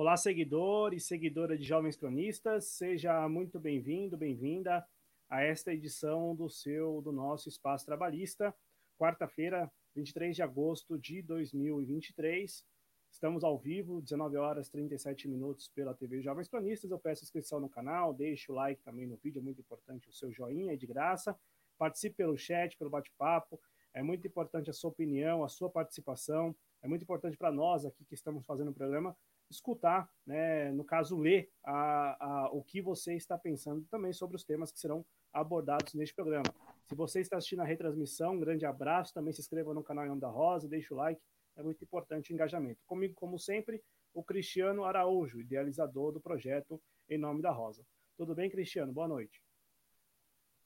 Olá, seguidor e seguidora de Jovens Cronistas, seja muito bem-vindo, bem-vinda a esta edição do seu, do nosso Espaço Trabalhista, quarta-feira, 23 de agosto de 2023. Estamos ao vivo, 19 horas 37 minutos pela TV Jovens Cronistas. Eu peço inscrição no canal, deixe o like também no vídeo, é muito importante o seu joinha, é de graça. Participe pelo chat, pelo bate-papo. É muito importante a sua opinião, a sua participação. É muito importante para nós aqui que estamos fazendo o programa escutar, né, no caso, ler a, a, o que você está pensando também sobre os temas que serão abordados neste programa. Se você está assistindo a retransmissão, um grande abraço, também se inscreva no canal Em Nome da Rosa, deixe o like, é muito importante o engajamento. Comigo, como sempre, o Cristiano Araújo, idealizador do projeto Em Nome da Rosa. Tudo bem, Cristiano? Boa noite.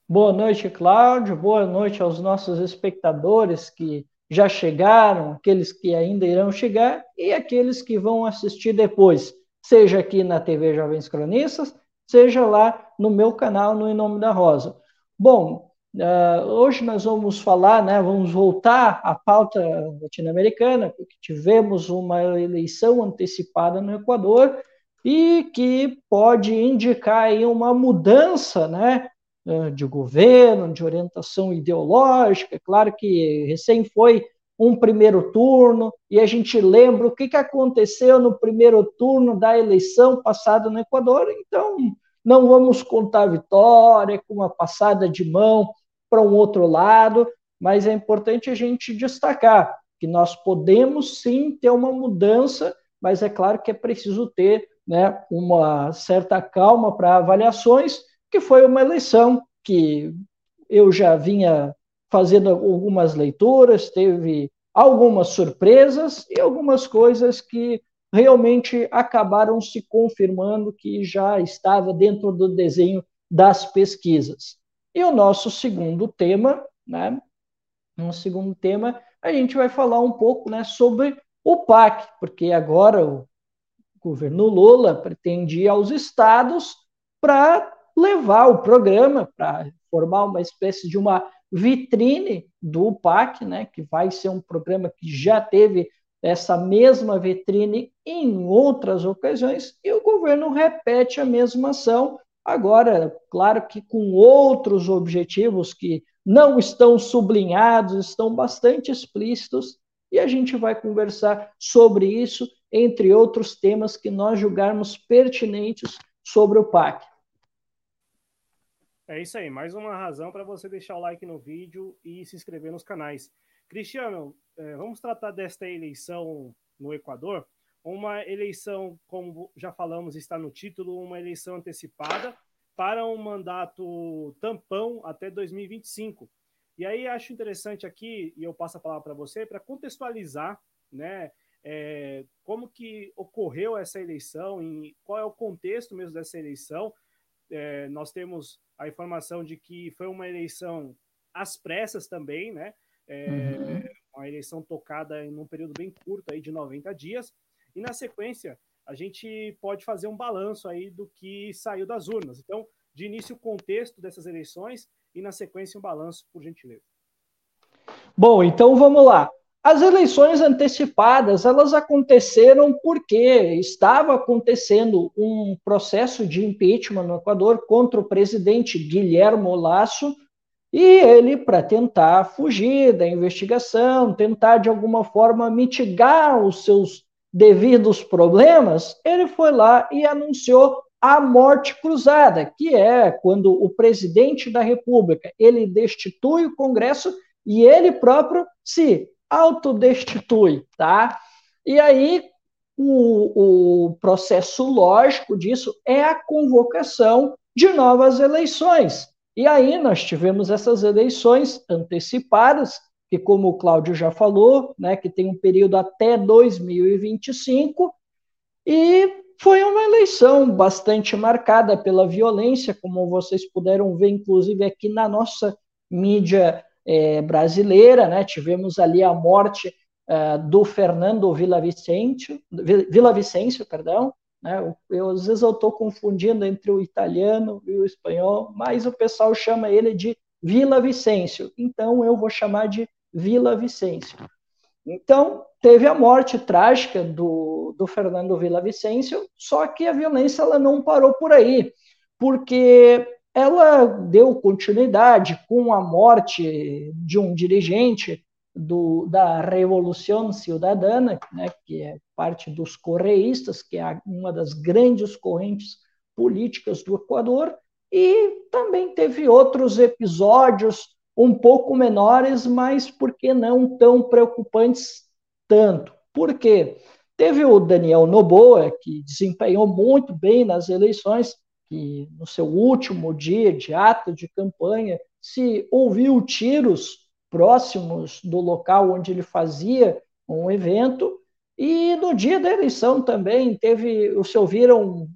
Boa noite, Cláudio. Boa noite aos nossos espectadores que já chegaram, aqueles que ainda irão chegar e aqueles que vão assistir depois, seja aqui na TV Jovens Cronistas, seja lá no meu canal no Em Nome da Rosa. Bom, uh, hoje nós vamos falar, né, vamos voltar à pauta latino-americana, porque tivemos uma eleição antecipada no Equador e que pode indicar aí uma mudança, né, de governo, de orientação ideológica. Claro que recém foi um primeiro turno, e a gente lembra o que, que aconteceu no primeiro turno da eleição passada no Equador, então não vamos contar vitória com uma passada de mão para um outro lado, mas é importante a gente destacar que nós podemos sim ter uma mudança, mas é claro que é preciso ter né, uma certa calma para avaliações que foi uma eleição que eu já vinha fazendo algumas leituras, teve algumas surpresas e algumas coisas que realmente acabaram se confirmando que já estava dentro do desenho das pesquisas. E o nosso segundo tema, né? No segundo tema, a gente vai falar um pouco, né, sobre o PAC, porque agora o governo Lula pretende ir aos estados para levar o programa para formar uma espécie de uma vitrine do PAC, né, que vai ser um programa que já teve essa mesma vitrine em outras ocasiões, e o governo repete a mesma ação, agora, claro que com outros objetivos que não estão sublinhados, estão bastante explícitos, e a gente vai conversar sobre isso, entre outros temas que nós julgarmos pertinentes sobre o PAC. É isso aí, mais uma razão para você deixar o like no vídeo e se inscrever nos canais. Cristiano, é, vamos tratar desta eleição no Equador. Uma eleição, como já falamos, está no título, uma eleição antecipada para um mandato tampão até 2025. E aí acho interessante aqui, e eu passo a palavra para você, para contextualizar né, é, como que ocorreu essa eleição, e qual é o contexto mesmo dessa eleição. É, nós temos a informação de que foi uma eleição às pressas também, né? É, uhum. Uma eleição tocada em um período bem curto aí de 90 dias. E na sequência, a gente pode fazer um balanço aí do que saiu das urnas. Então, de início, o contexto dessas eleições e na sequência, um balanço, por gentileza. Bom, então vamos lá. As eleições antecipadas, elas aconteceram porque estava acontecendo um processo de impeachment no Equador contra o presidente Guilherme Lasso, e ele, para tentar fugir da investigação, tentar de alguma forma mitigar os seus devidos problemas, ele foi lá e anunciou a morte cruzada, que é quando o presidente da República, ele destitui o Congresso e ele próprio se autodestitui, tá? E aí o, o processo lógico disso é a convocação de novas eleições. E aí nós tivemos essas eleições antecipadas, que como o Cláudio já falou, né, que tem um período até 2025, e foi uma eleição bastante marcada pela violência, como vocês puderam ver, inclusive aqui na nossa mídia é, brasileira, né? Tivemos ali a morte é, do Fernando Villavicencio, Villavicencio, perdão, né? Eu, às vezes eu estou confundindo entre o italiano e o espanhol, mas o pessoal chama ele de Vila Vicêncio, então eu vou chamar de Vila Vicêncio. Então, teve a morte trágica do, do Fernando Villavicencio, Só que a violência ela não parou por aí, porque ela deu continuidade com a morte de um dirigente do, da Revolução Cidadana, né, que é parte dos correístas, que é uma das grandes correntes políticas do Equador, e também teve outros episódios um pouco menores, mas por que não tão preocupantes tanto? Por quê? Teve o Daniel Noboa, que desempenhou muito bem nas eleições, que no seu último dia de ato de campanha se ouviu tiros próximos do local onde ele fazia um evento, e no dia da eleição também teve, se ouviram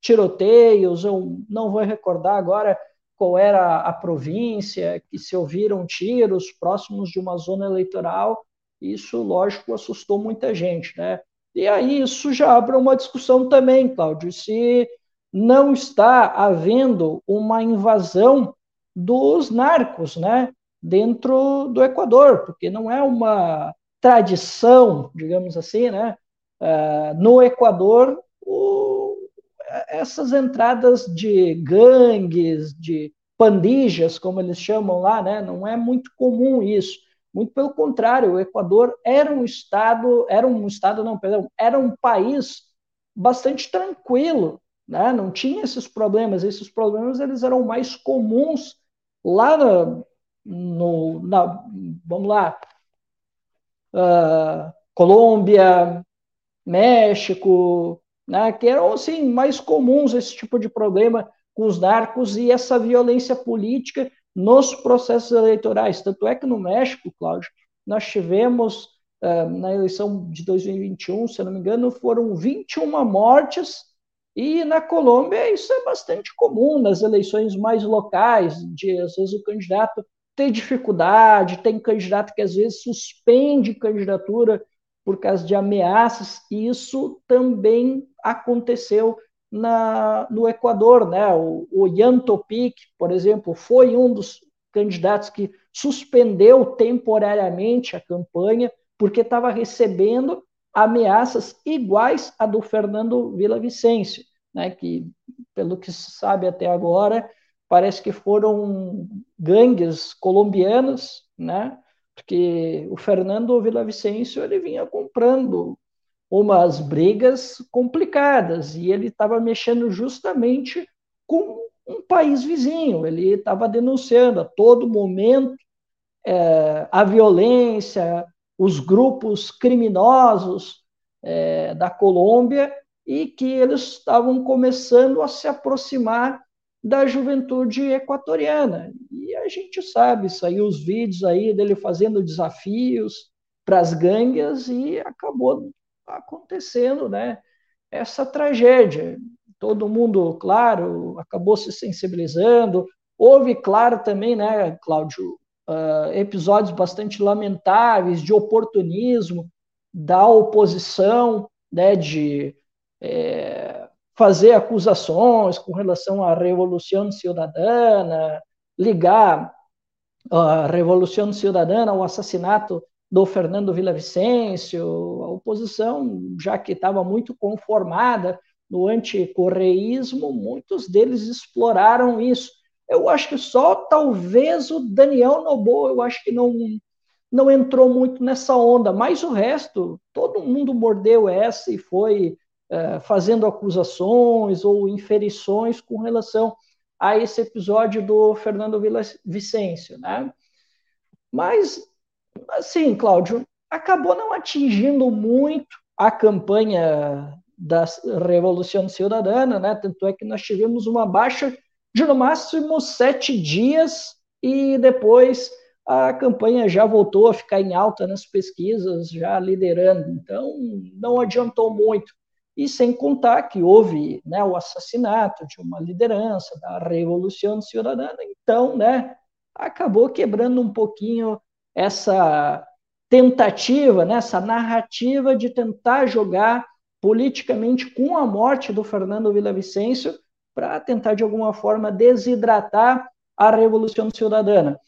tiroteios, eu não vou recordar agora qual era a província, que se ouviram tiros próximos de uma zona eleitoral, isso, lógico, assustou muita gente, né? E aí isso já abre uma discussão também, Cláudio, se não está havendo uma invasão dos narcos, né? dentro do Equador, porque não é uma tradição, digamos assim, né? Uh, no Equador, o, essas entradas de gangues, de pandijas, como eles chamam lá, né? Não é muito comum isso. Muito pelo contrário, o Equador era um estado, era um estado, não, perdão, era um país bastante tranquilo, né? Não tinha esses problemas. Esses problemas eles eram mais comuns lá no, na, vamos lá, uh, Colômbia, México, né, que eram assim, mais comuns esse tipo de problema com os narcos e essa violência política nos processos eleitorais. Tanto é que no México, Cláudio, nós tivemos, uh, na eleição de 2021, se não me engano, foram 21 mortes, e na Colômbia isso é bastante comum nas eleições mais locais, de às vezes o candidato tem dificuldade, tem candidato que às vezes suspende candidatura por causa de ameaças, e isso também aconteceu na, no Equador. Né? O, o Ian Topic, por exemplo, foi um dos candidatos que suspendeu temporariamente a campanha porque estava recebendo ameaças iguais à do Fernando Vicencio, né, que, pelo que se sabe até agora, parece que foram gangues colombianas, né? Porque o Fernando Villavicencio ele vinha comprando umas brigas complicadas e ele estava mexendo justamente com um país vizinho. Ele estava denunciando a todo momento é, a violência, os grupos criminosos é, da Colômbia e que eles estavam começando a se aproximar da juventude equatoriana. E a gente sabe, saiu os vídeos aí dele fazendo desafios para as gangues e acabou acontecendo, né? Essa tragédia. Todo mundo, claro, acabou se sensibilizando. Houve, claro, também, né, Cláudio, uh, episódios bastante lamentáveis de oportunismo da oposição, né, de é, fazer acusações com relação à Revolução Cidadana, ligar a Revolução Cidadana ao assassinato do Fernando Villavicencio, a oposição, já que estava muito conformada no anticorreísmo, muitos deles exploraram isso. Eu acho que só talvez o Daniel Noboa, eu acho que não não entrou muito nessa onda, mas o resto, todo mundo mordeu essa e foi é, fazendo acusações ou inferições com relação a esse episódio do Fernando Vicêncio, né? Mas, assim, Cláudio, acabou não atingindo muito a campanha da Revolução Cidadana, né? Tanto é que nós tivemos uma baixa de no máximo sete dias e depois a campanha já voltou a ficar em alta nas pesquisas, já liderando. Então, não adiantou muito. E sem contar que houve né, o assassinato de uma liderança da Revolução Cidadana, então né, acabou quebrando um pouquinho essa tentativa, né, essa narrativa de tentar jogar politicamente com a morte do Fernando Villavicencio para tentar, de alguma forma, desidratar a Revolução Cidadana.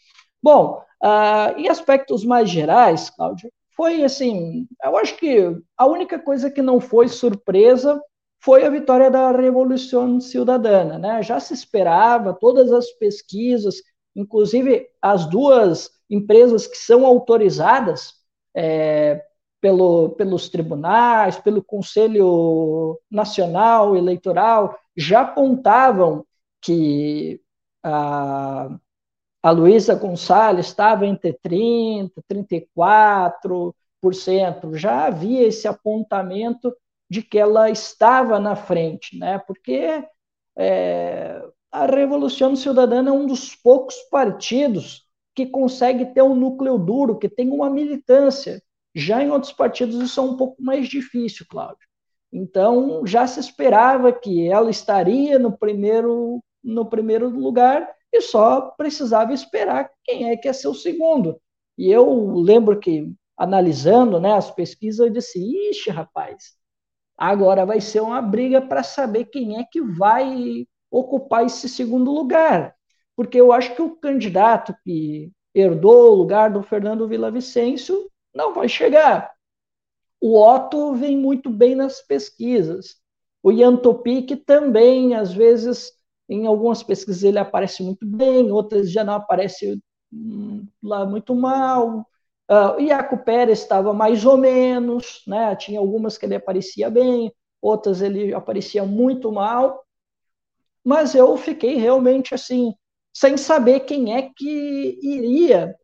Bom, uh, em aspectos mais gerais, Cláudio, foi assim, eu acho que a única coisa que não foi surpresa foi a vitória da Revolução Cidadana. Né? Já se esperava, todas as pesquisas, inclusive as duas empresas que são autorizadas é, pelo, pelos tribunais, pelo Conselho Nacional Eleitoral, já apontavam que a, a Luísa Gonçalves estava entre 30%, 34%, já havia esse apontamento de que ela estava na frente, né? porque é, a Revolução Cidadana é um dos poucos partidos que consegue ter um núcleo duro, que tem uma militância. Já em outros partidos isso é um pouco mais difícil, Cláudio. Então, já se esperava que ela estaria no primeiro, no primeiro lugar e só precisava esperar quem é que ser o segundo. E eu lembro que, analisando né, as pesquisas, eu disse: ixi, rapaz, agora vai ser uma briga para saber quem é que vai ocupar esse segundo lugar. Porque eu acho que o candidato que herdou o lugar do Fernando Villavicencio não vai chegar. O Otto vem muito bem nas pesquisas. O Ian Topic também, às vezes, em algumas pesquisas ele aparece muito bem, outras já não aparece hum, lá muito mal. Uh, o Iaco Pérez estava mais ou menos, né? tinha algumas que ele aparecia bem, outras ele aparecia muito mal, mas eu fiquei realmente assim, sem saber quem é que iria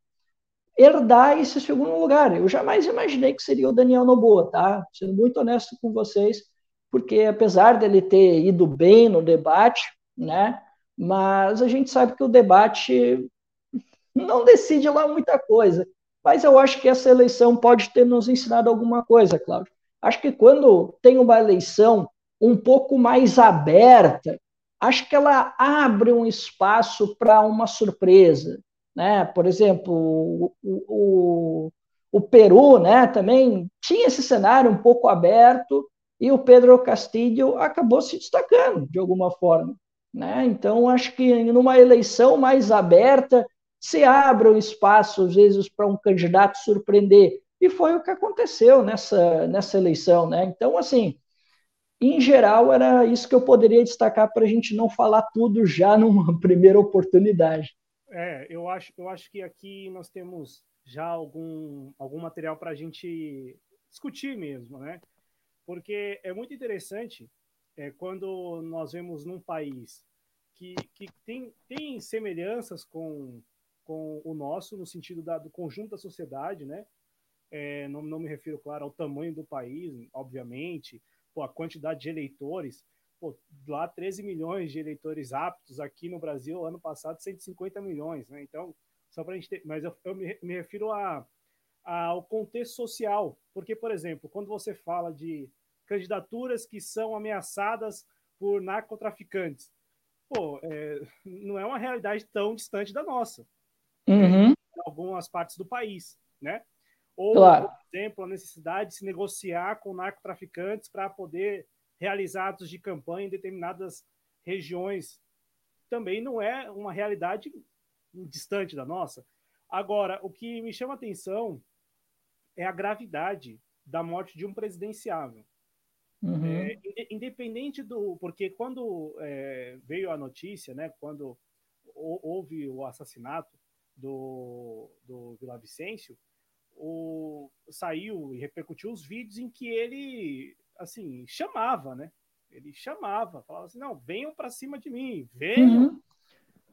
herdar esse segundo lugar. Eu jamais imaginei que seria o Daniel Noboa, tá? Sendo muito honesto com vocês, porque apesar dele ter ido bem no debate, né? Mas a gente sabe que o debate não decide lá muita coisa. Mas eu acho que essa eleição pode ter nos ensinado alguma coisa, Cláudio. Acho que quando tem uma eleição um pouco mais aberta, acho que ela abre um espaço para uma surpresa. Né? Por exemplo, o, o, o Peru né, também tinha esse cenário um pouco aberto e o Pedro Castillo acabou se destacando de alguma forma. Né? Então, acho que numa eleição mais aberta, se abre um espaço, às vezes, para um candidato surpreender. E foi o que aconteceu nessa, nessa eleição. Né? Então, assim, em geral, era isso que eu poderia destacar para a gente não falar tudo já numa primeira oportunidade. É, eu acho, eu acho que aqui nós temos já algum, algum material para a gente discutir mesmo, né? Porque é muito interessante é, quando nós vemos num país que, que tem, tem semelhanças com, com o nosso, no sentido da, do conjunto da sociedade, né? É, não, não me refiro, claro, ao tamanho do país, obviamente, pô, a quantidade de eleitores, pô, lá 13 milhões de eleitores aptos aqui no Brasil, ano passado 150 milhões, né? Então, só para a gente ter, mas eu, eu me, me, refiro a, a, ao contexto social, porque, por exemplo, quando você fala de candidaturas que são ameaçadas por narcotraficantes, pô, é, não é uma realidade tão distante da nossa, uhum. em algumas partes do país, né? Ou, claro. por exemplo, a necessidade de se negociar com narcotraficantes para poder realizar atos de campanha em determinadas regiões também não é uma realidade distante da nossa. Agora, o que me chama a atenção é a gravidade da morte de um presidenciável. Uhum. É, independente do. Porque quando é, veio a notícia, né, quando houve o assassinato do, do Vila Vicêncio, o, saiu e repercutiu os vídeos em que ele assim, chamava, né? Ele chamava, falava assim: não, venham para cima de mim, venham. Uhum.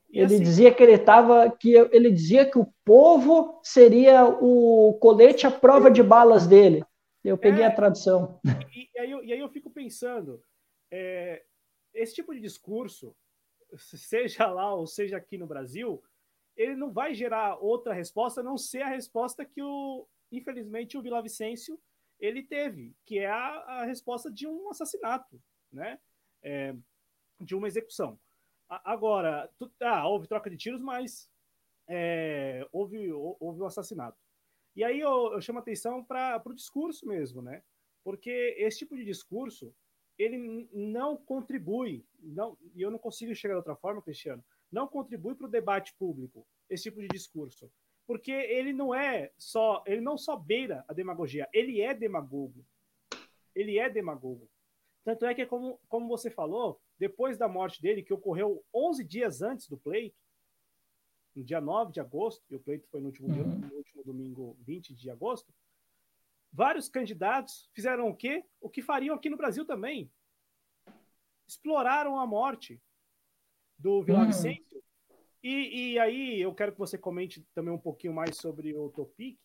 Ele assim, dizia que ele estava, que ele dizia que o povo seria o colete à prova de balas dele. Eu peguei é, a tradução. E, e, aí eu, e, aí eu, fico pensando, é, esse tipo de discurso, seja lá ou seja aqui no Brasil, ele não vai gerar outra resposta, a não ser a resposta que o, infelizmente, o Vila Vicêncio ele teve, que é a, a resposta de um assassinato, né? É, de uma execução. A, agora, tu, ah, houve troca de tiros, mas é, houve, houve um assassinato. E aí eu, eu chamo atenção para o discurso mesmo, né? Porque esse tipo de discurso, ele não contribui, não, e eu não consigo chegar de outra forma, Cristiano, não contribui para o debate público, esse tipo de discurso porque ele não é só, ele não só beira a demagogia, ele é demagogo. Ele é demagogo. Tanto é que, como, como você falou, depois da morte dele, que ocorreu 11 dias antes do pleito, no dia 9 de agosto, e o pleito foi no último, uhum. dia, no último domingo 20 de agosto, vários candidatos fizeram o quê? O que fariam aqui no Brasil também. Exploraram a morte do Vila uhum. E, e, aí eu quero que você comente também um pouquinho mais sobre o Topic,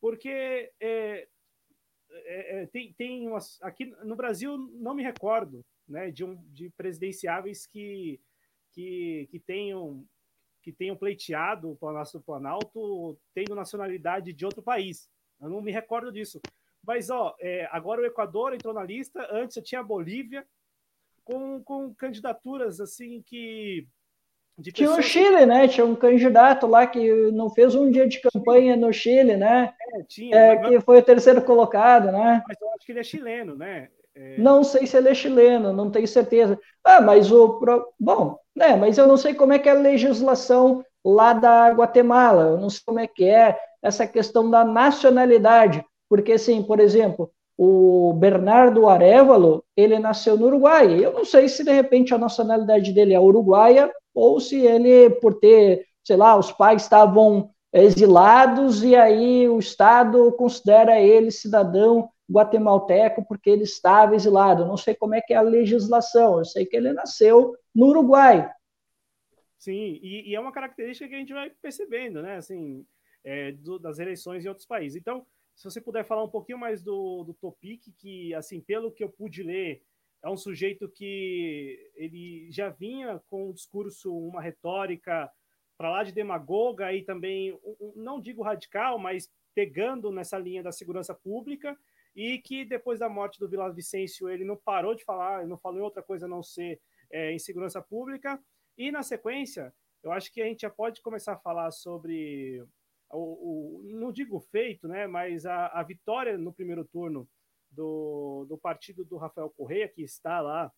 porque é, é, é, tem, tem umas, aqui no Brasil não me recordo né, de, um, de presidenciáveis que, que, que tenham que tenham pleiteado o Palácio do Planalto tendo nacionalidade de outro país. Eu não me recordo disso. Mas, ó, é, agora o Equador entrou na lista, antes tinha a Bolívia, com, com candidaturas assim que. Tinha o Chile, né? Tinha um candidato lá que não fez um dia de campanha no Chile, né? É, tinha. É, mas... Que foi o terceiro colocado, né? Mas eu acho que ele é chileno, né? É... Não sei se ele é chileno, não tenho certeza. Ah, mas o. Bom, né? Mas eu não sei como é que é a legislação lá da Guatemala, eu não sei como é que é essa questão da nacionalidade, porque, assim, por exemplo, o Bernardo Arevalo, ele nasceu no Uruguai. Eu não sei se de repente a nacionalidade dele é uruguaia ou se ele, por ter, sei lá, os pais estavam exilados e aí o Estado considera ele cidadão guatemalteco porque ele estava exilado. Não sei como é que é a legislação, eu sei que ele nasceu no Uruguai. Sim, e, e é uma característica que a gente vai percebendo, né? Assim, é, do, das eleições em outros países. Então, se você puder falar um pouquinho mais do, do Topic, que, assim, pelo que eu pude ler, é um sujeito que ele já vinha com um discurso, uma retórica para lá de demagoga e também, não digo radical, mas pegando nessa linha da segurança pública e que depois da morte do Vila Vicêncio ele não parou de falar, ele não falou em outra coisa a não ser é, em segurança pública. E na sequência, eu acho que a gente já pode começar a falar sobre o, o não digo feito, né, mas a, a vitória no primeiro turno do, do partido do Rafael Correia, que está lá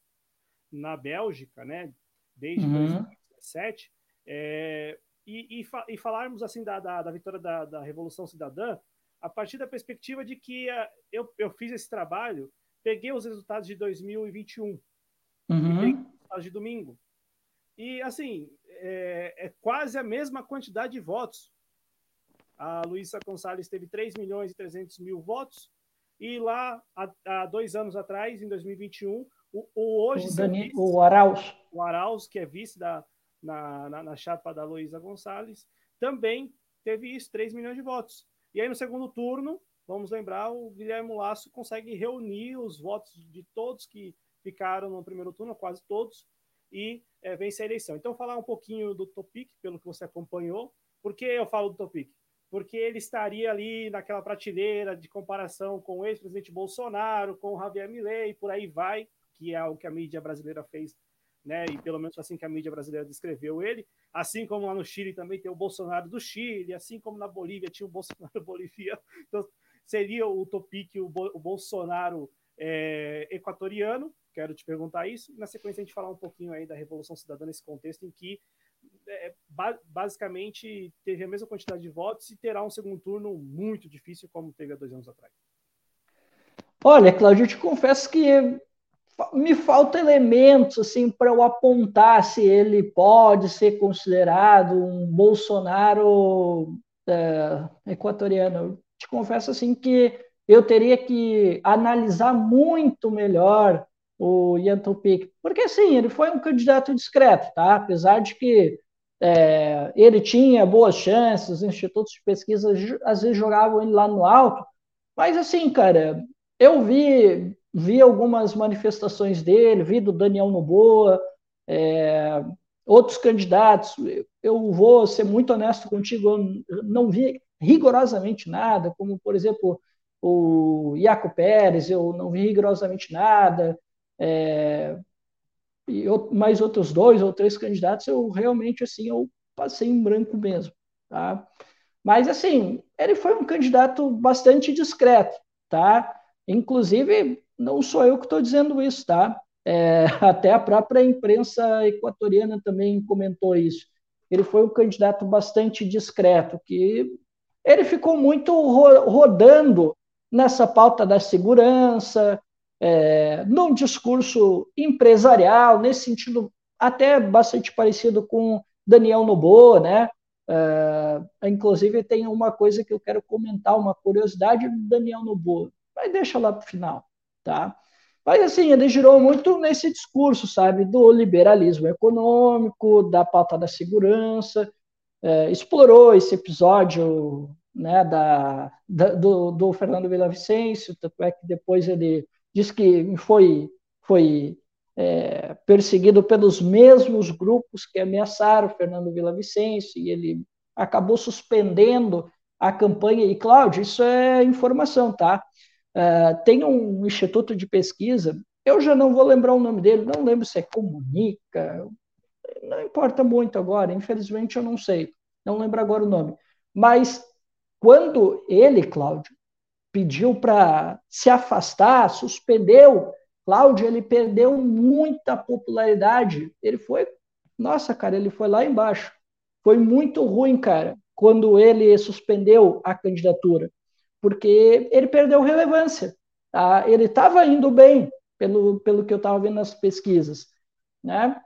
na Bélgica, né, desde uhum. 2017, é, e, e, e, falarmos assim da, da, da vitória da, da, Revolução Cidadã a partir da perspectiva de que a, eu, eu fiz esse trabalho, peguei os resultados de 2021 uhum. e de domingo. E assim, é, é quase a mesma quantidade de votos a Luísa Gonçalves teve 3 milhões e 300 mil votos, e lá, há, há dois anos atrás, em 2021, o, o hoje... O, Dani, vice, o Arauz. O Arauz, que é vice da, na, na, na chapa da Luísa Gonçalves, também teve isso, 3 milhões de votos. E aí, no segundo turno, vamos lembrar, o Guilherme Lasso consegue reunir os votos de todos que ficaram no primeiro turno, quase todos, e é, vence a eleição. Então, falar um pouquinho do Topic, pelo que você acompanhou. Por que eu falo do Topic? Porque ele estaria ali naquela prateleira de comparação com o ex-presidente Bolsonaro, com o Javier Milei, por aí vai, que é o que a mídia brasileira fez, né? E pelo menos assim que a mídia brasileira descreveu ele. Assim como lá no Chile também tem o Bolsonaro do Chile, assim como na Bolívia tinha o Bolsonaro boliviano. Então, seria o Topic o, o Bolsonaro é, equatoriano. Quero te perguntar isso. E na sequência a gente falar um pouquinho aí da Revolução Cidadã nesse contexto em que é, basicamente teve a mesma quantidade de votos e terá um segundo turno muito difícil, como teve há dois anos atrás. Olha, Cláudio, eu te confesso que me falta elementos assim para eu apontar se ele pode ser considerado um Bolsonaro é, equatoriano. Eu te confesso assim que eu teria que analisar muito melhor o Ian Topik, porque assim ele foi um candidato discreto, tá? Apesar de que é, ele tinha boas chances, os institutos de pesquisa às vezes jogavam ele lá no alto, mas assim, cara, eu vi, vi algumas manifestações dele, vi do Daniel Noboa, é, outros candidatos, eu vou ser muito honesto contigo, eu não vi rigorosamente nada, como, por exemplo, o Iaco Pérez, eu não vi rigorosamente nada, é, e mais outros dois ou três candidatos, eu realmente, assim, eu passei em branco mesmo, tá? Mas, assim, ele foi um candidato bastante discreto, tá? Inclusive, não sou eu que estou dizendo isso, tá? É, até a própria imprensa equatoriana também comentou isso. Ele foi um candidato bastante discreto, que ele ficou muito ro rodando nessa pauta da segurança, é, num discurso empresarial, nesse sentido até bastante parecido com Daniel Noboa, né? Uh, inclusive tem uma coisa que eu quero comentar, uma curiosidade do Daniel Noboa, mas deixa lá para o final, tá? Mas assim, ele girou muito nesse discurso, sabe, do liberalismo econômico, da pauta da segurança, é, explorou esse episódio né, da, da do, do, Fernando Villavicencio, tanto é que depois ele disse que foi, foi é, perseguido pelos mesmos grupos que ameaçaram Fernando Villavicencio, e ele acabou suspendendo a campanha, e Cláudio, isso é informação, tá? Uh, tem um instituto de pesquisa, eu já não vou lembrar o nome dele, não lembro se é Comunica, não importa muito agora, infelizmente eu não sei, não lembro agora o nome. Mas quando ele, Cláudio, pediu para se afastar, suspendeu, Cláudio, ele perdeu muita popularidade. Ele foi, nossa, cara, ele foi lá embaixo. Foi muito ruim, cara, quando ele suspendeu a candidatura porque ele perdeu relevância. Tá? Ele estava indo bem, pelo, pelo que eu estava vendo nas pesquisas. Né?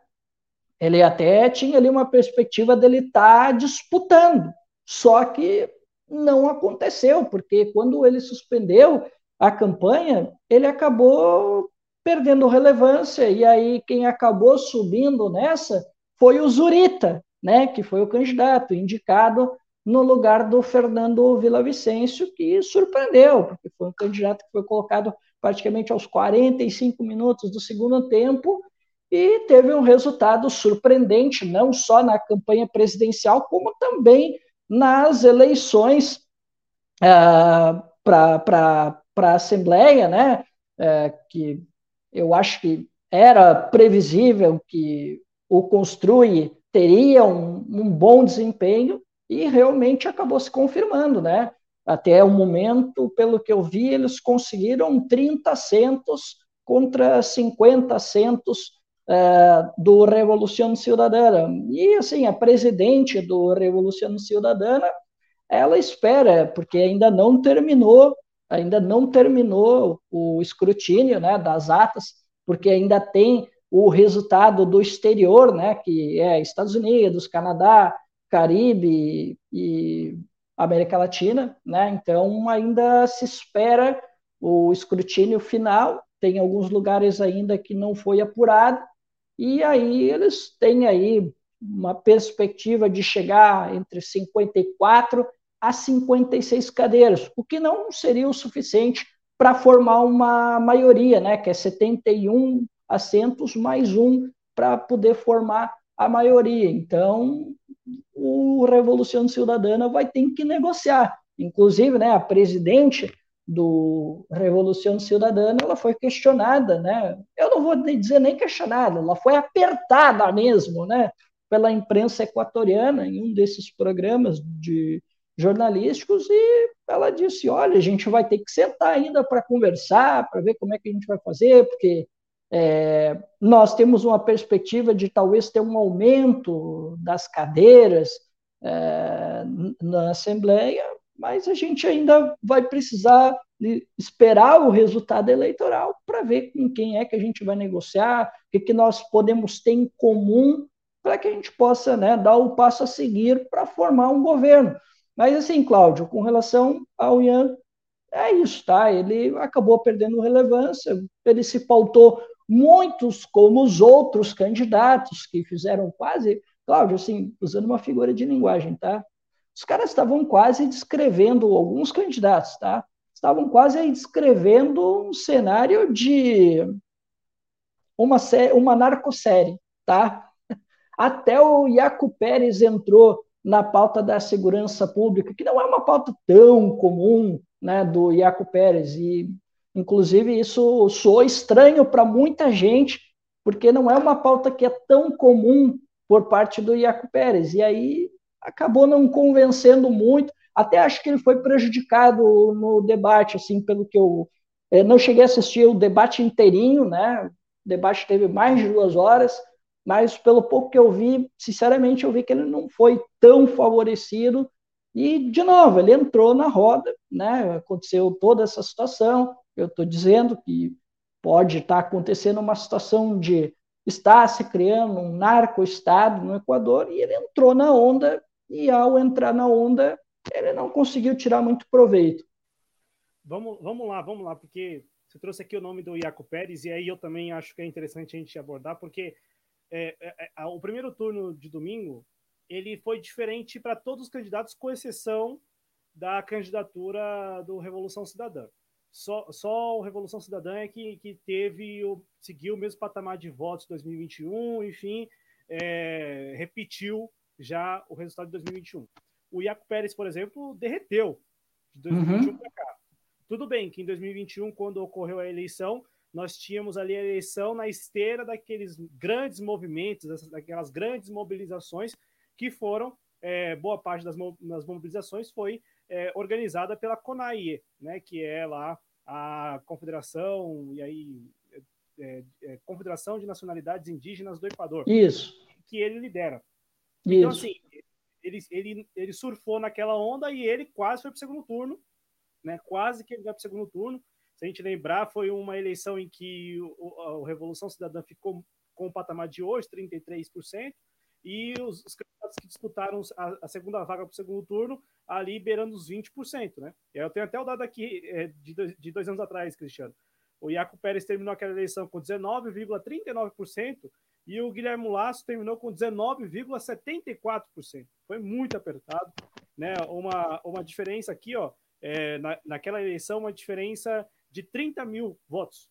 Ele até tinha ali uma perspectiva dele estar tá disputando, só que não aconteceu, porque quando ele suspendeu a campanha, ele acabou perdendo relevância, e aí quem acabou subindo nessa foi o Zurita, né, que foi o candidato indicado no lugar do Fernando Villavicencio, que surpreendeu, porque foi um candidato que foi colocado praticamente aos 45 minutos do segundo tempo e teve um resultado surpreendente, não só na campanha presidencial, como também nas eleições uh, para a Assembleia, né, uh, que eu acho que era previsível que o Construi teria um, um bom desempenho, e realmente acabou se confirmando, né? Até o momento, pelo que eu vi, eles conseguiram 30 assentos contra 50 assentos uh, do Revolução Cidadana. E, assim, a presidente do Revolução Cidadana, ela espera, porque ainda não terminou, ainda não terminou o escrutínio né, das atas, porque ainda tem o resultado do exterior, né, que é Estados Unidos, Canadá, Caribe e América Latina, né? Então ainda se espera o escrutínio final. Tem alguns lugares ainda que não foi apurado e aí eles têm aí uma perspectiva de chegar entre 54 a 56 cadeiras, o que não seria o suficiente para formar uma maioria, né? Que é 71 assentos mais um para poder formar a maioria. Então, o Revolução Cidadana vai ter que negociar. Inclusive, né, a presidente do Revolução Cidadana, ela foi questionada, né? Eu não vou dizer nem questionada, ela foi apertada mesmo, né, pela imprensa equatoriana em um desses programas de jornalísticos e ela disse: "Olha, a gente vai ter que sentar ainda para conversar, para ver como é que a gente vai fazer, porque é, nós temos uma perspectiva de talvez ter um aumento das cadeiras é, na Assembleia, mas a gente ainda vai precisar esperar o resultado eleitoral para ver com quem é que a gente vai negociar, o que, que nós podemos ter em comum para que a gente possa né, dar o passo a seguir para formar um governo. Mas assim, Cláudio, com relação ao Ian, é isso, tá? Ele acabou perdendo relevância, ele se pautou muitos como os outros candidatos que fizeram quase, Cláudio, assim, usando uma figura de linguagem, tá? Os caras estavam quase descrevendo, alguns candidatos, tá? Estavam quase descrevendo um cenário de uma, uma narcosérie, tá? Até o Iaco Pérez entrou na pauta da segurança pública, que não é uma pauta tão comum, né, do Iaco Pérez, e Inclusive, isso soou estranho para muita gente, porque não é uma pauta que é tão comum por parte do Iaco Pérez. E aí acabou não convencendo muito. Até acho que ele foi prejudicado no debate, assim, pelo que eu, eu não cheguei a assistir o debate inteirinho, né? O debate teve mais de duas horas, mas pelo pouco que eu vi, sinceramente, eu vi que ele não foi tão favorecido. E, de novo, ele entrou na roda, né? Aconteceu toda essa situação, eu estou dizendo que pode estar acontecendo uma situação de estar se criando um narco-estado no Equador e ele entrou na onda e ao entrar na onda ele não conseguiu tirar muito proveito. Vamos, vamos lá, vamos lá, porque você trouxe aqui o nome do Iaco Pérez e aí eu também acho que é interessante a gente abordar, porque é, é, é, o primeiro turno de domingo ele foi diferente para todos os candidatos, com exceção da candidatura do Revolução Cidadã. Só, só o Revolução Cidadã é que, que teve o, seguiu o mesmo patamar de votos de 2021, enfim, é, repetiu já o resultado de 2021. O Iaco Pérez, por exemplo, derreteu de 2021 uhum. para cá. Tudo bem que em 2021, quando ocorreu a eleição, nós tínhamos ali a eleição na esteira daqueles grandes movimentos, daquelas grandes mobilizações que foram, é, boa parte das, das mobilizações foi é, organizada pela CONAIE, né, que é lá a Confederação, e aí, é, é, Confederação de Nacionalidades Indígenas do Equador. Isso. Que ele lidera. Então, Isso. Então, assim, ele, ele, ele surfou naquela onda e ele quase foi para o segundo turno, né? Quase que ele vai para o segundo turno. Se a gente lembrar, foi uma eleição em que o, a Revolução Cidadã ficou com o patamar de hoje, 33%, e os, os candidatos que disputaram a, a segunda vaga para o segundo turno, ali beirando os 20%, né? Eu tenho até o dado aqui é, de, dois, de dois anos atrás, Cristiano. O Iaco Pérez terminou aquela eleição com 19,39% e o Guilherme Lasso terminou com 19,74%. Foi muito apertado, né? Uma, uma diferença aqui, ó, é, na, naquela eleição, uma diferença de 30 mil votos.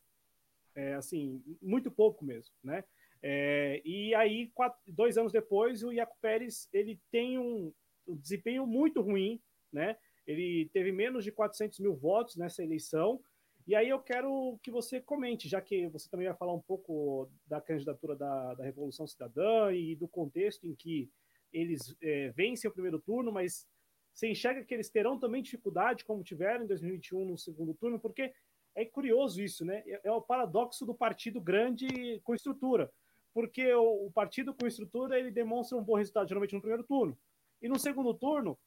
É, assim, muito pouco mesmo, né? É, e aí, quatro, dois anos depois, o Iaco Pérez ele tem um, um, desempenho muito ruim, né? Ele teve menos de 400 mil votos nessa eleição. E aí eu quero que você comente, já que você também vai falar um pouco da candidatura da, da Revolução Cidadã e do contexto em que eles é, vencem o primeiro turno, mas você enxerga que eles terão também dificuldade, como tiveram em 2021 no segundo turno, porque é curioso isso, né? É, é o paradoxo do partido grande com estrutura porque o, o partido com estrutura ele demonstra um bom resultado geralmente no primeiro turno. E no segundo turno,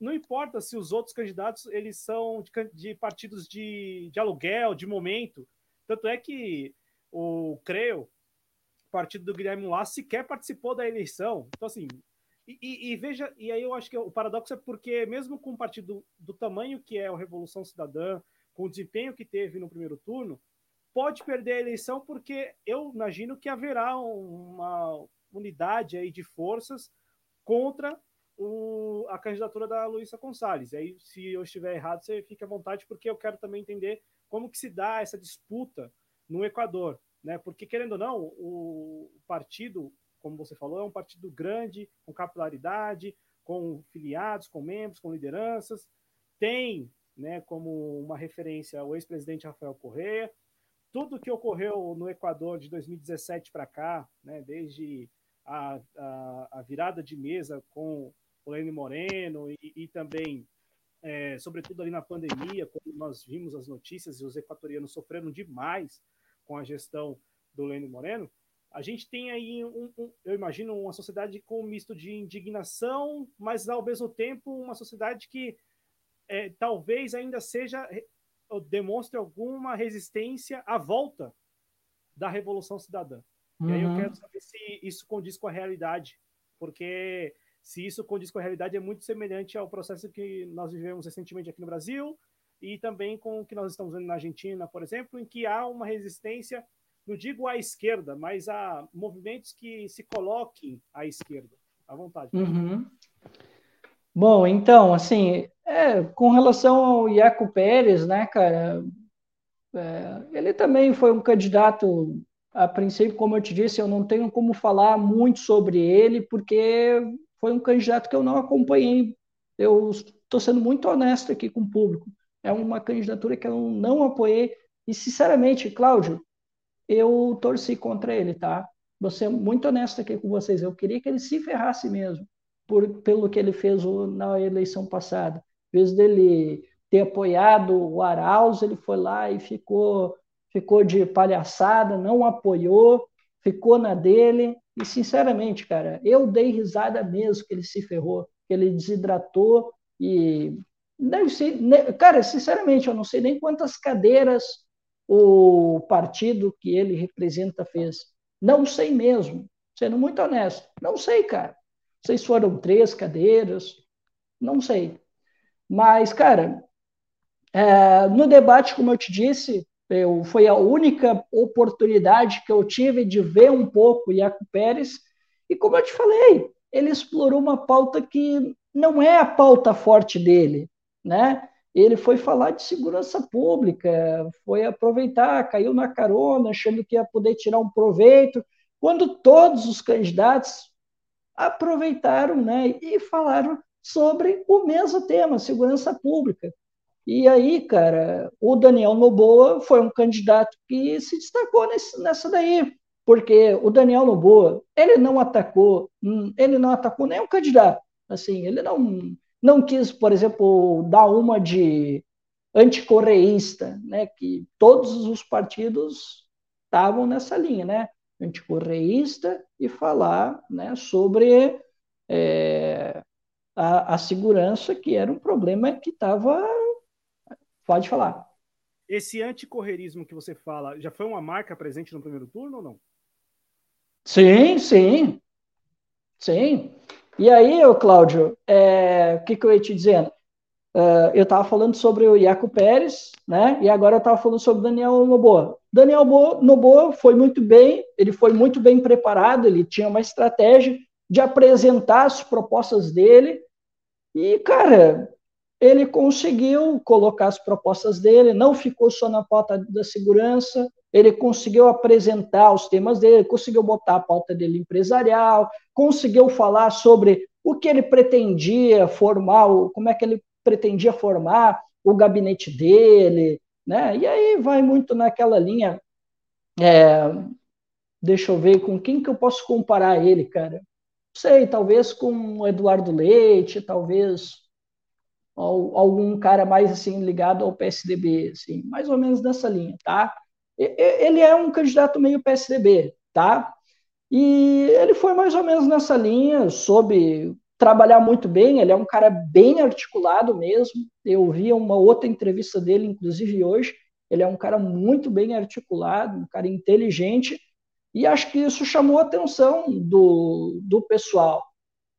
não importa se os outros candidatos eles são de, de partidos de, de, aluguel, de momento. Tanto é que o Creu, partido do Guilherme Lasso, sequer participou da eleição. Então, assim, e, e, e, veja, e aí eu acho que o paradoxo é porque, mesmo com um partido do tamanho que é o Revolução Cidadã, com o desempenho que teve no primeiro turno, pode perder a eleição porque eu imagino que haverá uma unidade aí de forças contra o, a candidatura da Luísa Gonçalves. E aí, se eu estiver errado, você fica à vontade, porque eu quero também entender como que se dá essa disputa no Equador, né? Porque querendo ou não, o partido, como você falou, é um partido grande, com capilaridade, com filiados, com membros, com lideranças, tem, né, como uma referência o ex-presidente Rafael Correa, tudo que ocorreu no Equador de 2017 para cá, né, desde a, a, a, virada de mesa com o Lênin Moreno e, e também, é, sobretudo ali na pandemia, quando nós vimos as notícias e os equatorianos sofreram demais com a gestão do Lênin Moreno, a gente tem aí, um, um, eu imagino, uma sociedade com um misto de indignação, mas ao mesmo tempo uma sociedade que é, talvez ainda seja demonstre alguma resistência à volta da Revolução Cidadã. Uhum. E aí eu uhum. quero saber se isso condiz com a realidade, porque se isso condiz com a realidade é muito semelhante ao processo que nós vivemos recentemente aqui no Brasil e também com o que nós estamos vendo na Argentina, por exemplo, em que há uma resistência, não digo à esquerda, mas a movimentos que se coloquem à esquerda. À vontade. Uhum. Bom, então, assim, é, com relação ao Iaco Pérez, né, cara, é, ele também foi um candidato, a princípio, como eu te disse, eu não tenho como falar muito sobre ele, porque foi um candidato que eu não acompanhei. Eu estou sendo muito honesto aqui com o público. É uma candidatura que eu não apoiei. E, sinceramente, Cláudio, eu torci contra ele, tá? Vou ser muito honesto aqui com vocês. Eu queria que ele se ferrasse mesmo, por, pelo que ele fez na eleição passada vez dele ter apoiado o Arauz, ele foi lá e ficou, ficou de palhaçada, não apoiou, ficou na dele. E, sinceramente, cara, eu dei risada mesmo que ele se ferrou, que ele desidratou e. Deve ser, cara, sinceramente, eu não sei nem quantas cadeiras o partido que ele representa fez? Não sei mesmo, sendo muito honesto. Não sei, cara. Se foram três cadeiras, não sei. Mas, cara, é, no debate, como eu te disse, eu, foi a única oportunidade que eu tive de ver um pouco Iaco Pérez, e como eu te falei, ele explorou uma pauta que não é a pauta forte dele, né? Ele foi falar de segurança pública, foi aproveitar, caiu na carona, achando que ia poder tirar um proveito, quando todos os candidatos aproveitaram, né, e falaram sobre o mesmo tema, segurança pública. E aí, cara, o Daniel Noboa foi um candidato que se destacou nesse, nessa daí, porque o Daniel Noboa, ele não atacou, hum, ele não atacou nenhum candidato, assim, ele não não quis, por exemplo, dar uma de anticorreísta, né, que todos os partidos estavam nessa linha, né, anticorreísta e falar, né, sobre é, a, a segurança, que era um problema que estava. Pode falar. Esse anticorreirismo que você fala já foi uma marca presente no primeiro turno ou não? Sim, sim. Sim. E aí, Cláudio, é, o que, que eu ia te dizendo? Uh, eu estava falando sobre o Iaco Pérez, né? E agora eu estava falando sobre o Daniel Noboa. Daniel Noboa foi muito bem, ele foi muito bem preparado, ele tinha uma estratégia de apresentar as propostas dele e, cara, ele conseguiu colocar as propostas dele, não ficou só na pauta da segurança, ele conseguiu apresentar os temas dele, conseguiu botar a pauta dele empresarial, conseguiu falar sobre o que ele pretendia formar, como é que ele pretendia formar o gabinete dele, né? E aí vai muito naquela linha. É, deixa eu ver com quem que eu posso comparar ele, cara sei, talvez com o Eduardo Leite, talvez algum cara mais assim ligado ao PSDB, assim, mais ou menos nessa linha, tá? Ele é um candidato meio PSDB, tá? E ele foi mais ou menos nessa linha, soube trabalhar muito bem, ele é um cara bem articulado mesmo. Eu vi uma outra entrevista dele, inclusive hoje. Ele é um cara muito bem articulado, um cara inteligente e acho que isso chamou a atenção do, do pessoal,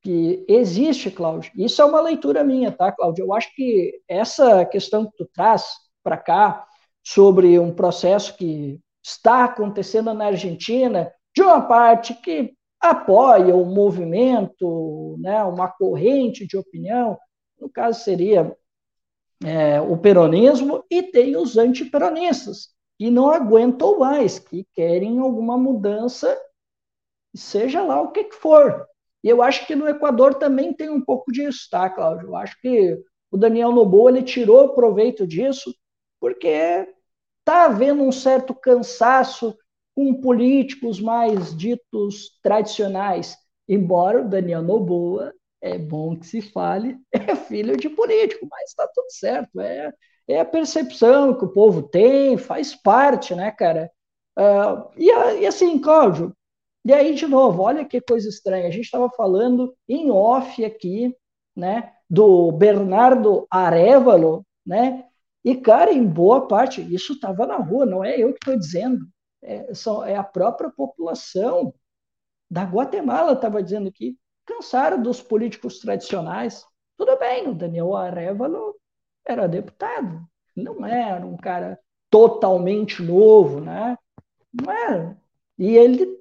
que existe, Cláudio. Isso é uma leitura minha, tá, Cláudio? Eu acho que essa questão que tu traz para cá, sobre um processo que está acontecendo na Argentina, de uma parte que apoia o movimento, né, uma corrente de opinião, no caso seria é, o peronismo, e tem os antiperonistas, que não aguentam mais, que querem alguma mudança, seja lá o que, que for. E eu acho que no Equador também tem um pouco disso, tá, Cláudio? Eu acho que o Daniel Noboa ele tirou proveito disso, porque está havendo um certo cansaço com políticos mais ditos tradicionais. Embora o Daniel Noboa, é bom que se fale, é filho de político, mas está tudo certo. É, é a percepção que o povo tem, faz parte, né, cara? Uh, e, e, assim, Cláudio, e aí, de novo, olha que coisa estranha. A gente estava falando em off aqui, né, do Bernardo Arevalo, né? E, cara, em boa parte, isso estava na rua, não é eu que estou dizendo. É, são, é a própria população da Guatemala estava dizendo que cansaram dos políticos tradicionais. Tudo bem, o Daniel Arevalo era deputado, não era um cara totalmente novo, né? Não era. E ele,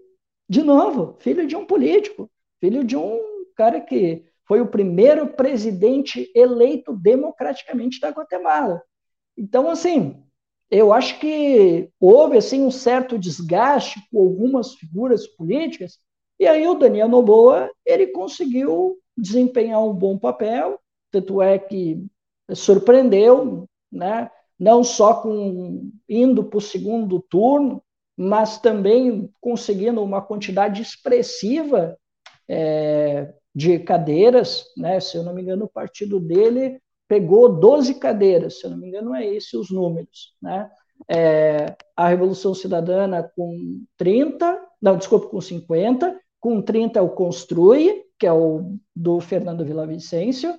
de novo, filho de um político, filho de um cara que foi o primeiro presidente eleito democraticamente da Guatemala. Então, assim, eu acho que houve assim um certo desgaste com algumas figuras políticas, e aí o Daniel Noboa ele conseguiu desempenhar um bom papel, tanto é que surpreendeu, né? não só com indo para o segundo turno, mas também conseguindo uma quantidade expressiva é, de cadeiras, né? se eu não me engano, o partido dele pegou 12 cadeiras, se eu não me engano, é esse os números. Né? É, a Revolução Cidadana com 30, não, desculpa, com 50, com 30 é o Construi, que é o do Fernando Villavicencio,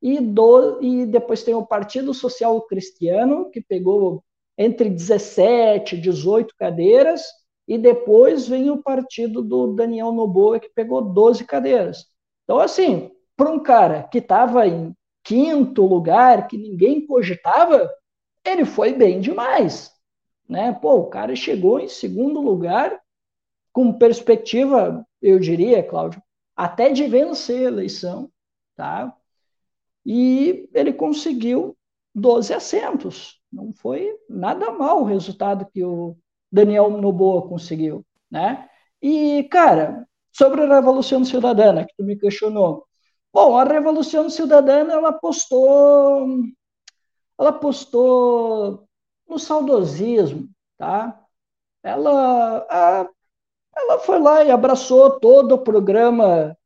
e, do, e depois tem o Partido Social Cristiano, que pegou entre 17 e 18 cadeiras, e depois vem o partido do Daniel Noboa, que pegou 12 cadeiras. Então, assim, para um cara que estava em quinto lugar, que ninguém cogitava, ele foi bem demais. Né? Pô, o cara chegou em segundo lugar com perspectiva, eu diria, Cláudio, até de vencer a eleição, tá? E ele conseguiu 12 assentos. Não foi nada mal o resultado que o Daniel Noboa conseguiu, né? E, cara, sobre a Revolução Cidadana, que tu me questionou. Bom, a Revolução Cidadana, ela postou, ela postou no saudosismo, tá? Ela, a, ela foi lá e abraçou todo o programa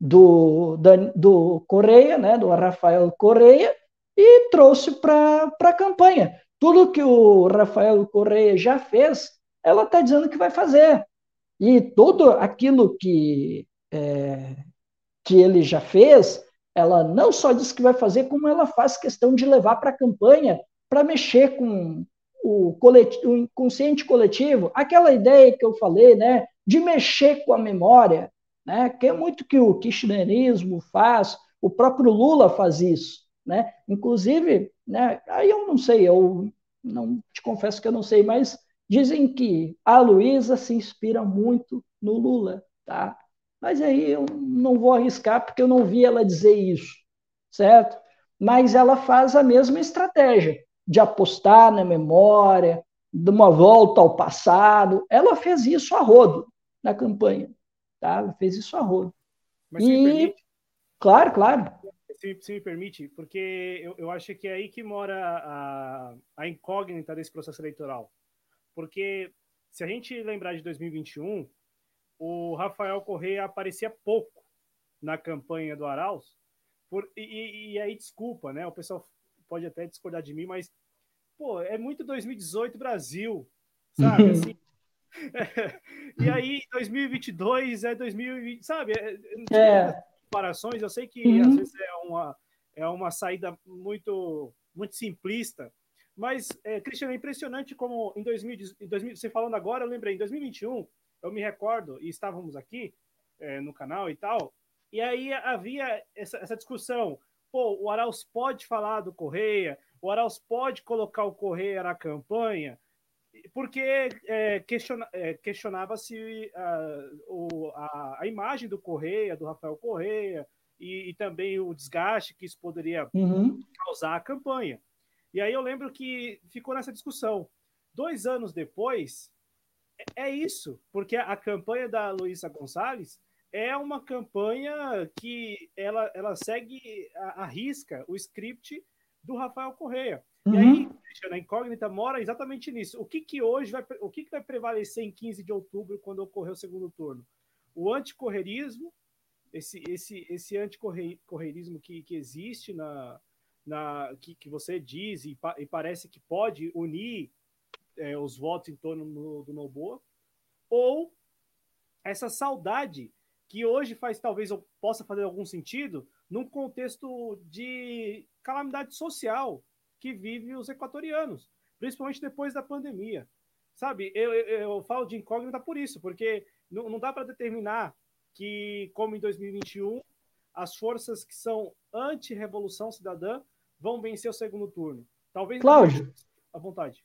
do, da, do Correia, né, do Rafael Correia, e trouxe para a campanha. Tudo que o Rafael Correia já fez, ela está dizendo que vai fazer. E tudo aquilo que, é, que ele já fez, ela não só diz que vai fazer, como ela faz questão de levar para a campanha para mexer com o, coletivo, o inconsciente coletivo, aquela ideia que eu falei, né, de mexer com a memória, né, que é muito que o kirchnerismo faz, o próprio Lula faz isso. Né? Inclusive, né, aí eu não sei, eu não te confesso que eu não sei, mas dizem que a Luísa se inspira muito no Lula, tá? Mas aí eu não vou arriscar porque eu não vi ela dizer isso, certo? Mas ela faz a mesma estratégia de apostar na memória, de uma volta ao passado. Ela fez isso a rodo na campanha, tá? Ela fez isso a rodo. Mas e... Claro, claro se, se, me permite, porque eu, eu acho que é aí que mora a, a incógnita desse processo eleitoral. Porque se a gente lembrar de 2021, o Rafael Correia aparecia pouco na campanha do Arauz, por, e, e, aí desculpa, né? O pessoal pode até discordar de mim, mas pô, é muito 2018 Brasil, sabe? Assim, é, e aí 2022 é 2020, sabe? É, é comparações, eu sei que uhum. às vezes é uma, é uma saída muito, muito simplista, mas, é, Cristiano, é impressionante como em 2000, em 2000, você falando agora, eu lembrei, em 2021, eu me recordo, e estávamos aqui é, no canal e tal, e aí havia essa, essa discussão, pô, o Arauz pode falar do Correia, o Arauz pode colocar o Correia na campanha, porque é, questiona, é, questionava-se uh, a, a, imagem do Correia, do Rafael Correia, e, e também o desgaste que isso poderia uhum. causar à campanha. E aí eu lembro que ficou nessa discussão. Dois anos depois, é, é isso, porque a, a campanha da Luísa Gonçalves é uma campanha que ela, ela segue a, a risca o script do Rafael Correia. Uhum. E aí, a incógnita mora exatamente nisso. O que, que hoje vai, o que, que vai prevalecer em 15 de outubro, quando ocorrer o segundo turno? O anticorrerismo, esse, esse, esse anticorreirismo que, que existe na, na que, que você diz e, pa, e parece que pode unir é, os votos em torno do, do Noboa, ou essa saudade que hoje faz talvez possa fazer algum sentido num contexto de calamidade social que vive os equatorianos, principalmente depois da pandemia. Sabe, eu, eu, eu falo de incógnita por isso, porque não, não dá para determinar que, como em 2021, as forças que são anti-revolução cidadã vão vencer o segundo turno. Talvez. Cláudio, à vontade.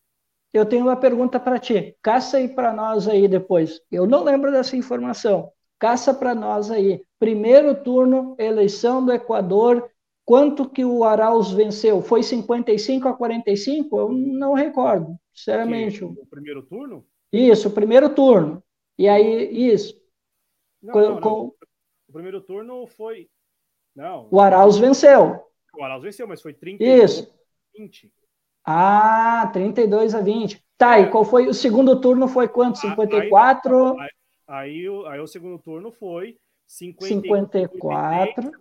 Eu tenho uma pergunta para ti. Caça aí para nós aí depois. Eu não lembro dessa informação. Caça para nós aí. Primeiro turno, eleição do Equador Quanto que o Arauz venceu? Foi 55 a 45? Eu não recordo, sinceramente. Que, o primeiro turno? Isso, o primeiro turno. E aí, isso. Não, com, não, não. O primeiro turno foi. Não. O Arauz venceu. O Arauz venceu, mas foi 32 isso. a 20. Ah, 32 a 20. Tá, e qual foi? O segundo turno foi quanto? 54? Aí, aí, aí, aí o segundo turno foi 54.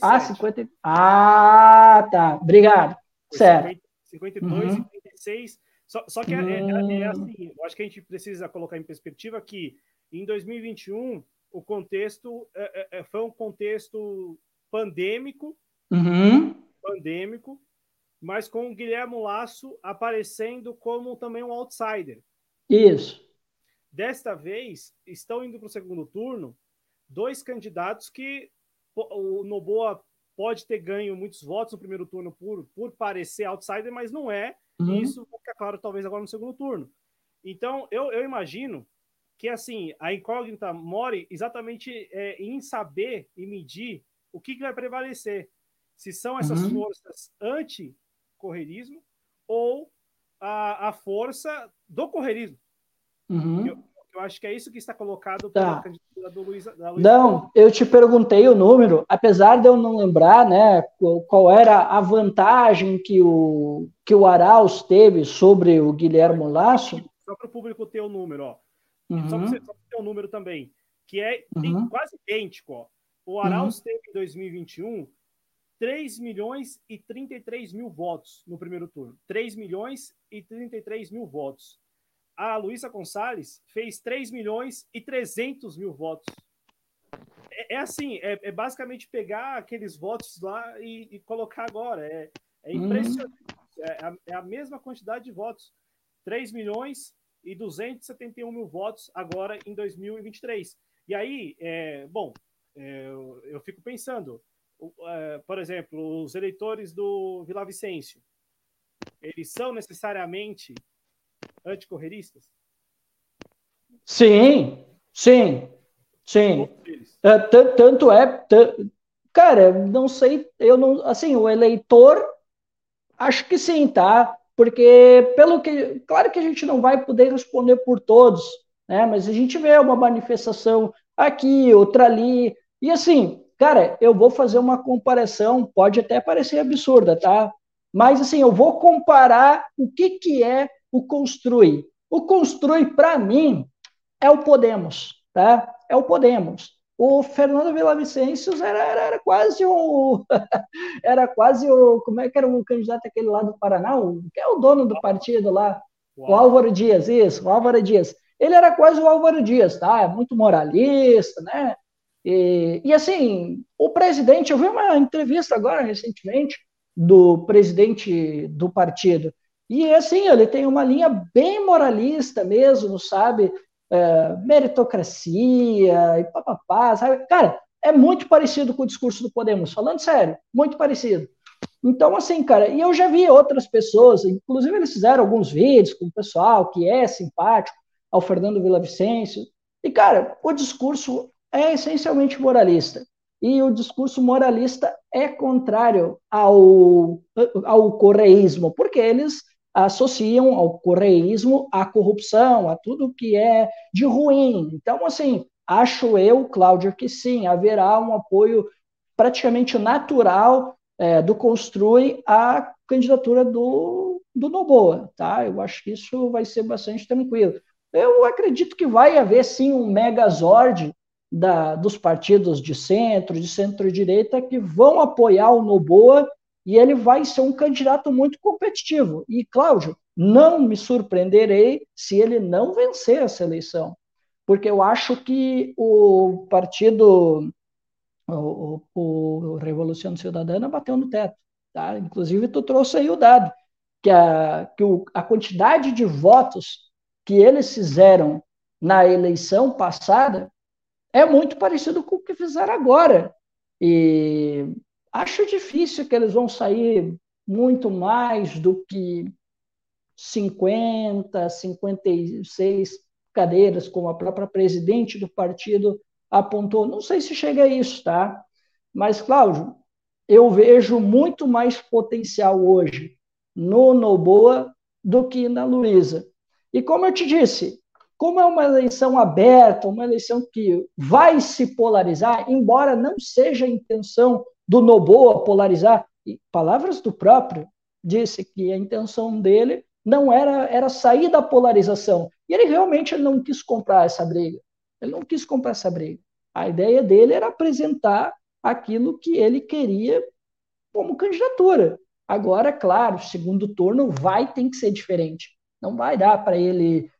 Ah, 50. Ah, tá. Obrigado. Foi certo. 52, uhum. 56. Só, só que é, é, é, assim, eu acho que a gente precisa colocar em perspectiva que em 2021 o contexto é, é, é, foi um contexto pandêmico, uhum. pandêmico, mas com o Guilherme Lasso aparecendo como também um outsider. Isso. Desta vez, estão indo para o segundo turno dois candidatos que o Noboa pode ter ganho muitos votos no primeiro turno por, por parecer outsider, mas não é. Uhum. E isso fica claro, talvez, agora no segundo turno. Então, eu, eu imagino que assim a incógnita more exatamente é, em saber e medir o que, que vai prevalecer. Se são essas uhum. forças anti-correrismo ou a, a força do correrismo. Uhum. Eu, eu, acho que é isso que está colocado tá. pela candidatura do Luiz, da Luiz Não, eu te perguntei o número, apesar de eu não lembrar né, qual era a vantagem que o, que o Arauz teve sobre o Guilherme Lasso. Só para o público ter o número, ó. Uhum. Só para ter o número também, que é uhum. quase idêntico, ó. O Arauz uhum. teve em 2021 3 milhões e 33 mil votos no primeiro turno. 3 milhões e 33 mil votos. A Luísa Gonçalves fez 3 milhões e 300 mil votos. É, é assim, é, é, basicamente pegar aqueles votos lá e, e colocar agora. É, é uhum. impressionante. Uhum. É, a, é, a, mesma quantidade de votos. 3 milhões e 271 mil votos agora em 2023. E aí, é, bom, é, eu, eu, fico pensando, por exemplo, os eleitores do Vila Vicêncio, eles são necessariamente anticorreristas? Sim, sim, sim. É, tanto é, cara, não sei, eu não, assim, o eleitor, acho que sim, tá? Porque pelo que, claro que a gente não vai poder responder por todos, né? Mas a gente vê uma manifestação aqui, outra ali, e assim, cara, eu vou fazer uma comparação, pode até parecer absurda, tá? Mas assim, eu vou comparar o que, que é o construir. O construir, para mim, é o Podemos, tá? É o Podemos. O Fernando Villavicencio era, era, era quase o. era quase o. Como é que era o candidato aquele lá do Paraná? O, que é o dono do partido lá? Uau. O Álvaro Dias, isso, o Álvaro Dias. Ele era quase o Álvaro Dias, tá? É muito moralista, né? E, e, assim, o presidente, eu vi uma entrevista agora recentemente do presidente do partido, e assim, ele tem uma linha bem moralista mesmo, sabe? É, meritocracia e papapá, sabe? Cara, é muito parecido com o discurso do Podemos, falando sério, muito parecido. Então, assim, cara, e eu já vi outras pessoas, inclusive eles fizeram alguns vídeos com o pessoal que é simpático ao Fernando Villavicencio, e, cara, o discurso é essencialmente moralista. E o discurso moralista é contrário ao, ao correísmo, porque eles associam ao correísmo a corrupção, a tudo que é de ruim. Então, assim, acho eu, Cláudio, que sim, haverá um apoio praticamente natural é, do Construi à candidatura do, do Noboa, tá? Eu acho que isso vai ser bastante tranquilo. Eu acredito que vai haver, sim, um megazord da, dos partidos de centro, de centro-direita, que vão apoiar o Noboa e ele vai ser um candidato muito competitivo. E, Cláudio, não me surpreenderei se ele não vencer essa eleição, porque eu acho que o partido, o, o, o Revolução Cidadana bateu no teto. Tá? Inclusive, tu trouxe aí o dado, que a, que o, a quantidade de votos que eles fizeram na eleição passada é muito parecido com o que fizeram agora. E acho difícil que eles vão sair muito mais do que 50, 56 cadeiras, como a própria presidente do partido apontou. Não sei se chega a isso, tá? Mas, Cláudio, eu vejo muito mais potencial hoje no Noboa do que na Luísa. E como eu te disse, como é uma eleição aberta, uma eleição que vai se polarizar, embora não seja a intenção do Noboa polarizar, e palavras do próprio, disse que a intenção dele não era, era sair da polarização. E ele realmente não quis comprar essa briga. Ele não quis comprar essa briga. A ideia dele era apresentar aquilo que ele queria como candidatura. Agora, claro, segundo turno vai ter que ser diferente. Não vai dar para ele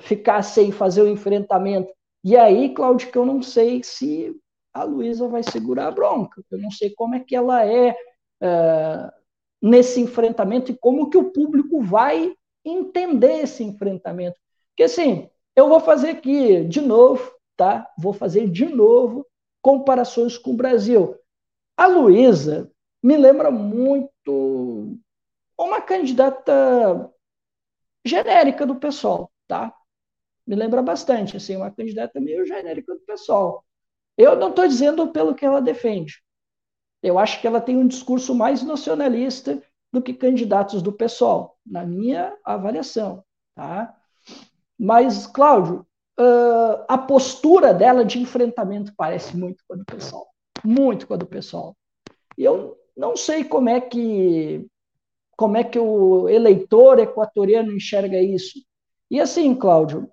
ficar sem fazer o enfrentamento. E aí, Cláudio, que eu não sei se a Luísa vai segurar a bronca. Eu não sei como é que ela é, uh, nesse enfrentamento e como que o público vai entender esse enfrentamento. Porque assim, eu vou fazer aqui de novo, tá? Vou fazer de novo comparações com o Brasil. A Luísa me lembra muito uma candidata genérica do pessoal, tá? Me lembra bastante, assim, uma candidata meio genérica do pessoal. Eu não estou dizendo pelo que ela defende. Eu acho que ela tem um discurso mais nacionalista do que candidatos do pessoal, na minha avaliação, tá? Mas, Cláudio, uh, a postura dela de enfrentamento parece muito com a do pessoal, muito com a do pessoal. E eu não sei como é que como é que o eleitor equatoriano enxerga isso. E assim, Cláudio,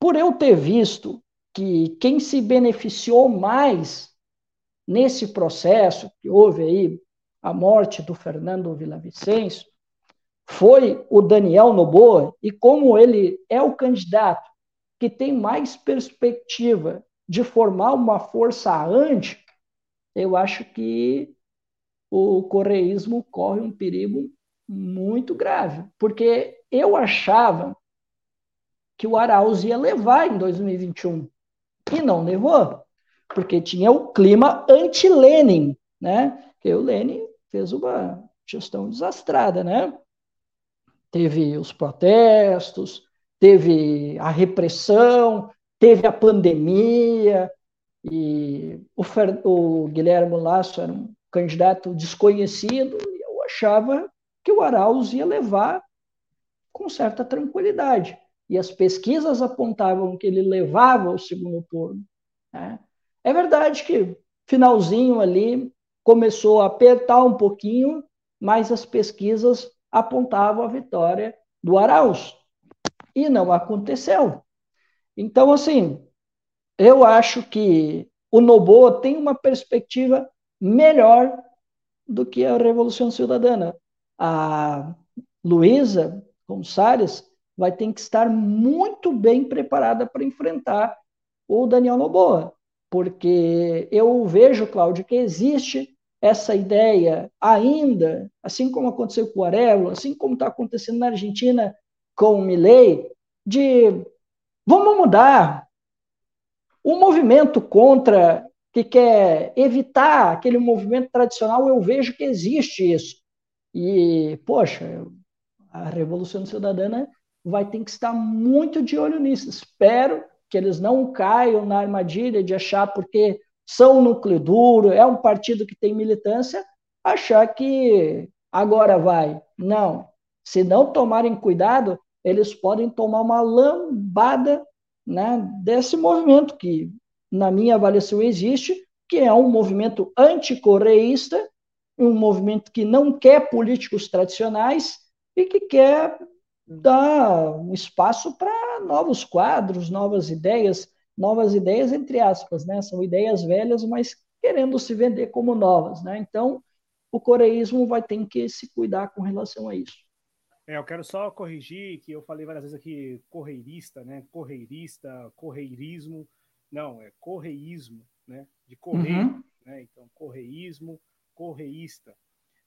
por eu ter visto que quem se beneficiou mais nesse processo, que houve aí a morte do Fernando Villavicencio, foi o Daniel Noboa, e como ele é o candidato que tem mais perspectiva de formar uma força anti, eu acho que o correísmo corre um perigo muito grave, porque eu achava que o Arauz ia levar em 2021 e não levou, porque tinha o clima anti-Lenin, né? Porque o Lenin fez uma gestão desastrada, né? Teve os protestos, teve a repressão, teve a pandemia, e o, Fer, o Guilherme Lasso era um candidato desconhecido, e eu achava que o Arauz ia levar com certa tranquilidade. E as pesquisas apontavam que ele levava o segundo turno. Né? É verdade que finalzinho ali começou a apertar um pouquinho, mas as pesquisas apontavam a vitória do Arauz. E não aconteceu. Então, assim, eu acho que o Noboa tem uma perspectiva melhor do que a Revolução Cidadana a Luísa Gonçalves vai ter que estar muito bem preparada para enfrentar o Daniel Noboa, porque eu vejo, Cláudio, que existe essa ideia ainda, assim como aconteceu com o Arelo, assim como está acontecendo na Argentina com o Milley, de vamos mudar. O movimento contra que quer evitar aquele movimento tradicional, eu vejo que existe isso. E, poxa, a Revolução Cidadana vai ter que estar muito de olho nisso. Espero que eles não caiam na armadilha de achar porque são núcleo duro, é um partido que tem militância, achar que agora vai. Não. Se não tomarem cuidado, eles podem tomar uma lambada né, desse movimento que, na minha avaliação, existe, que é um movimento anticorreísta, um movimento que não quer políticos tradicionais e que quer dar um espaço para novos quadros, novas ideias, novas ideias entre aspas, né? São ideias velhas, mas querendo se vender como novas, né? Então, o coreísmo vai ter que se cuidar com relação a isso. É, eu quero só corrigir que eu falei várias vezes aqui correirista, né? Correirista, correirismo. Não, é correísmo, né? De correr, uhum. né? Então, correísmo correísta.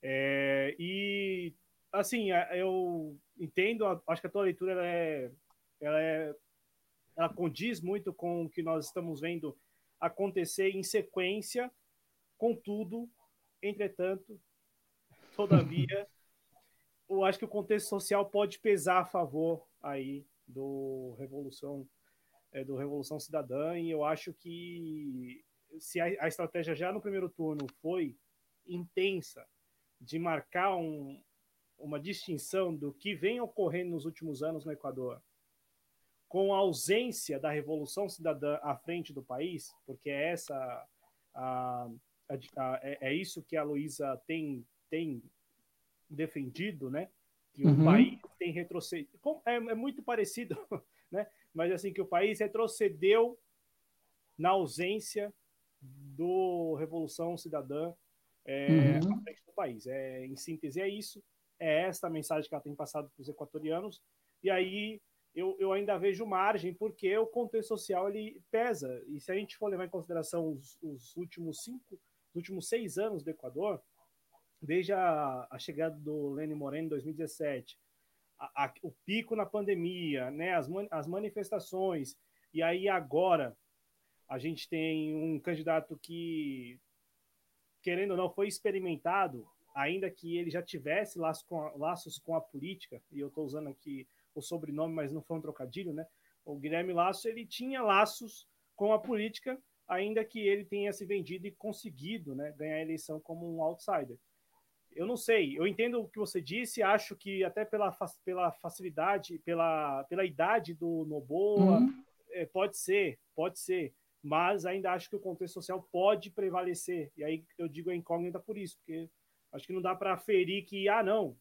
É, e, assim, eu entendo, acho que a tua leitura ela é, ela é. Ela condiz muito com o que nós estamos vendo acontecer em sequência, contudo, entretanto, todavia, eu acho que o contexto social pode pesar a favor aí do Revolução é, do Revolução Cidadã e eu acho que se a, a, estratégia já no primeiro turno foi intensa de marcar um, uma distinção do que vem ocorrendo nos últimos anos no Equador, com a ausência da revolução cidadã à frente do país, porque é essa a, a, a, é, é, isso que a Luísa tem, tem defendido, né? Que uhum. o país tem retrocedido. É, é muito parecido, né? Mas assim, que o país retrocedeu na ausência do Revolução Cidadã é, uhum. à frente do país. É, em síntese, é isso. É esta a mensagem que ela tem passado para os equatorianos. E aí eu, eu ainda vejo margem, porque o contexto social ele pesa. E se a gente for levar em consideração os, os últimos cinco, os últimos seis anos do Equador, desde a, a chegada do Lênin Moreno em 2017, a, a, o pico na pandemia, né, as, as manifestações, e aí agora a gente tem um candidato que, querendo ou não, foi experimentado, ainda que ele já tivesse laços com a, laços com a política, e eu estou usando aqui o sobrenome, mas não foi um trocadilho, né? O Guilherme Lasso, ele tinha laços com a política, ainda que ele tenha se vendido e conseguido né, ganhar a eleição como um outsider eu não sei, eu entendo o que você disse, acho que até pela, pela facilidade, pela, pela idade do Noboa, uhum. é, pode ser, pode ser, mas ainda acho que o contexto social pode prevalecer, e aí eu digo a incógnita por isso, porque acho que não dá para ferir que, ah, não,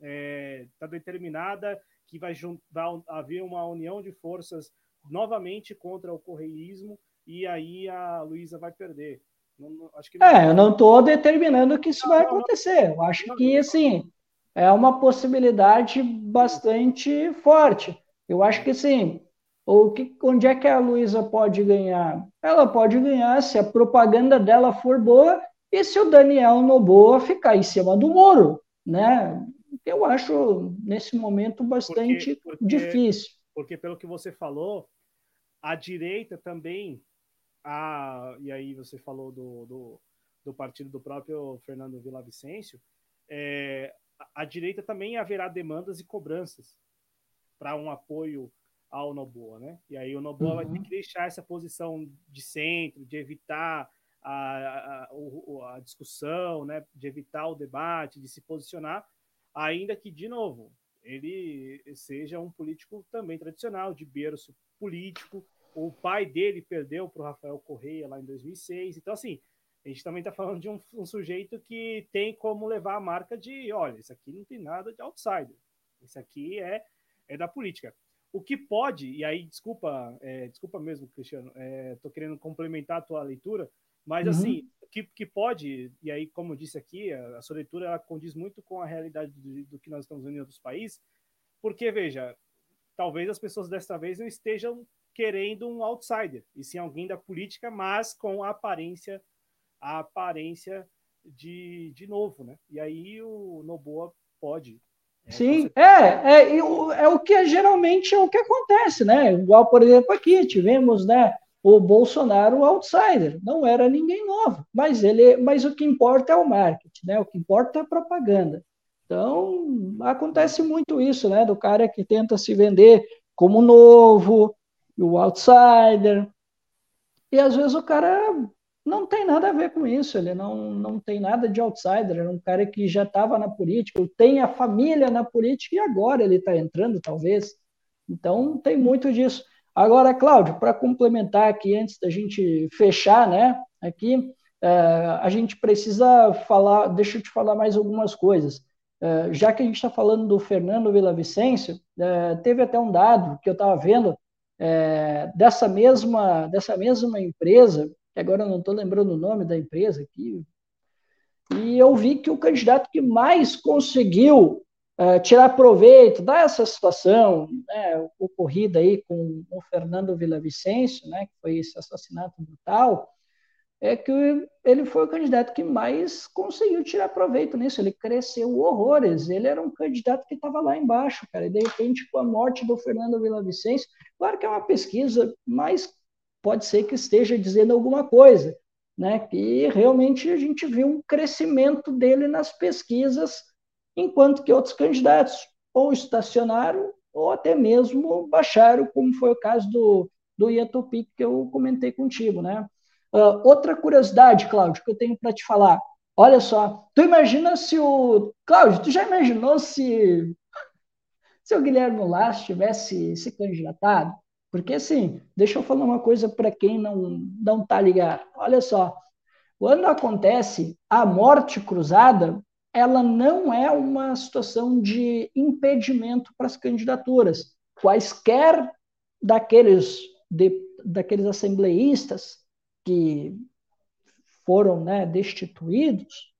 está é, tá determinada que vai, vai haver uma união de forças novamente contra o correísmo, e aí a Luísa vai perder. Não, não, é, eu não estou determinando que isso não, vai acontecer. Eu acho que, assim, é uma possibilidade bastante forte. Eu acho que, sim. O que, onde é que a Luísa pode ganhar? Ela pode ganhar se a propaganda dela for boa e se o Daniel Noboa ficar em cima do muro, né? Eu acho, nesse momento, bastante porque, porque, difícil. Porque, pelo que você falou, a direita também a, e aí você falou do, do, do partido do próprio Fernando Villavicencio, é, a, a direita também haverá demandas e cobranças para um apoio ao Noboa, né? E aí o Noboa uhum. vai ter uhum. que deixar essa posição de centro, de evitar a, a, a, discussão, né? De evitar o debate, de se posicionar, ainda que, de novo, ele seja um político também tradicional, de berço político, o pai dele perdeu para o Rafael Correia lá em 2006. Então, assim, a gente também está falando de um, um, sujeito que tem como levar a marca de: olha, isso aqui não tem nada de outsider. Isso aqui é, é da política. O que pode, e aí, desculpa, é, desculpa mesmo, Cristiano, estou é, querendo complementar a tua leitura, mas uhum. assim, que, que pode, e aí, como eu disse aqui, a, a sua leitura ela condiz muito com a realidade do, do que nós estamos vendo em outros países, porque, veja, talvez as pessoas desta vez não estejam querendo um outsider, e sim alguém da política, mas com a aparência, a aparência de, de novo, né? E aí o Noboa pode. É, sim, é, é, é o que é, geralmente é o que acontece, né? Igual, por exemplo, aqui tivemos, né? O Bolsonaro outsider, não era ninguém novo, mas ele, mas o que importa é o marketing, né? O que importa é a propaganda. Então, acontece muito isso, né? Do cara que tenta se vender como novo, o outsider. E às vezes o cara não tem nada a ver com isso, ele não, não tem nada de outsider, é um cara que já estava na política, tem a família na política e agora ele está entrando, talvez. Então tem muito disso. Agora, Cláudio, para complementar aqui, antes da gente fechar, né, aqui, é, a gente precisa falar, deixa eu te falar mais algumas coisas. É, já que a gente está falando do Fernando Villavicencio, é, teve até um dado que eu estava vendo, é, dessa, mesma, dessa mesma empresa, que agora eu não estou lembrando o nome da empresa aqui, e eu vi que o candidato que mais conseguiu é, tirar proveito dessa situação né, ocorrida aí com o Fernando Villavicencio, né, que foi esse assassinato brutal, é que ele foi o candidato que mais conseguiu tirar proveito nisso. Ele cresceu horrores. Ele era um candidato que estava lá embaixo, cara. E de repente, com a morte do Fernando Villavicencio, claro que é uma pesquisa, mas pode ser que esteja dizendo alguma coisa, né? Que realmente a gente viu um crescimento dele nas pesquisas, enquanto que outros candidatos ou estacionaram ou até mesmo baixaram, como foi o caso do, do Iatopic que eu comentei contigo, né? Uh, outra curiosidade, Cláudio, que eu tenho para te falar. Olha só, tu imagina se o. Cláudio, tu já imaginou se, se o Guilherme Lasso tivesse se candidatado? Porque, assim, deixa eu falar uma coisa para quem não não está ligado. Olha só, quando acontece a morte cruzada, ela não é uma situação de impedimento para as candidaturas. Quaisquer daqueles, de, daqueles assembleístas que foram né, destituídos,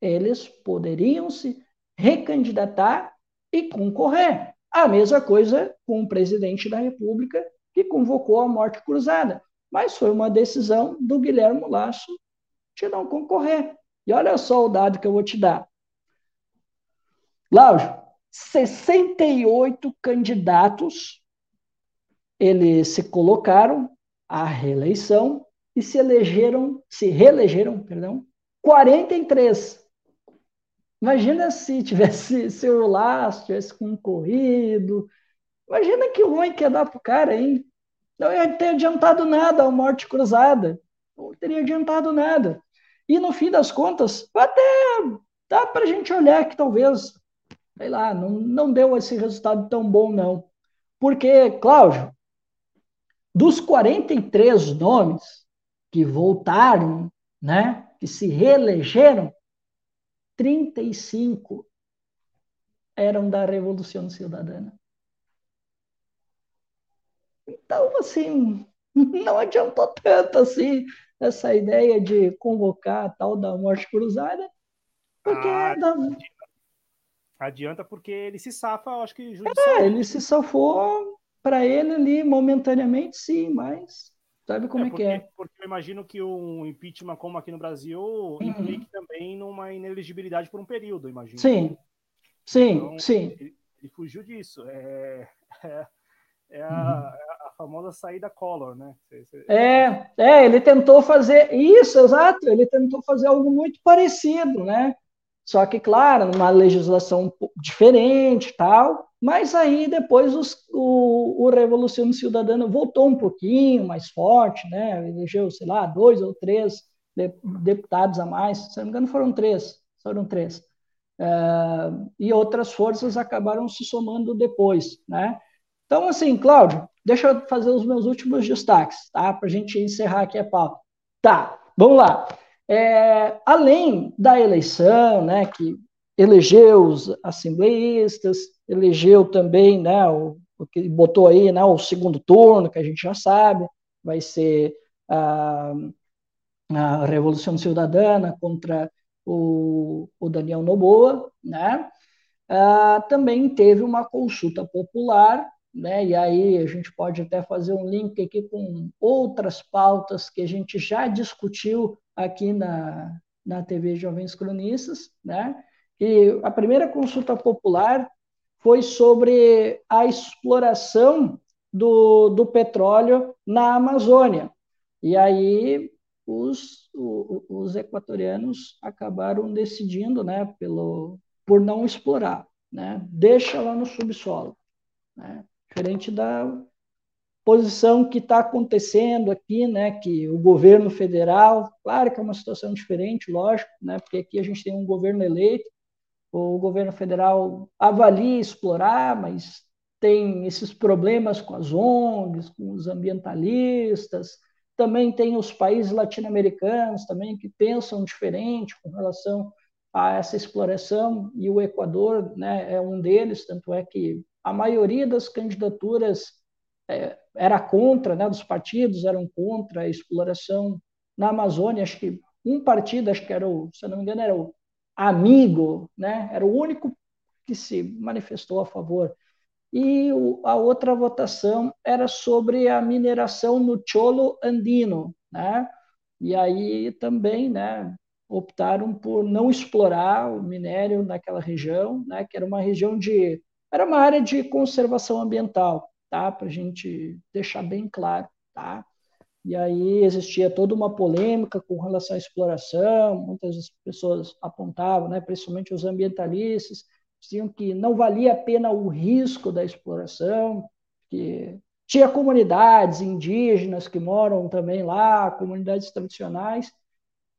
eles poderiam se recandidatar e concorrer. A mesma coisa com o presidente da República, que convocou a morte cruzada. Mas foi uma decisão do Guilherme Lasso de não concorrer. E olha só o dado que eu vou te dar. Láudio, 68 candidatos eles se colocaram à reeleição e se elegeram, se reelegeram, perdão, 43. Imagina se tivesse se o Laço tivesse concorrido. Imagina que ruim que ia dar pro cara, hein? Não ia ter adiantado nada a morte cruzada. Não teria adiantado nada. E no fim das contas, até dá para a gente olhar que talvez, sei lá, não, não deu esse resultado tão bom, não. Porque, Cláudio, dos 43 nomes que voltaram, né, que se reelegeram, 35 eram da Revolução Cidadana. Então, assim, não adiantou tanto assim essa ideia de convocar a tal da morte cruzada, porque ah, não... adianta porque ele se safa, acho que É, ele se safou para ele ali, momentaneamente, sim, mas sabe como é, é porque, que é. Porque eu imagino que um impeachment, como aqui no Brasil, uhum. implique também numa ineligibilidade por um período, imagino. Sim, sim, então, sim. Ele, ele, fugiu disso. É, é, é a, uhum. Famosa saída Collor, né? É, é, ele tentou fazer isso, exato. Ele tentou fazer algo muito parecido, né? Só que, claro, numa legislação diferente tal, mas aí depois os, o, o Revolução Cidadana voltou um pouquinho mais forte, né? Elegeu, sei lá, dois ou três deputados a mais, se não me engano foram três, foram três. É, e outras forças acabaram se somando depois, né? Então, assim, Cláudio, deixa eu fazer os meus últimos destaques, tá? Para a gente encerrar aqui a pauta. Tá, vamos lá. É, além da eleição, né, que elegeu os assembleístas, elegeu também, né, o, o, que botou aí, né, o segundo turno, que a gente já sabe, vai ser a, a Revolução Cidadana contra o, o Daniel Noboa, né, ah, também teve uma consulta popular né? E aí a gente pode até fazer um link aqui com outras pautas que a gente já discutiu aqui na, na TV Jovens Cronistas, né? E a primeira consulta popular foi sobre a exploração do, do petróleo na Amazônia. E aí os, os equatorianos acabaram decidindo, né, pelo, por não explorar, né? Deixa lá no subsolo, né? Diferente da posição que está acontecendo aqui, né, que o governo federal, claro que é uma situação diferente, lógico, né, porque aqui a gente tem um governo eleito, o governo federal avalia explorar, mas tem esses problemas com as ONGs, com os ambientalistas, também tem os países latino-americanos também que pensam diferente com relação a essa exploração, e o Equador né, é um deles, tanto é que a maioria das candidaturas é, era contra, né, dos partidos eram contra a exploração na Amazônia. Acho que um partido, acho que era o, se não me engano, era o Amigo, né, era o único que se manifestou a favor. E o, a outra votação era sobre a mineração no Cholo Andino, né? E aí também, né, optaram por não explorar o minério naquela região, né, que era uma região de era uma área de conservação ambiental, tá? Para a gente deixar bem claro, tá? E aí existia toda uma polêmica com relação à exploração, muitas pessoas apontavam, né, principalmente os ambientalistas, diziam que não valia a pena o risco da exploração, que tinha comunidades indígenas que moram também lá, comunidades tradicionais,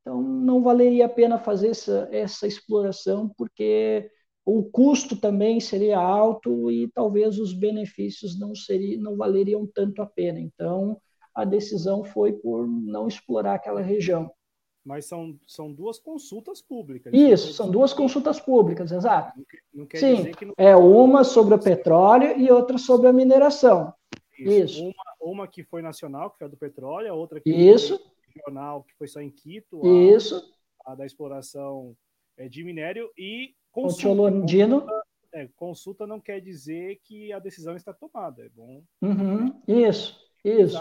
então não valeria a pena fazer essa, essa exploração, porque o custo também seria alto e talvez os benefícios não seriam, não valeriam tanto a pena. Então, a decisão foi por não explorar aquela região. Mas são, são duas consultas públicas. Isso, são duas consultas públicas, exato. Não não Sim, não... é uma sobre o petróleo e outra sobre a mineração. Isso. Isso. Uma, uma que foi nacional, que foi a do petróleo, a outra que Isso. foi regional, que foi só em Quito. A, Isso. A da exploração é, de minério e Consulta, consulta, é, consulta não quer dizer que a decisão está tomada. É bom. Uhum, isso, isso.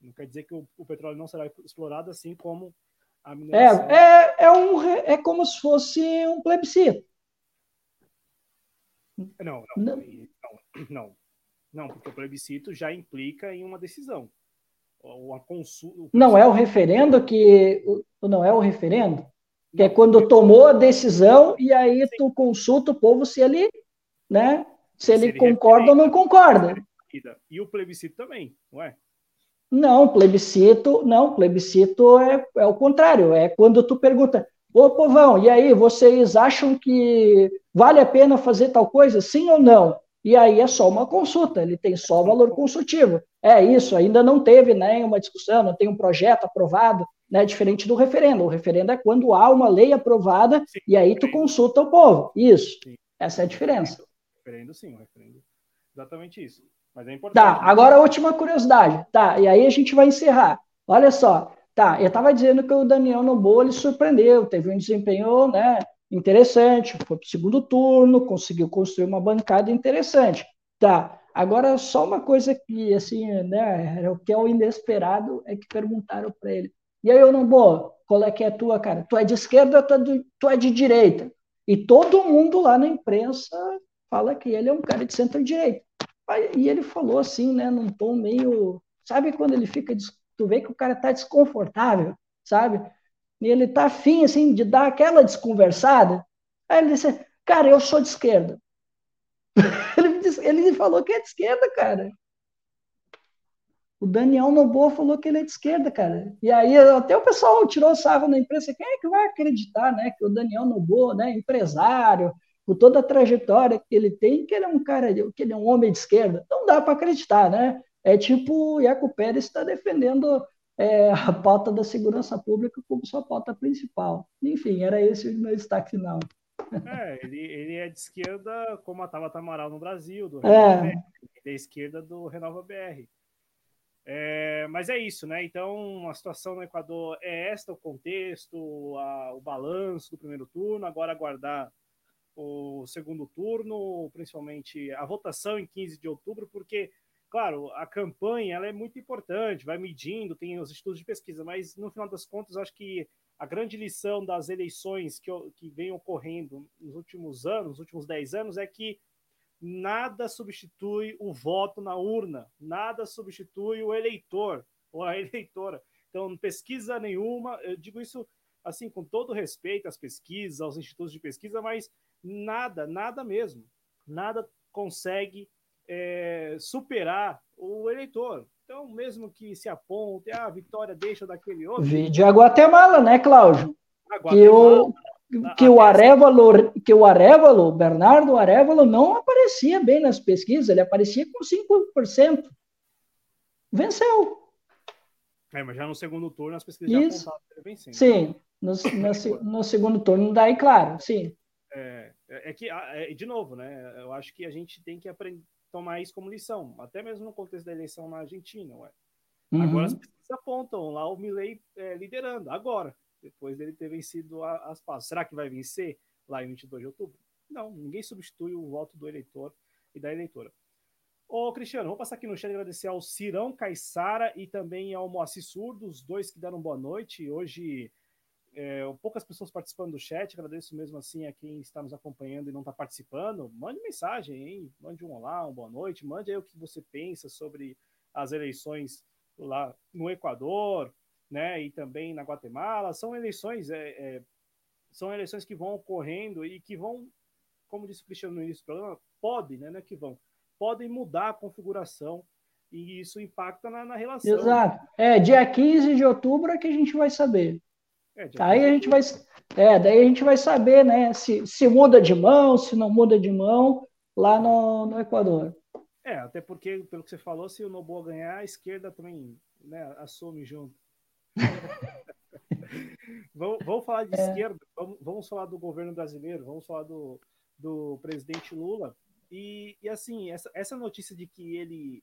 Não quer dizer que o, o, petróleo não será explorado, assim como a mineração. É, é, é, um, é como se fosse um plebiscito. Não, não, não, não, não, porque o plebiscito já implica em uma decisão. Uma consulta. Não é o referendo que. Não é o referendo? Que é quando tomou a decisão e aí tu consulta o povo se ele, né? Se ele, se ele concorda ou não concorda. E o plebiscito também, não é? Não, plebiscito, não, plebiscito é, é o contrário, é quando tu pergunta, ô povão, e aí, vocês acham que vale a pena fazer tal coisa, sim ou não? E aí é só uma consulta, ele tem só valor consultivo. É isso, ainda não teve né, uma discussão, não tem um projeto aprovado, né, diferente do referendo. O referendo é quando há uma lei aprovada sim, e aí tu consulta o povo. Isso, sim. essa é a diferença. Referendo, sim, referendo. Exatamente isso. Mas é importante. Tá, agora a última curiosidade. Tá, e aí a gente vai encerrar. Olha só, tá, eu estava dizendo que o Daniel Noboa ele surpreendeu, teve um desempenho, né, interessante, foi para o segundo turno, conseguiu construir uma bancada interessante. Tá, agora só uma coisa que, assim, né, o que é o inesperado, é que perguntaram para ele, e aí, Noboa, qual é que é a tua, cara? Tu é de esquerda tu é de, tu é de direita? E todo mundo lá na imprensa fala que ele é um cara de centro-direita. E ele falou assim, né, num tom meio. Sabe quando ele fica. Tu vê que o cara tá desconfortável, sabe? E ele tá afim, assim, de dar aquela desconversada. Aí ele disse: Cara, eu sou de esquerda. ele, disse, ele falou que é de esquerda, cara. O Daniel Noboa falou que ele é de esquerda, cara. E aí até o pessoal tirou sarro na imprensa. Quem é que vai acreditar, né, que o Daniel Noboa, né, empresário, com toda a trajetória que ele tem, que ele é um cara, que ele é um homem de esquerda. Não dá para acreditar, né? É tipo o Iaco Pérez está defendendo é, a pauta da segurança pública como sua pauta principal. Enfim, era esse o meu destaque final. É, ele, ele é de esquerda como a Tabata Amaral no Brasil, do é. BR. Ele é esquerda do Renova BR. É, mas é isso, né? Então, a situação no Equador é esta, o contexto, a, o balanço do primeiro turno, agora aguardar o segundo turno, principalmente a votação em 15 de outubro, porque, claro, a campanha ela é muito importante, vai medindo, tem os estudos de pesquisa, mas no final das contas, acho que a grande lição das eleições que, que vem ocorrendo nos últimos anos, nos últimos 10 anos, é que nada substitui o voto na urna, nada substitui o eleitor ou a eleitora. Então, pesquisa nenhuma, eu digo isso assim com todo respeito às pesquisas, aos institutos de pesquisa, mas nada, nada mesmo, nada consegue é, superar o eleitor. Então, mesmo que se aponte, ah, a vitória deixa daquele outro. Vídeo a Guatemala, né, Cláudio? Que o, que o Arevalo, que o Arevalo, Bernardo Arevalo, não aparecia bem nas pesquisas, ele aparecia com 5%. Venceu. É, mas já no segundo turno as pesquisas Isso. já apontavam ele vencendo. Sim, no, no, no segundo turno daí, claro, sim. É, é, é que, é, de novo, né? Eu acho que a gente tem que aprender, tomar isso como lição, até mesmo no contexto da eleição na Argentina, ué. Uhum. Agora as pesquisas apontam lá o Milley é, liderando, agora, depois dele ter vencido a, as passos. Será que vai vencer lá em 22 de outubro? Não, ninguém substitui o voto do eleitor e da eleitora. Ô, Cristiano, vou passar aqui no chat e agradecer ao Cirão Caissara e também ao Moacir Surdo, os dois que deram boa noite. Hoje é, poucas pessoas participando do chat, agradeço mesmo assim a quem está nos acompanhando e não está participando. Mande mensagem, hein? Mande um olá, uma boa noite, mande aí o que você pensa sobre as eleições lá no Equador, né? E também na Guatemala. São eleições, é, é, são eleições que vão ocorrendo e que vão, como disse o Cristiano no início do programa, podem, né? Não é que vão, podem mudar a configuração e isso impacta na, na relação. Exato. É, dia 15 de outubro é que a gente vai saber. É, aí a gente vai, é, daí a gente vai saber, né, se, se muda de mão, se não muda de mão lá no, no Equador. É, até porque, pelo que você falou, se o Noboa ganhar, a esquerda também né, assume junto. vamos, vamos, falar de é. esquerda, vamos, vamos, falar do governo brasileiro, vamos falar do, do presidente Lula. E, e assim, essa, essa notícia de que ele,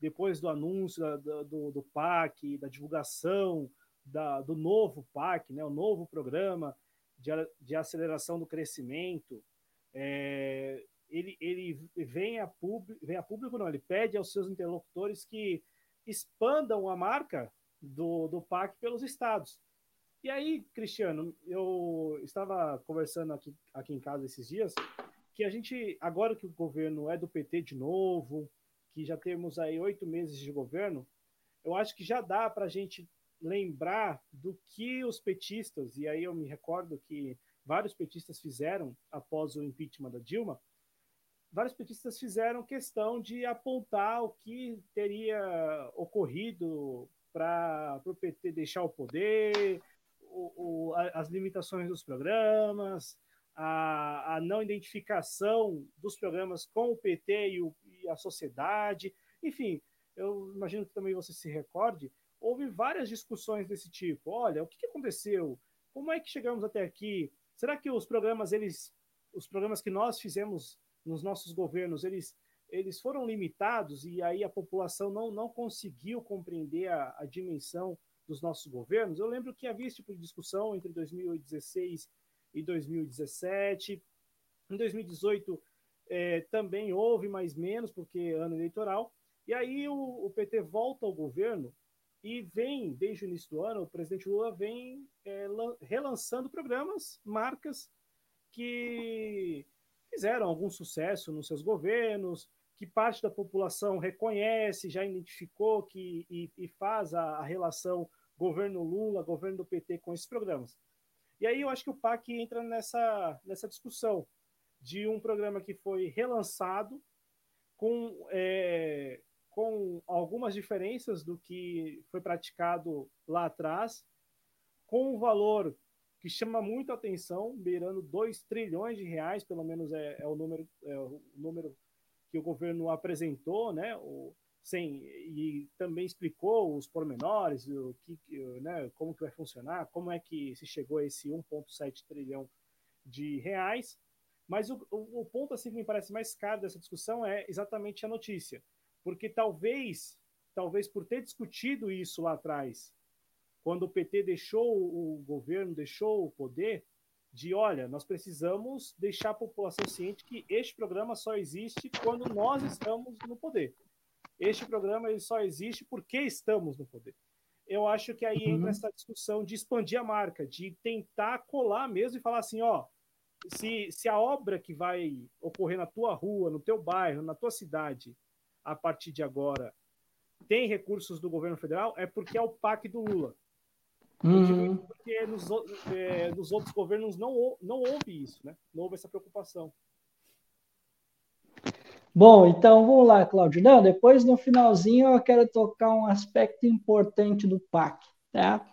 depois do anúncio da, do, do PAC, da divulgação da, do novo PAC, né, o novo programa de, de aceleração do crescimento, é, ele, ele vem, a público, vem a público, não, ele pede aos seus interlocutores que expandam a marca do, do PAC pelos estados. E aí, Cristiano, eu estava conversando aqui, aqui em casa esses dias que a gente, agora que o governo é do PT de novo, que já temos aí oito meses de governo, eu acho que já dá para a gente lembrar do que os petistas, e aí eu me recordo que vários petistas fizeram após o impeachment da Dilma, vários petistas fizeram questão de apontar o que teria ocorrido para o PT deixar o poder, o, as limitações dos programas, a, a, não identificação dos programas com o PT e, o, e a sociedade. Enfim, eu imagino que também você se recorde, houve várias discussões desse tipo. Olha, o que, que aconteceu? Como é que chegamos até aqui? Será que os programas, eles, os programas que nós fizemos nos nossos governos, eles, eles foram limitados e aí a população não, não conseguiu compreender a, a dimensão dos nossos governos? Eu lembro que havia esse tipo de discussão entre 2016 e 2017. Em 2018 é, também houve, mais menos, porque é ano eleitoral. E aí o, o, PT volta ao governo e vem, desde o início do ano, o presidente Lula vem é, relançando programas, marcas que fizeram algum sucesso nos seus governos, que parte da população reconhece, já identificou que, e, e faz a, a relação governo Lula, governo do PT com esses programas. E aí eu acho que o PAC entra nessa, nessa discussão de um programa que foi relançado com, é, com algumas diferenças do que foi praticado lá atrás, com um valor que chama muito atenção, beirando 2 trilhões de reais, pelo menos é, é, o, número, é o número que o governo apresentou, né? O, sem e também explicou os pormenores, o que, né, como que vai funcionar, como é que se chegou a esse 1,7 trilhão de reais. Mas o, o, o, ponto assim que me parece mais caro dessa discussão é exatamente a notícia, porque talvez, talvez por ter discutido isso lá atrás, quando o PT deixou o governo, deixou o poder, de olha, nós precisamos deixar a população ciente que este programa só existe quando nós estamos no poder. Este programa ele só existe porque estamos no poder. Eu acho que aí uhum. entra essa discussão de expandir a marca, de tentar colar mesmo e falar assim, ó, se, se a obra que vai ocorrer na tua rua, no teu bairro, na tua cidade, a partir de agora, tem recursos do governo federal, é porque é o PAC do Lula. Uhum. Porque nos, é, nos outros governos não, não houve isso, né? Não houve essa preocupação. Bom, então vamos lá, Cláudio. Não, depois no finalzinho eu quero tocar um aspecto importante do PAC, tá?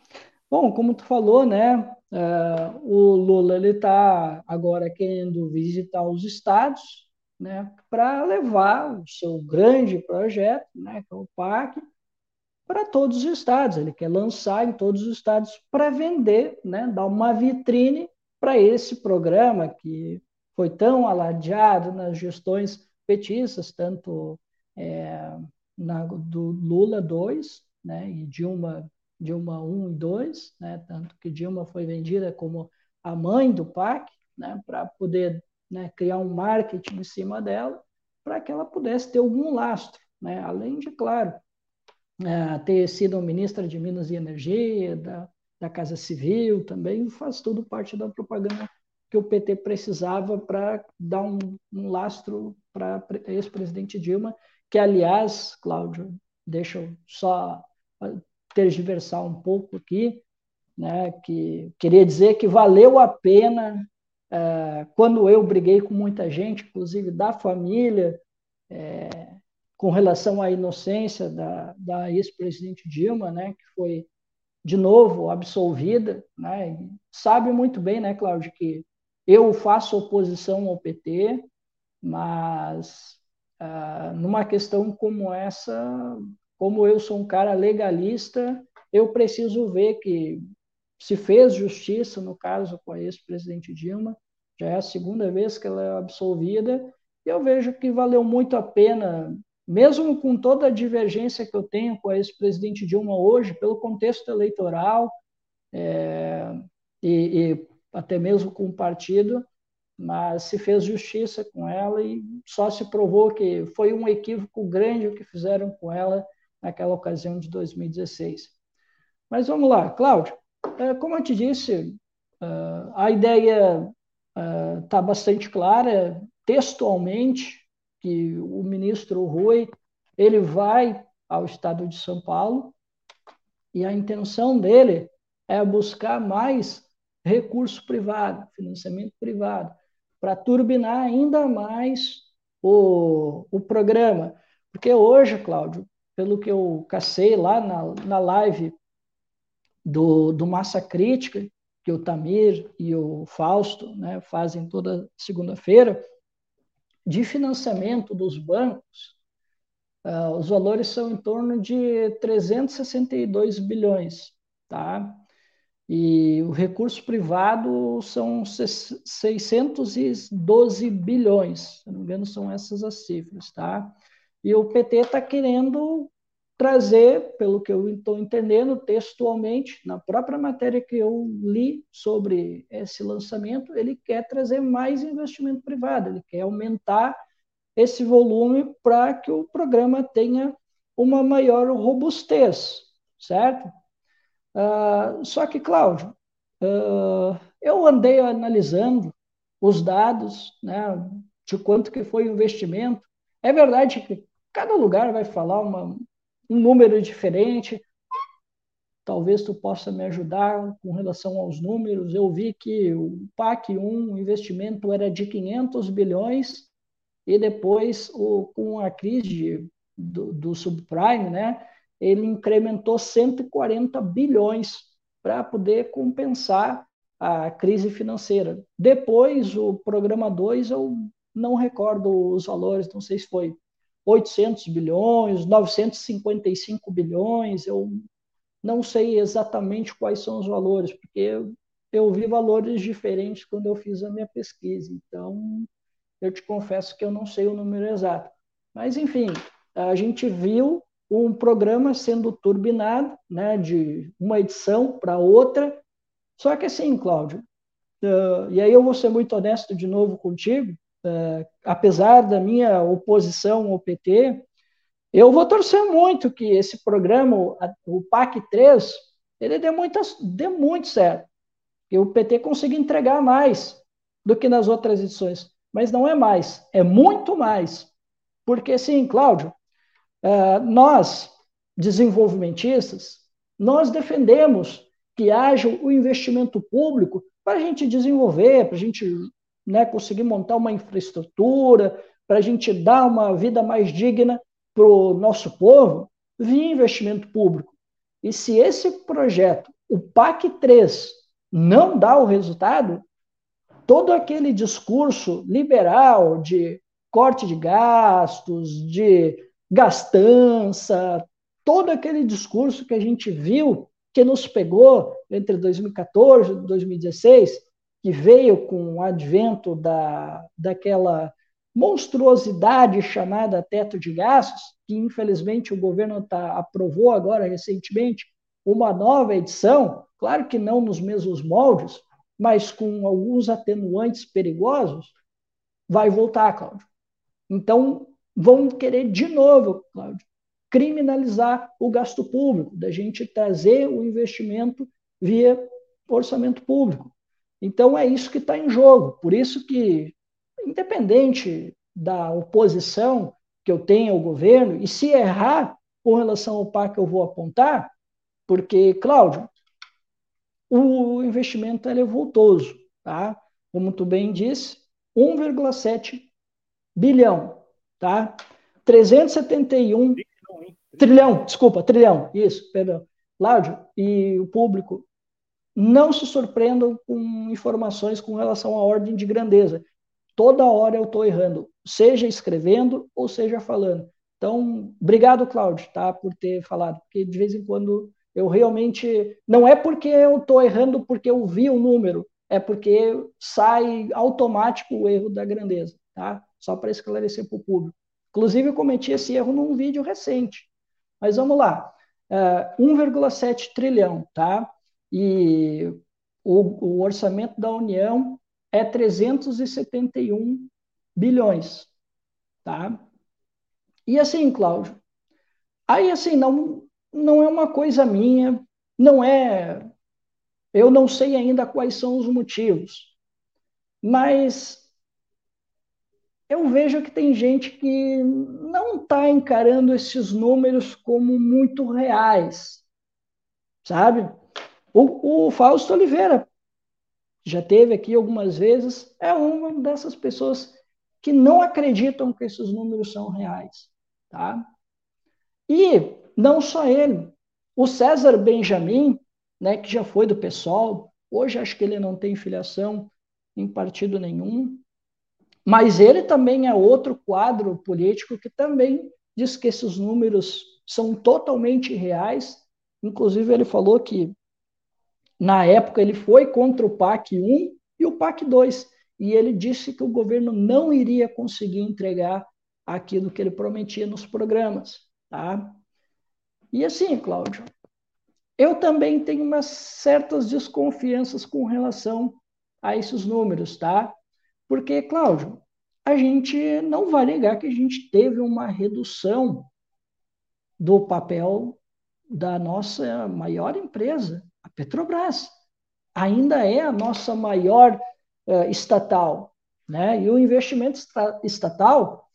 Bom, como tu falou, né, uh, o Lula ele está agora querendo visitar os estados, né, para levar o seu grande projeto, né, que é o PAC, para todos os estados. Ele quer lançar em todos os estados para vender, né, dar uma vitrine para esse programa que foi tão alardeado nas gestões petistas, tanto é, na, do Lula 2 né, e Dilma, Dilma 1 e 2, né, tanto que Dilma foi vendida como a mãe do PAC, né, para poder né, criar um marketing em cima dela, para que ela pudesse ter algum lastro, né, além de, claro, é, ter sido ministra de Minas e Energia, da, da Casa Civil também, faz tudo parte da propaganda que o PT precisava para dar um, um lastro para ex-presidente Dilma, que, aliás, Cláudio, deixa eu só tergiversar um pouco aqui, né, que queria dizer que valeu a pena é, quando eu briguei com muita gente, inclusive da família, é, com relação à inocência da, da ex-presidente Dilma, né, que foi de novo absolvida, né, sabe muito bem, né, Cláudio, que eu faço oposição ao PT, mas ah, numa questão como essa, como eu sou um cara legalista, eu preciso ver que se fez justiça, no caso com a ex-presidente Dilma, já é a segunda vez que ela é absolvida, e eu vejo que valeu muito a pena, mesmo com toda a divergência que eu tenho com a ex-presidente Dilma hoje, pelo contexto eleitoral, é, e, e até mesmo com o partido, mas se fez justiça com ela e só se provou que foi um equívoco grande o que fizeram com ela naquela ocasião de 2016. Mas vamos lá, Cláudio. é, como eu te disse, uh, a ideia está uh, bastante clara, textualmente, que o ministro Rui ele vai ao estado de São Paulo e a intenção dele é buscar mais recurso privado, financiamento privado, para turbinar ainda mais o, o programa. Porque hoje, Cláudio, pelo que eu cacei lá na, na live do, do Massa Crítica, que o Tamir e o Fausto né, fazem toda segunda-feira, de financiamento dos bancos, uh, os valores são em torno de 362 bilhões, tá? E o recurso privado são 612 bilhões, se não me engano, são essas as cifras, tá? E o PT está querendo trazer, pelo que eu estou entendendo textualmente, na própria matéria que eu li sobre esse lançamento, ele quer trazer mais investimento privado, ele quer aumentar esse volume para que o programa tenha uma maior robustez, certo? Uh, só que, Cláudio, uh, eu andei analisando os dados né, de quanto que foi o investimento. É verdade que cada lugar vai falar uma, um número diferente. Talvez tu possa me ajudar com relação aos números. Eu vi que o PAC 1, o investimento era de 500 bilhões e depois, o, com a crise do, do subprime, né, ele incrementou 140 bilhões para poder compensar a crise financeira. Depois, o programa 2, eu não recordo os valores, não sei se foi 800 bilhões, 955 bilhões, eu não sei exatamente quais são os valores, porque eu, eu vi valores diferentes quando eu fiz a minha pesquisa, então eu te confesso que eu não sei o número exato. Mas, enfim, a gente viu um programa sendo turbinado, né, de uma edição para outra, só que assim, Cláudio, uh, e aí eu vou ser muito honesto de novo contigo, uh, apesar da minha oposição ao PT, eu vou torcer muito que esse programa, o PAC 3, ele dê, muitas, dê muito certo. Que o PT consiga entregar mais do que nas outras edições. Mas não é mais, é muito mais. Porque, sim, Cláudio, uh, nós, desenvolvimentistas, nós defendemos que haja o investimento público para a gente desenvolver, para a gente né, conseguir montar uma infraestrutura, para a gente dar uma vida mais digna para o nosso povo, via investimento público. E se esse projeto, o PAC 3, não dá o resultado, todo aquele discurso liberal de corte de gastos, de gastança, todo aquele discurso que a gente viu que nos pegou entre 2014 e 2016, que veio com o advento da, daquela monstruosidade chamada teto de gastos, que infelizmente o governo tá, aprovou agora recentemente uma nova edição, claro que não nos mesmos moldes, mas com alguns atenuantes perigosos, vai voltar, Cláudio. Então, vão querer de novo, Cláudio, criminalizar o gasto público, da gente trazer o investimento via orçamento público. Então é isso que está em jogo. Por isso que, independente da oposição que eu tenho ao governo, e se errar com relação ao PAC eu vou apontar, porque, Cláudio, o investimento é voltoso, tá? Como tu bem disse, 1,7 bilhão, tá? 371 trilhão, desculpa, trilhão, isso, perdão. Cláudio e o público, não se surpreendam com informações com relação à ordem de grandeza. Toda hora eu estou errando, seja escrevendo ou seja falando. Então, obrigado, Cláudio, tá, por ter falado, porque de vez em quando eu realmente. Não é porque eu estou errando porque eu vi o número, é porque sai automático o erro da grandeza, tá? Só para esclarecer para o público. Inclusive, eu cometi esse erro num vídeo recente. Mas vamos lá. Uh, 1,7 trilhão, tá? E o, o orçamento da União é 371 bilhões, tá? E assim, Cláudio, aí assim, não, não é uma coisa minha, não é Eu não sei ainda quais são os motivos, mas eu vejo que tem gente que não está encarando esses números como muito reais, sabe? O, o Fausto Oliveira já teve aqui algumas vezes, é uma dessas pessoas que não acreditam que esses números são reais, tá? E não só ele, o César Benjamin, né, que já foi do PSOL, hoje acho que ele não tem filiação em partido nenhum, mas ele também é outro quadro político que também diz que esses números são totalmente reais. Inclusive, ele falou que na época ele foi contra o PAC 1 e o PAC 2, e ele disse que o governo não iria conseguir entregar aquilo que ele prometia nos programas. Tá? E assim, Cláudio, eu também tenho umas certas desconfianças com relação a esses números, tá? Porque, Cláudio, a gente não vai negar que a gente teve uma redução do papel da nossa maior empresa, Petrobras. Ainda é a nossa maior uh, estatal, né? E o investimento estatal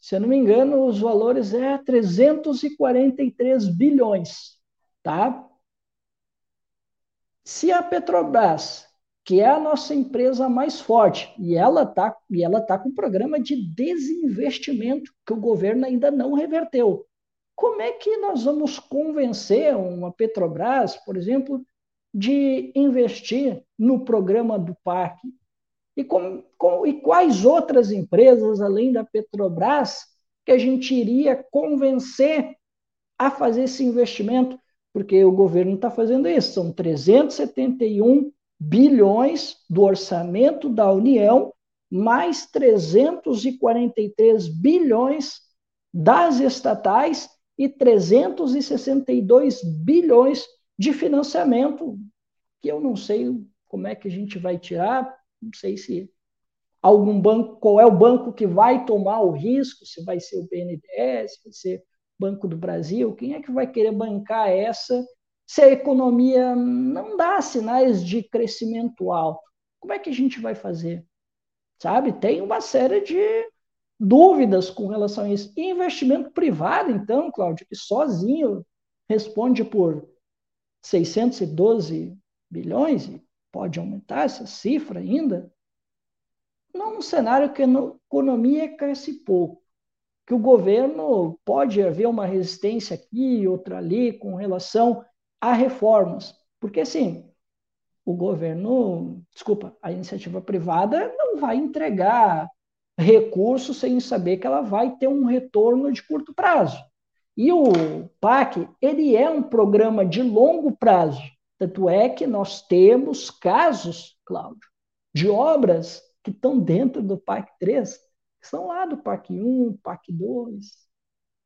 se eu não me engano, os valores é 343 bilhões, tá? Se a Petrobras, que é a nossa empresa mais forte, e ela tá e ela tá com um programa de desinvestimento que o governo ainda não reverteu. Como é que nós vamos convencer uma Petrobras, por exemplo, de investir no programa do parque, e, com, com, e quais outras empresas, além da Petrobras, que a gente iria convencer a fazer esse investimento? Porque o governo está fazendo isso, são 371 bilhões do orçamento da União, mais 343 bilhões das estatais e 362 bilhões de financiamento, que eu não sei como é que a gente vai tirar, não sei se algum banco, qual é o banco que vai tomar o risco, se vai ser o BNDES, se vai ser Banco do Brasil, quem é que vai querer bancar essa se a economia não dá sinais de crescimento alto? Como é que a gente vai fazer? Sabe? Tem uma série de dúvidas com relação a isso. E investimento privado, então, Cláudio, que sozinho responde por 612 bilhões, pode aumentar essa cifra ainda, num cenário que a economia cresce pouco, que o governo pode haver uma resistência aqui, outra ali, com relação a reformas. Porque, assim, o governo, desculpa, a iniciativa privada não vai entregar recursos sem saber que ela vai ter um retorno de curto prazo. E o PAC, ele é um programa de longo prazo. Tanto é que nós temos casos, Cláudio, de obras que estão dentro do PAC 3, que são lá do PAC 1, PAC 2.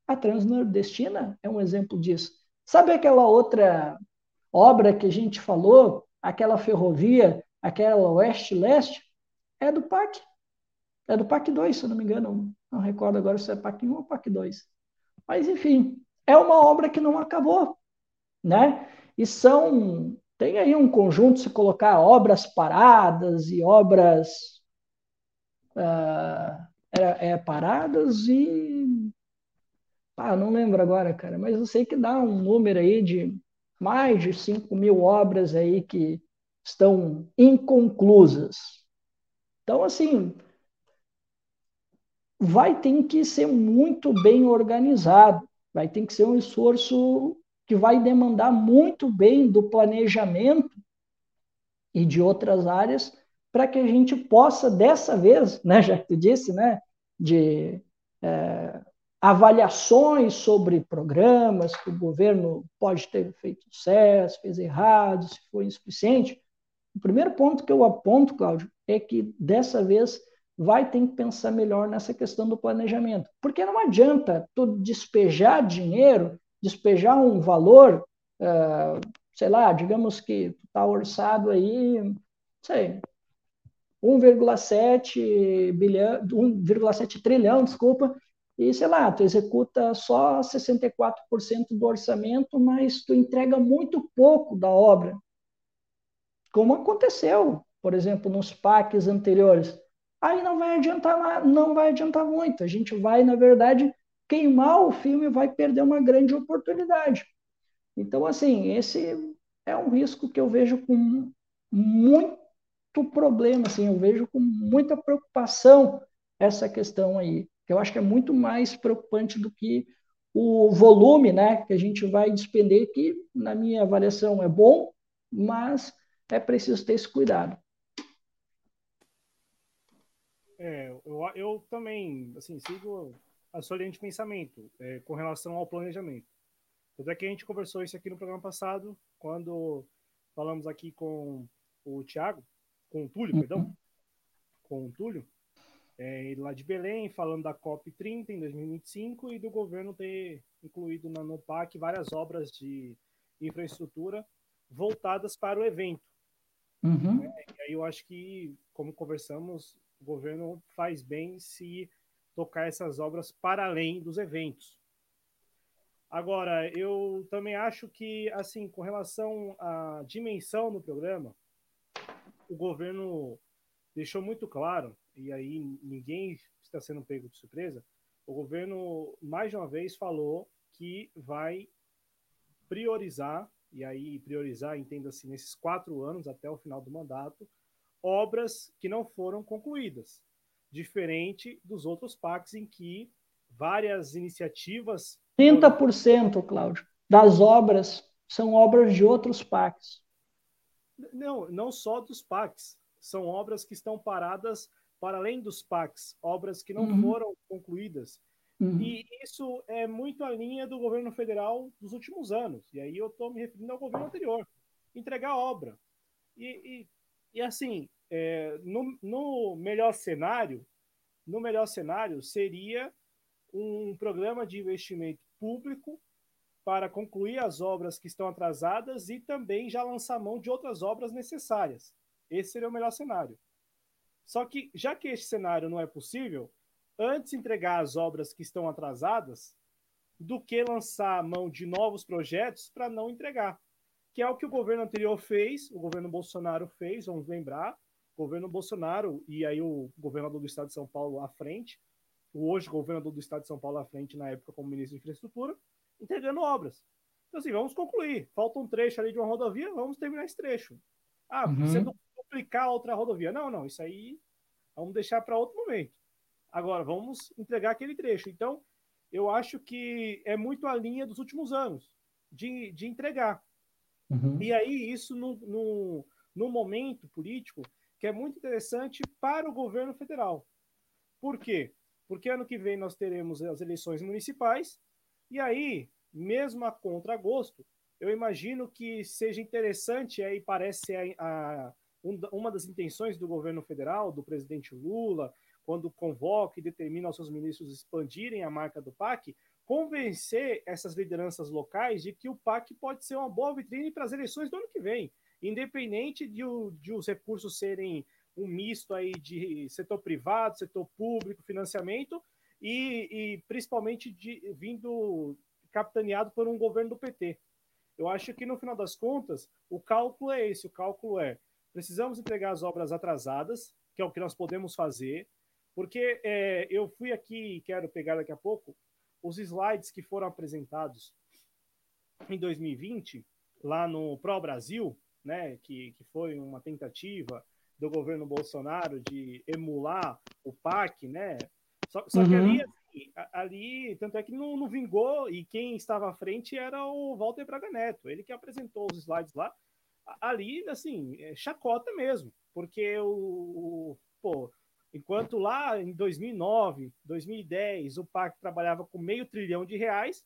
A Transnordestina é um exemplo disso. Sabe aquela outra obra que a gente falou, aquela ferrovia, aquela oeste-leste? É do PAC. É do PAC 2, se eu não me engano. Não recordo agora se é PAC 1 ou PAC 2. Mas, enfim, é uma obra que não acabou. Né? E são. Tem aí um conjunto, se colocar obras paradas e obras uh, é, é, paradas e. Ah, não lembro agora, cara, mas eu sei que dá um número aí de mais de 5 mil obras aí que estão inconclusas. Então, assim, vai ter que ser muito bem organizado, vai ter que ser um esforço que vai demandar muito bem do planejamento e de outras áreas para que a gente possa, dessa vez, né, já que tu disse, né, de é, avaliações sobre programas que o governo pode ter feito sucesso, fez errado, se foi insuficiente. O primeiro ponto que eu aponto, Cláudio, é que dessa vez vai ter que pensar melhor nessa questão do planejamento. Porque não adianta tu despejar dinheiro despejar um valor, uh, sei lá, digamos que está orçado aí, sei, 1,7 bilhão, 1,7 trilhão, desculpa, e sei lá, tu executa só 64% do orçamento, mas tu entrega muito pouco da obra. como aconteceu, por exemplo, nos PACs anteriores. Aí não vai adiantar não vai adiantar muito. A gente vai, na verdade, queimar o filme e vai perder uma grande oportunidade. Então, assim, esse é um risco que eu vejo com muito problema, assim, eu vejo com muita preocupação essa questão aí, que eu acho que é muito mais preocupante do que o volume, né, que a gente vai despender, que na minha avaliação é bom, mas é preciso ter esse cuidado. É, eu, eu também, assim, sigo a sua linha de pensamento é, com relação ao planejamento. Tanto é que a gente conversou isso aqui no programa passado, quando falamos aqui com o Tiago, com o Túlio, uhum. perdão, com o Túlio, é, lá de Belém, falando da COP30 em 2025 e do governo ter incluído na NOPAC várias obras de infraestrutura voltadas para o evento. Uhum. É, e aí eu acho que, como conversamos, o governo faz bem se tocar essas obras para além dos eventos. Agora, eu também acho que, assim, com relação à dimensão do programa, o governo deixou muito claro, e aí ninguém está sendo pego de surpresa, o governo, mais uma vez, falou que vai priorizar, e aí priorizar, entenda-se, nesses quatro anos até o final do mandato, obras que não foram concluídas, diferente dos outros PACs em que várias iniciativas 30%, Cláudio, das obras são obras de outros PACs. Não, não só dos PACs. São obras que estão paradas para além dos PACs, obras que não uhum. foram concluídas. Uhum. E isso é muito a linha do governo federal dos últimos anos. E aí eu estou me referindo ao governo anterior. Entregar obra. E, e, e assim, é, no, no melhor cenário, no melhor cenário seria um programa de investimento público para concluir as obras que estão atrasadas e também já lançar mão de outras obras necessárias. Esse seria o melhor cenário. Só que, já que este cenário não é possível, antes entregar as obras que estão atrasadas do que lançar mão de novos projetos para não entregar. Que é o que o governo anterior fez, o governo Bolsonaro fez, vamos lembrar, o governo Bolsonaro e aí o governador do estado de São Paulo à frente, o hoje governador do estado de São Paulo à frente, na época como ministro de infraestrutura, entregando obras. Então, assim, vamos concluir. Falta um trecho ali de uma rodovia, vamos terminar esse trecho. Ah, uhum. você duplicar outra rodovia. Não, não, isso aí vamos deixar para outro momento. Agora, vamos entregar aquele trecho. Então, eu acho que é muito a linha dos últimos anos de, de entregar. Uhum. E aí, isso no, no, no momento político que é muito interessante para o governo federal. Por quê? porque ano que vem nós teremos as eleições municipais, e aí, mesmo a contra-gosto, eu imagino que seja interessante, aí parece a, a, uma das intenções do governo federal, do presidente Lula, quando convoca e determina aos seus ministros expandirem a marca do PAC, convencer essas lideranças locais de que o PAC pode ser uma boa vitrine para as eleições do ano que vem, independente de, de os recursos serem um misto aí de setor privado, setor público, financiamento e, e principalmente de, vindo capitaneado por um governo do PT. Eu acho que no final das contas o cálculo é esse: o cálculo é precisamos entregar as obras atrasadas, que é o que nós podemos fazer, porque é, eu fui aqui e quero pegar daqui a pouco os slides que foram apresentados em 2020 lá no Pro Brasil, né, que, que foi uma tentativa do governo Bolsonaro de emular o PAC, né? Só, só uhum. que ali, assim, ali, tanto é que não, não, vingou, e quem estava à frente era o Walter Braga Neto, ele que apresentou os slides lá. Ali, assim, é chacota mesmo, porque o, o pô, enquanto lá em 2009, 2010, o PAC trabalhava com meio trilhão de reais,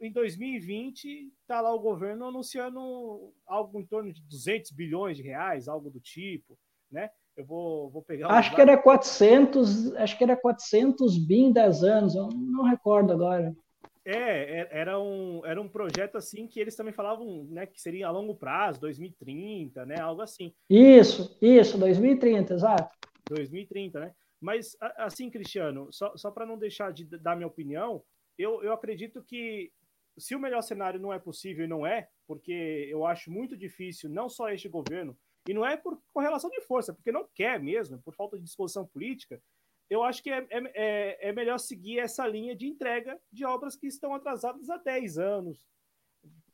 em 2020 está lá o governo anunciando algo em torno de 200 bilhões de reais, algo do tipo né? Eu vou, vou pegar. Acho que era 400, acho que era 400 bi em 10 anos, eu não recordo agora. É, é, era um, era um projeto assim que eles também falavam, né, que seria a longo prazo, 2030, né, algo assim. Isso, isso, 2030, exato. 2030, né? Mas assim, Cristiano, só, só para não deixar de dar minha opinião, eu, eu acredito que se o melhor cenário não é possível e não é, porque eu acho muito difícil, não só este governo, e não é por correlação de força, porque não quer mesmo, por falta de disposição política, eu acho que é, é, é, é melhor seguir essa linha de entrega de obras que estão atrasadas há 10 anos,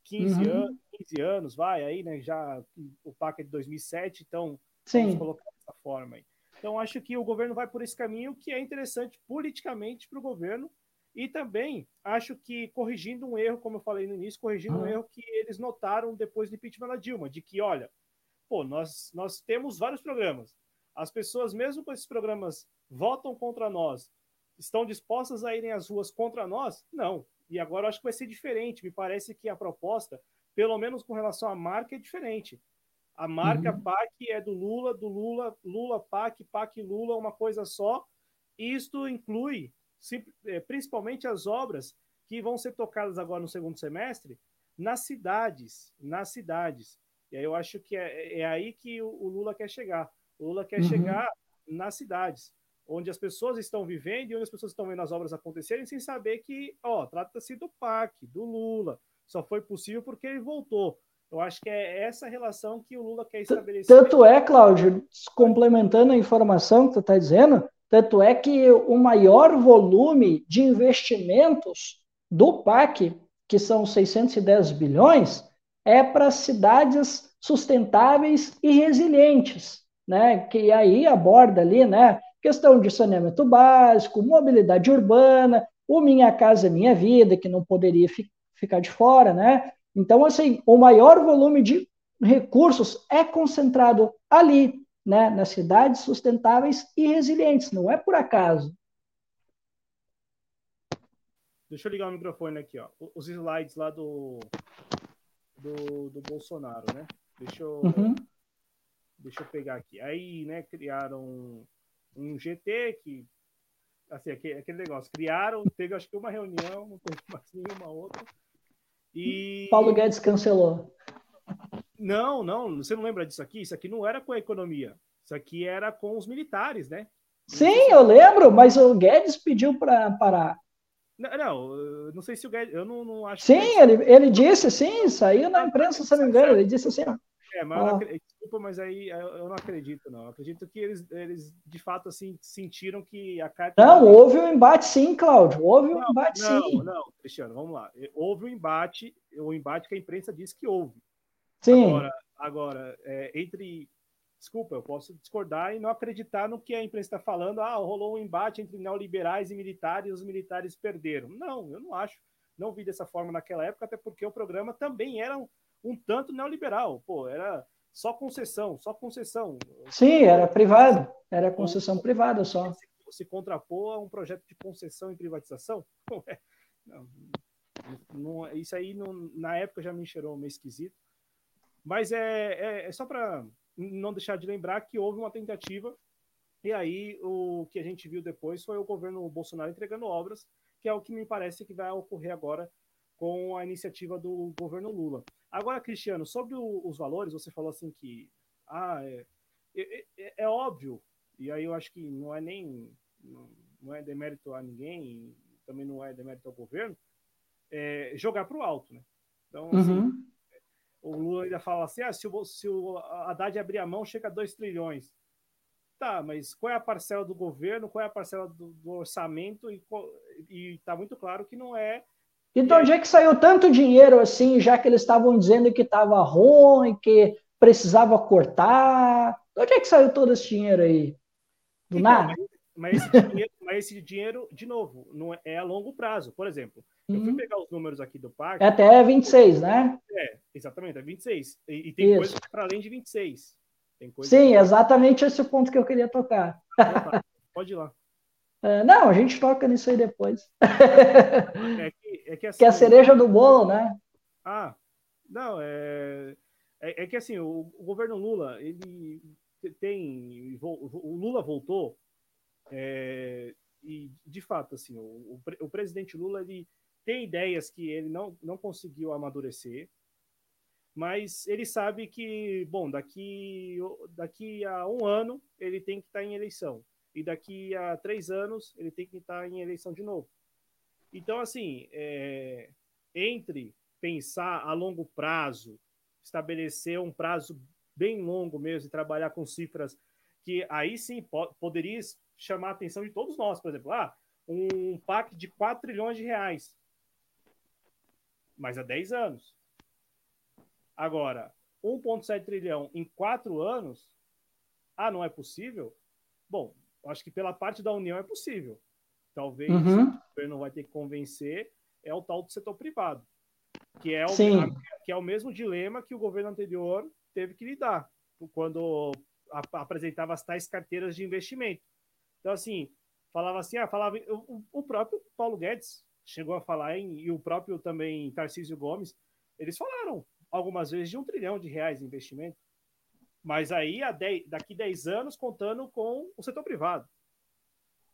15 uhum. anos, 15 anos, vai aí, né? Já o PAC é de 2007, então Sim. vamos colocar dessa forma aí. Então, acho que o governo vai por esse caminho que é interessante politicamente para o governo e também acho que corrigindo um erro, como eu falei no início, corrigindo um erro que eles notaram depois do impeachment da Dilma, de que, olha, pô, nós, nós temos vários programas. As pessoas, mesmo com esses programas, votam contra nós, estão dispostas a irem às ruas contra nós? Não. E agora acho que vai ser diferente. Me parece que a proposta, pelo menos com relação à marca, é diferente. A marca uhum. PAC é do Lula, do Lula, Lula PAC, PAC Lula, uma coisa só. Isto inclui é, principalmente as obras que vão ser tocadas agora no segundo semestre nas cidades, nas cidades. E aí eu acho que é, é aí que o, o, Lula quer chegar. O Lula quer uhum. chegar nas cidades, onde as pessoas estão vivendo e onde as pessoas estão vendo as obras acontecerem sem saber que, ó, trata-se do PAC, do Lula. Só foi possível porque ele voltou. Eu acho que é essa relação que o Lula quer estabelecer. Tanto é, Cláudio, complementando a informação que tu está dizendo, tanto é que o maior volume de investimentos do PAC, que são 610 bilhões, é para cidades sustentáveis e resilientes, né? Que aí aborda ali, né? Questão de saneamento básico, mobilidade urbana, o Minha Casa Minha Vida, que não poderia fi ficar de fora, né? Então, assim, o maior volume de recursos é concentrado ali, né, nas cidades sustentáveis e resilientes, não é por acaso. Deixa eu ligar o microfone aqui, ó. Os slides lá do, do, do Bolsonaro, né? Deixa eu, uhum. deixa eu pegar aqui. Aí, né, criaram um GT que assim, aquele, aquele negócio, criaram, teve acho que uma reunião, não teve mais nenhuma outra. E Paulo Guedes cancelou. Não, não, você não lembra disso aqui? Isso aqui não era com a economia. Isso aqui era com os militares, né? Sim, eu lembro, mas o Guedes pediu para parar. Não, não, não sei se o Guedes, eu não, não acho. Sim, ele, ele disse, sim, saiu na imprensa, se não me engano, ele disse assim. É, mas ah. Desculpa, mas aí eu não acredito, não. Eu acredito que eles, eles de fato assim sentiram que a carta. Não, houve um embate sim, Cláudio. Houve um não, embate não, sim. Não, não, Cristiano, vamos lá. Houve um embate, o embate que a imprensa disse que houve. Sim. Agora, agora é, entre. Desculpa, eu posso discordar e não acreditar no que a imprensa está falando. Ah, rolou um embate entre neoliberais e militares e os militares perderam. Não, eu não acho. Não vi dessa forma naquela época, até porque o programa também era um, um tanto neoliberal. Pô, era só concessão, só concessão. Sim, era privado. Era concessão privada só. Se, se contrapor a um projeto de concessão e privatização? Não, não, isso aí, na época, já me cheirou meio esquisito. Mas é, é, é só para não deixar de lembrar que houve uma tentativa, e aí o que a gente viu depois foi o governo Bolsonaro entregando obras, que é o que me parece que vai ocorrer agora com a iniciativa do governo Lula. Agora, Cristiano, sobre o, os valores, você falou assim que ah, é, é, é, é, óbvio, e aí eu acho que não é nem não, não é demérito a ninguém, também não é demérito ao governo, é, jogar para o alto, né? Então, assim, uhum o Lula ainda fala assim: ah, se o, se o Haddad abrir a mão, chega a 2 trilhões. Tá, mas qual é a parcela do governo, qual é a parcela do, do orçamento? E está muito claro que não é. E de onde é que saiu tanto dinheiro assim, já que eles estavam dizendo que estava ruim, que precisava cortar? De onde é que saiu todo esse dinheiro aí? Do então, nada? Mas, mas, esse dinheiro, mas, esse dinheiro, de novo, não é, é a longo prazo. Por exemplo, eu fui uhum. pegar os números aqui do parque. É até 26, né? É, exatamente, é 26. E, e tem Isso. coisa para além de 26. Sim, que... exatamente esse é o ponto que eu queria tocar. Pode ir lá. É, não, a gente toca nisso aí depois. É que, é que, assim, que é a cereja do bolo, né? Ah, não, é, é, é que assim, o, o, governo Lula, ele tem. O Lula voltou, é, e de fato, assim, o, o, o presidente Lula, ele tem ideias que ele não, não conseguiu amadurecer, mas ele sabe que, bom, daqui, daqui a um ano ele tem que estar em eleição, e daqui a três anos ele tem que estar em eleição de novo. Então, assim, é, entre pensar a longo prazo, estabelecer um prazo bem longo mesmo e trabalhar com cifras que aí sim po poderia chamar a atenção de todos nós, por exemplo, ah, um PAC de 4 trilhões de reais, mas há 10 anos. Agora, 1,7 trilhão em quatro anos, ah, não é possível? Bom, acho que pela parte da União é possível. Talvez uhum. Governo vai ter que convencer é o tal do setor privado, que é o, que é o mesmo dilema que o governo anterior teve que lidar quando apresentava as tais carteiras de investimento. Então, assim, falava assim, ah, falava, o, o próprio Paulo Guedes chegou a falar, em, e o próprio também Tarcísio Gomes, eles falaram algumas vezes de um trilhão de reais de investimento. Mas aí, dez, daqui 10 anos, contando com o setor privado,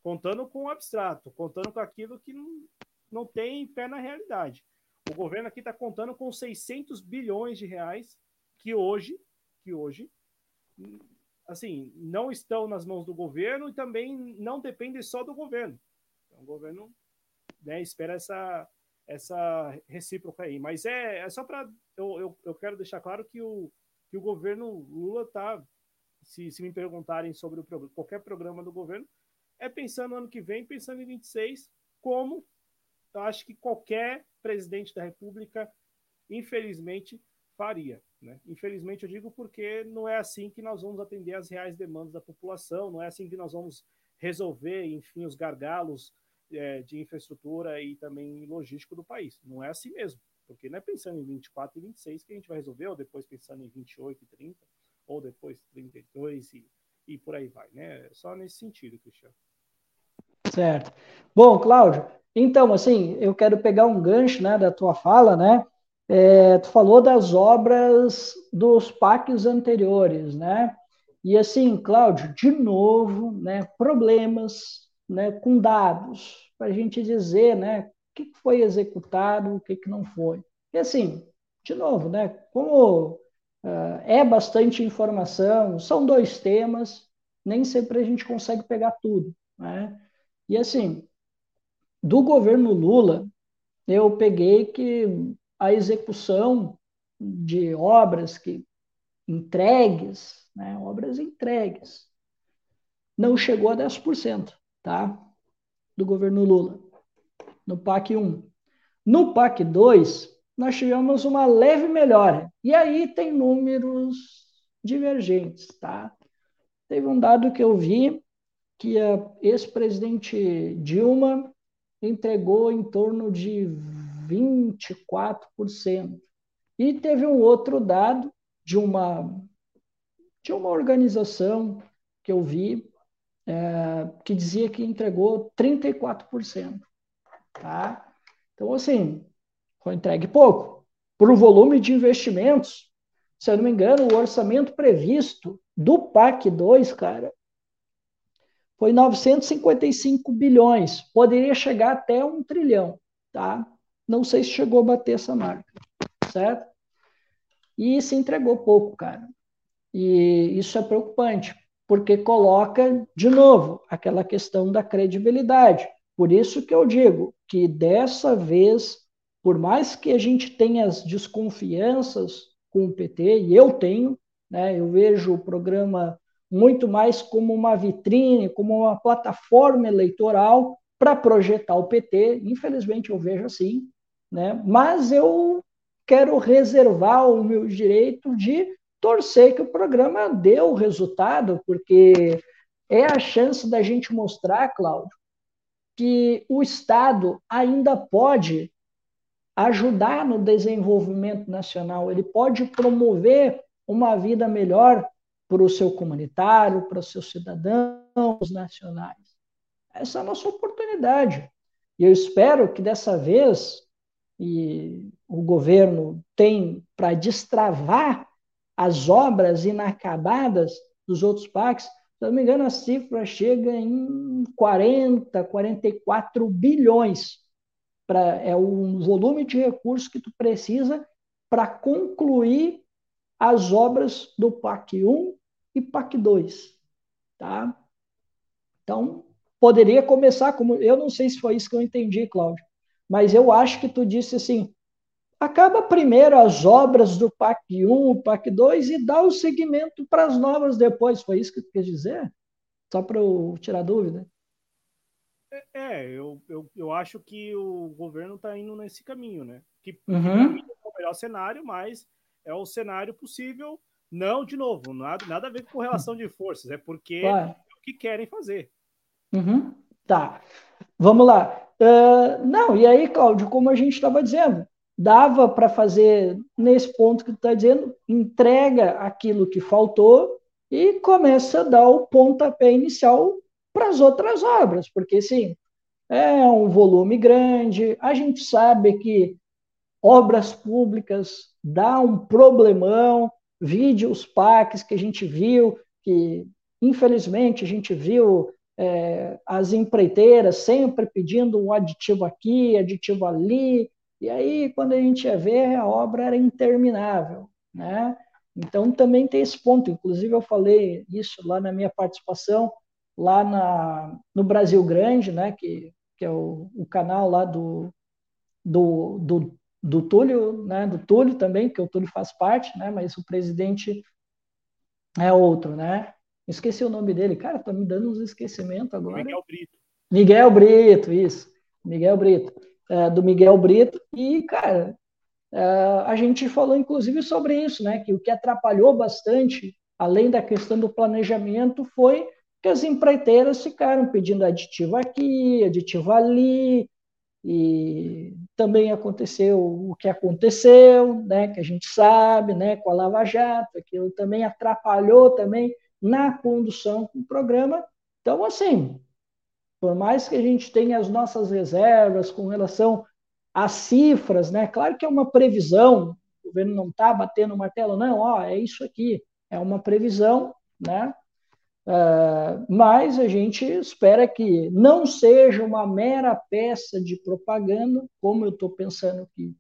contando com o abstrato, contando com aquilo que não, não tem pé na realidade. O governo aqui está contando com 600 bilhões de reais que hoje, que hoje, assim, não estão nas mãos do governo e também não dependem só do governo. Então, o governo né, espera essa, essa recíproca aí. Mas é, é só para. Eu, eu, eu, quero deixar claro que o, que o governo Lula está. Se, se me perguntarem sobre qualquer programa do governo, é pensando no ano que vem, pensando em 26, como eu acho que qualquer presidente da República, infelizmente, faria. Né? Infelizmente, eu digo porque não é assim que nós vamos atender às reais demandas da população, não é assim que nós vamos resolver, enfim, os gargalos é, de infraestrutura e também logístico do país. Não é assim mesmo, porque não é pensando em 24 e 26 que a gente vai resolver, ou depois pensando em 28 e 30, ou depois 32 e, e por aí vai, né? É só nesse sentido, Cristiano. Certo. Bom, Cláudio, então, assim, eu quero pegar um gancho né, da tua fala, né? É, tu falou das obras dos PACs anteriores, né? E assim, Cláudio, de novo, né, problemas né, com dados, para a gente dizer né, o que foi executado, o que, que não foi. E assim, de novo, né, como uh, é bastante informação, são dois temas, nem sempre a gente consegue pegar tudo. Né? E assim, do governo Lula, eu peguei que a execução de obras que entregues, né, obras entregues, não chegou a 10% tá? do governo Lula, no PAC 1. No PAC 2, nós tivemos uma leve melhora. E aí tem números divergentes. Tá? Teve um dado que eu vi que a ex-presidente Dilma entregou em torno de 24%. E teve um outro dado de uma, de uma organização que eu vi é, que dizia que entregou 34%. Tá? Então, assim, foi entregue pouco. Para o volume de investimentos, se eu não me engano, o orçamento previsto do PAC 2, cara, foi 955 bilhões. Poderia chegar até um trilhão, tá? Não sei se chegou a bater essa marca, certo? E se entregou pouco, cara. E isso é preocupante, porque coloca, de novo, aquela questão da credibilidade. Por isso que eu digo que dessa vez, por mais que a gente tenha as desconfianças com o PT, e eu tenho, né, eu vejo o programa muito mais como uma vitrine, como uma plataforma eleitoral para projetar o PT. Infelizmente, eu vejo assim, né? mas eu quero reservar o meu direito de torcer que o programa dê o resultado, porque é a chance da gente mostrar, Cláudio, que o Estado ainda pode ajudar no desenvolvimento nacional, ele pode promover uma vida melhor para o seu comunitário, para os seus cidadãos nacionais. Essa é a nossa oportunidade. E eu espero que dessa vez e o governo tem para destravar as obras inacabadas dos outros parques, se não me engano, a cifra chega em 40, 44 bilhões. Pra, é o volume de recursos que tu precisa para concluir as obras do PAC 1 e PAC 2. Tá? Então, poderia começar como. Eu não sei se foi isso que eu entendi, Cláudio, mas eu acho que tu disse assim: acaba primeiro as obras do PAC 1, PAC 2 e dá o segmento para as novas depois. Foi isso que tu quis dizer? Só para eu tirar dúvida. É, é, eu, eu, eu acho que o governo está indo nesse caminho, né? Que, uhum. é o melhor cenário, mas é o cenário possível. Não, de novo, nada, nada a ver com relação de forças, é porque é o que querem fazer. Uhum. Tá, vamos lá. Uh, não, e aí, Cláudio, como a gente estava dizendo, dava para fazer nesse ponto que tu está dizendo, entrega aquilo que faltou e começa a dar o pontapé inicial para as outras obras, porque sim, é um volume grande, a gente sabe que obras públicas dá um problemão, vide os PACs que a gente viu, que infelizmente a gente viu é, as empreiteiras sempre pedindo um aditivo aqui, aditivo ali, e aí, quando a gente ia ver, a obra era interminável, né? Então, também tem esse ponto. Inclusive, eu falei isso lá na minha participação, lá na, no Brasil Grande, né? Que, que é o, o canal lá do, do, do, do Túlio, né? Do Túlio também, que o Túlio faz parte, né? Mas o presidente é outro, né? Esqueci o nome dele. Cara, tá me dando uns esquecimentos agora. Miguel Brito. Miguel Brito, isso. Miguel Brito é, do Miguel Brito, e, cara, é, a gente falou inclusive sobre isso, né? Que o que atrapalhou bastante, além da questão do planejamento, foi que as empreiteiras ficaram pedindo aditivo aqui, aditivo ali, e também aconteceu o que aconteceu, né, que a gente sabe, né, com a Lava Jato, aquilo também atrapalhou também na condução do programa. Então, assim, por mais que a gente tenha as nossas reservas com relação às cifras, né? Claro que é uma previsão, o governo não está batendo o martelo, não, ó, é isso aqui, é uma previsão, né? Uh, mas a gente espera que não seja uma mera peça de propaganda, como eu estou pensando que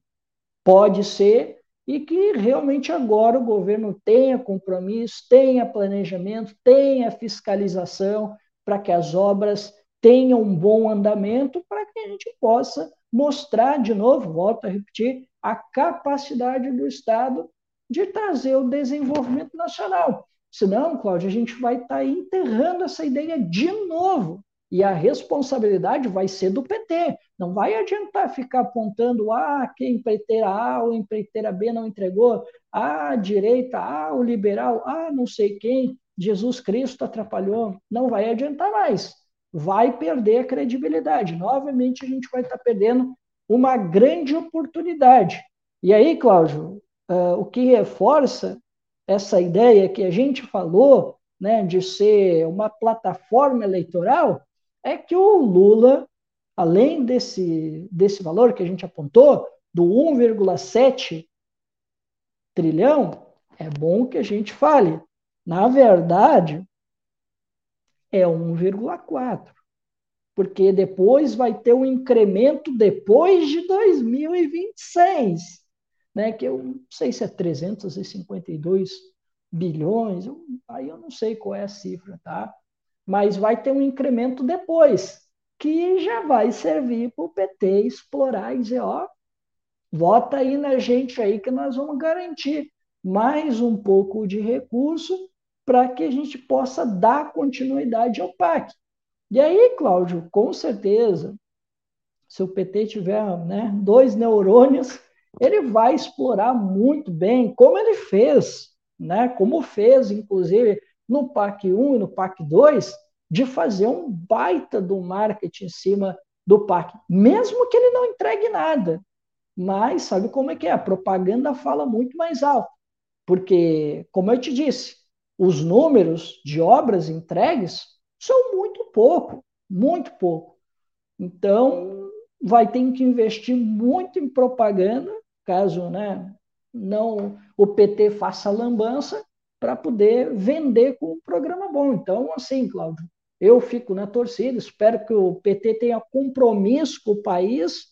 pode ser, e que realmente agora o governo tenha compromisso, tenha planejamento, tenha fiscalização para que as obras tenha um bom andamento para que a gente possa mostrar de novo, volto a repetir, a capacidade do Estado de trazer o desenvolvimento nacional. Senão, Cláudio, a gente vai estar tá enterrando essa ideia de novo. E a responsabilidade vai ser do PT. Não vai adiantar ficar apontando, ah, que empreiteira A ou empreiteira B não entregou, ah, a direita, ah, o liberal, ah, não sei quem, Jesus Cristo atrapalhou. Não vai adiantar mais vai perder a credibilidade. Novamente, a gente vai estar perdendo uma grande oportunidade. E aí, Cláudio, uh, o que reforça essa ideia que a gente falou, né, de ser uma plataforma eleitoral, é que o Lula, além desse, desse valor que a gente apontou, do 1,7 trilhão, é bom que a gente fale. Na verdade, é 1,4, porque depois vai ter um incremento depois de 2026, né, que eu não sei se é 352 bilhões, eu, aí eu não sei qual é a cifra, tá? Mas vai ter um incremento depois, que já vai servir para o PT explorar e dizer, ó, vota aí na gente aí que nós vamos garantir mais um pouco de recurso para que a gente possa dar continuidade ao PAC. E aí, Cláudio, com certeza, se o PT tiver né, dois neurônios, ele vai explorar muito bem, como ele fez, né, como fez, inclusive, no PAC 1 e no PAC 2, de fazer um baita do marketing em cima do PAC, mesmo que ele não entregue nada. Mas sabe como é que é? A propaganda fala muito mais alto. Porque, como eu te disse, os números de obras entregues são muito pouco, muito pouco. Então, vai ter que investir muito em propaganda, caso né, não o PT faça lambança, para poder vender com um programa bom. Então, assim, Cláudio, eu fico na torcida, espero que o PT tenha compromisso com o país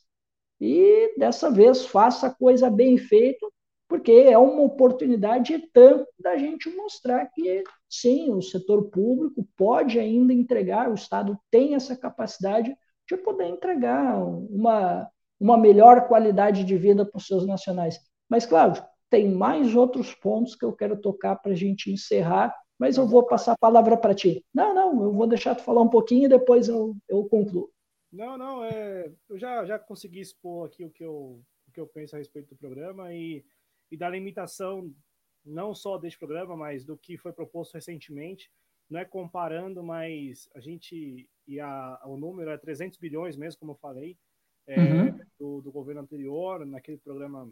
e dessa vez faça a coisa bem feita porque é uma oportunidade tanto da gente mostrar que sim, o setor público pode ainda entregar, o Estado tem essa capacidade de poder entregar uma, uma melhor qualidade de vida para os seus nacionais. Mas, Cláudio, tem mais outros pontos que eu quero tocar para a gente encerrar, mas eu vou passar a palavra para ti. Não, não, eu vou deixar tu falar um pouquinho e depois eu, eu concluo. Não, não, é, eu já, já consegui expor aqui o que, eu, o que eu penso a respeito do programa e, e da limitação não só deste programa, mas do que foi proposto recentemente. Não é comparando, mas a gente e a, o número é 300 bilhões mesmo, como eu falei, é, uhum. do, do, governo anterior, naquele programa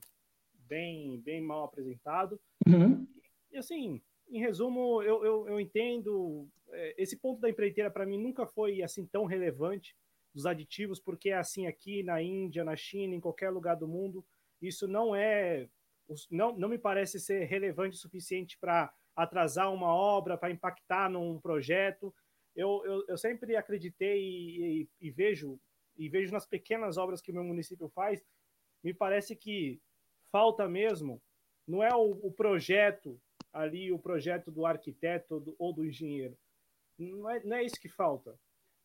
bem, bem mal apresentado. Uhum. E, assim, em resumo, eu, eu, eu entendo. É, esse ponto da empreiteira, para mim, nunca foi assim tão relevante dos aditivos, porque é assim aqui na Índia, na China, em qualquer lugar do mundo. Isso não é. Não, não me parece ser relevante o suficiente para atrasar uma obra, para impactar num projeto. Eu, eu, eu sempre acreditei e, e, e vejo e vejo nas pequenas obras que o meu município faz, me parece que falta mesmo, não é o, o projeto ali, o projeto do arquiteto do, ou do engenheiro. Não é, não é isso que falta.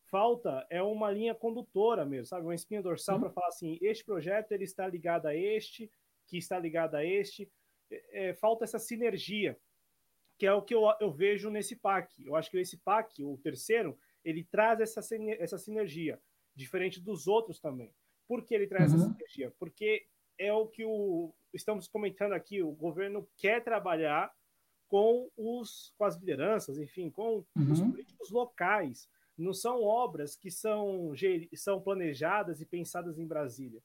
Falta é uma linha condutora mesmo, sabe? Uma espinha dorsal uhum. para falar assim, este projeto ele está ligado a este, que está ligado a este. É, é, falta essa sinergia, que é o que eu, eu vejo nesse PAC. Eu acho que esse PAC, o terceiro, ele traz essa, essa sinergia diferente dos outros também. Por que ele traz uhum. essa sinergia? Porque é o que o, estamos comentando aqui, o governo quer trabalhar com, os, com as lideranças, enfim, com uhum. os políticos locais. Não são obras que são, são planejadas e pensadas em Brasília.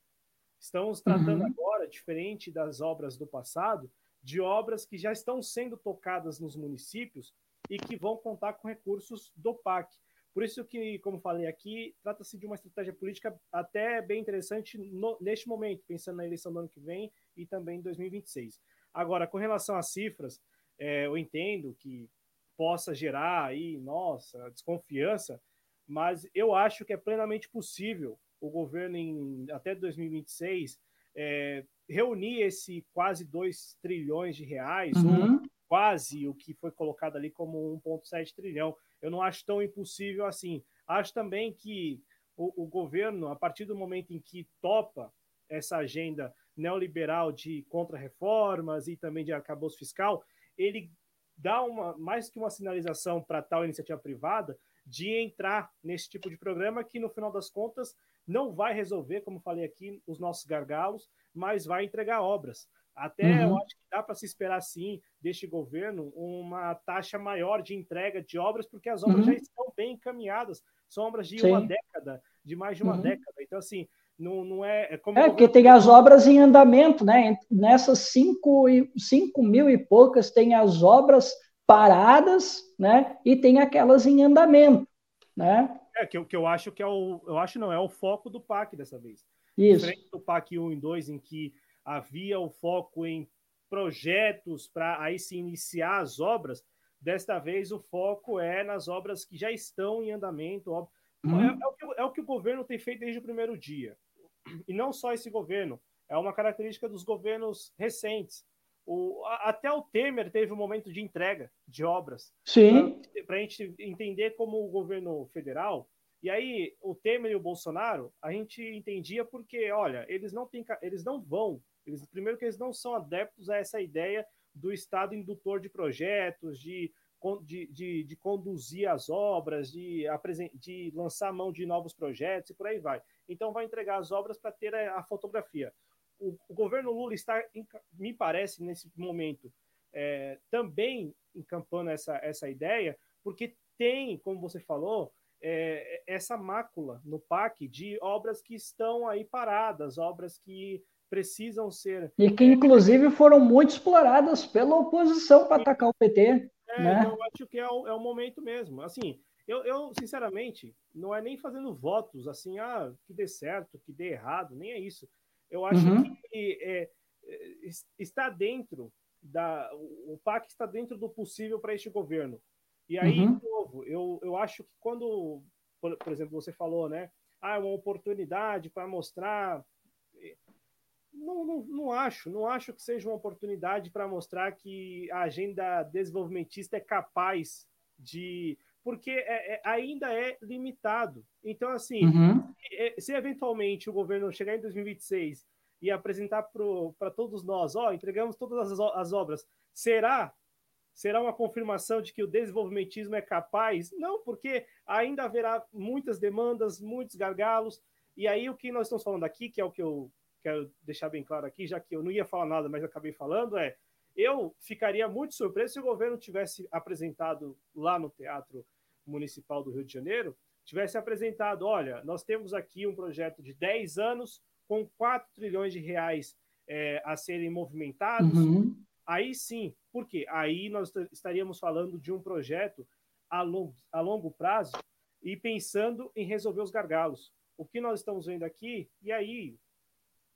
Estamos tratando uhum. agora, diferente das obras do passado, de obras que já estão sendo tocadas nos municípios e que vão contar com recursos do PAC. Por isso que, como falei aqui, trata-se de uma estratégia política até bem interessante no, neste momento, pensando na eleição do ano que vem e também em 2026. Agora, com relação às cifras, é, eu entendo que possa gerar aí, nossa, desconfiança, mas eu acho que é plenamente possível o governo, em, até 2026, é, reunir esse quase 2 trilhões de reais, uhum. ou quase o que foi colocado ali como 1,7 trilhão eu não acho tão impossível assim. Acho também que o, o governo, a partir do momento em que topa essa agenda neoliberal de contra-reformas e também de arcabouço fiscal, ele dá uma mais que uma sinalização para tal iniciativa privada de entrar nesse tipo de programa que, no final das contas, não vai resolver, como falei aqui, os nossos gargalos, mas vai entregar obras. Até uhum. eu acho que dá para se esperar, sim, deste governo, uma taxa maior de entrega de obras, porque as obras uhum. já estão bem encaminhadas. São obras de sim. uma década, de mais de uma uhum. década. Então, assim, não, não é. É, como é porque tem as obras em andamento, né? Nessas cinco, cinco mil e poucas, tem as obras paradas, né? E tem aquelas em andamento, né? É, que, que eu acho que é o. Eu acho não, é o foco do PAC dessa vez. Isso. Diferente do PAC 1 e 2, em que havia o foco em projetos para aí se iniciar as obras. Desta vez o foco é nas obras que já estão em andamento. Uhum. É, é, o que, é o que o governo tem feito desde o primeiro dia. E não só esse governo, é uma característica dos governos recentes. O, até o Temer teve um momento de entrega de obras. Sim. Para a gente entender como o governo federal. E aí, o Temer e o Bolsonaro, a gente entendia porque, olha, eles não, têm, eles não vão eles, primeiro que eles não são adeptos a essa ideia do Estado indutor de projetos, de, de, de, de conduzir as obras, de, de lançar mão de novos projetos e por aí vai. Então vai entregar as obras para ter a, a fotografia. O, o, governo Lula está, me parece, nesse momento, é, também encampando essa, essa ideia, porque tem, como você falou, é, essa mácula no PAC de obras que estão aí paradas, obras que precisam ser. E que, inclusive, foram muito exploradas pela oposição para atacar o PT. É, né? Eu acho que é o, é o momento mesmo. Assim, eu, eu, sinceramente, não é nem fazendo votos assim, ah, que dê certo, que dê errado, nem é isso. Eu acho uhum. que é, é está dentro da. O PAC está dentro do possível para este governo. E aí, uhum. de novo, eu, eu acho que quando, por, por exemplo, você falou, né? Ah, é uma oportunidade para mostrar não, não, não acho, não acho que seja uma oportunidade para mostrar que a agenda desenvolvimentista é capaz de. Porque é, é, ainda é limitado. Então, assim, uhum. Se, se eventualmente o governo chegar em 2026 e apresentar para todos nós, ó, entregamos todas as, as obras, será Será uma confirmação de que o desenvolvimentismo é capaz? Não, porque ainda haverá muitas demandas, muitos gargalos. E aí o que nós estamos falando aqui, que é o que eu quero deixar bem claro aqui, já que eu não ia falar nada, mas acabei falando, é eu ficaria muito surpreso se o governo tivesse apresentado lá no Teatro Municipal do Rio de Janeiro, tivesse apresentado, olha, nós temos aqui um projeto de 10 anos com 4 trilhões de reais é, a serem movimentados, uhum. Aí sim, porque aí nós estaríamos falando de um projeto a longo, a longo prazo e pensando em resolver os gargalos. O que nós estamos vendo aqui, e aí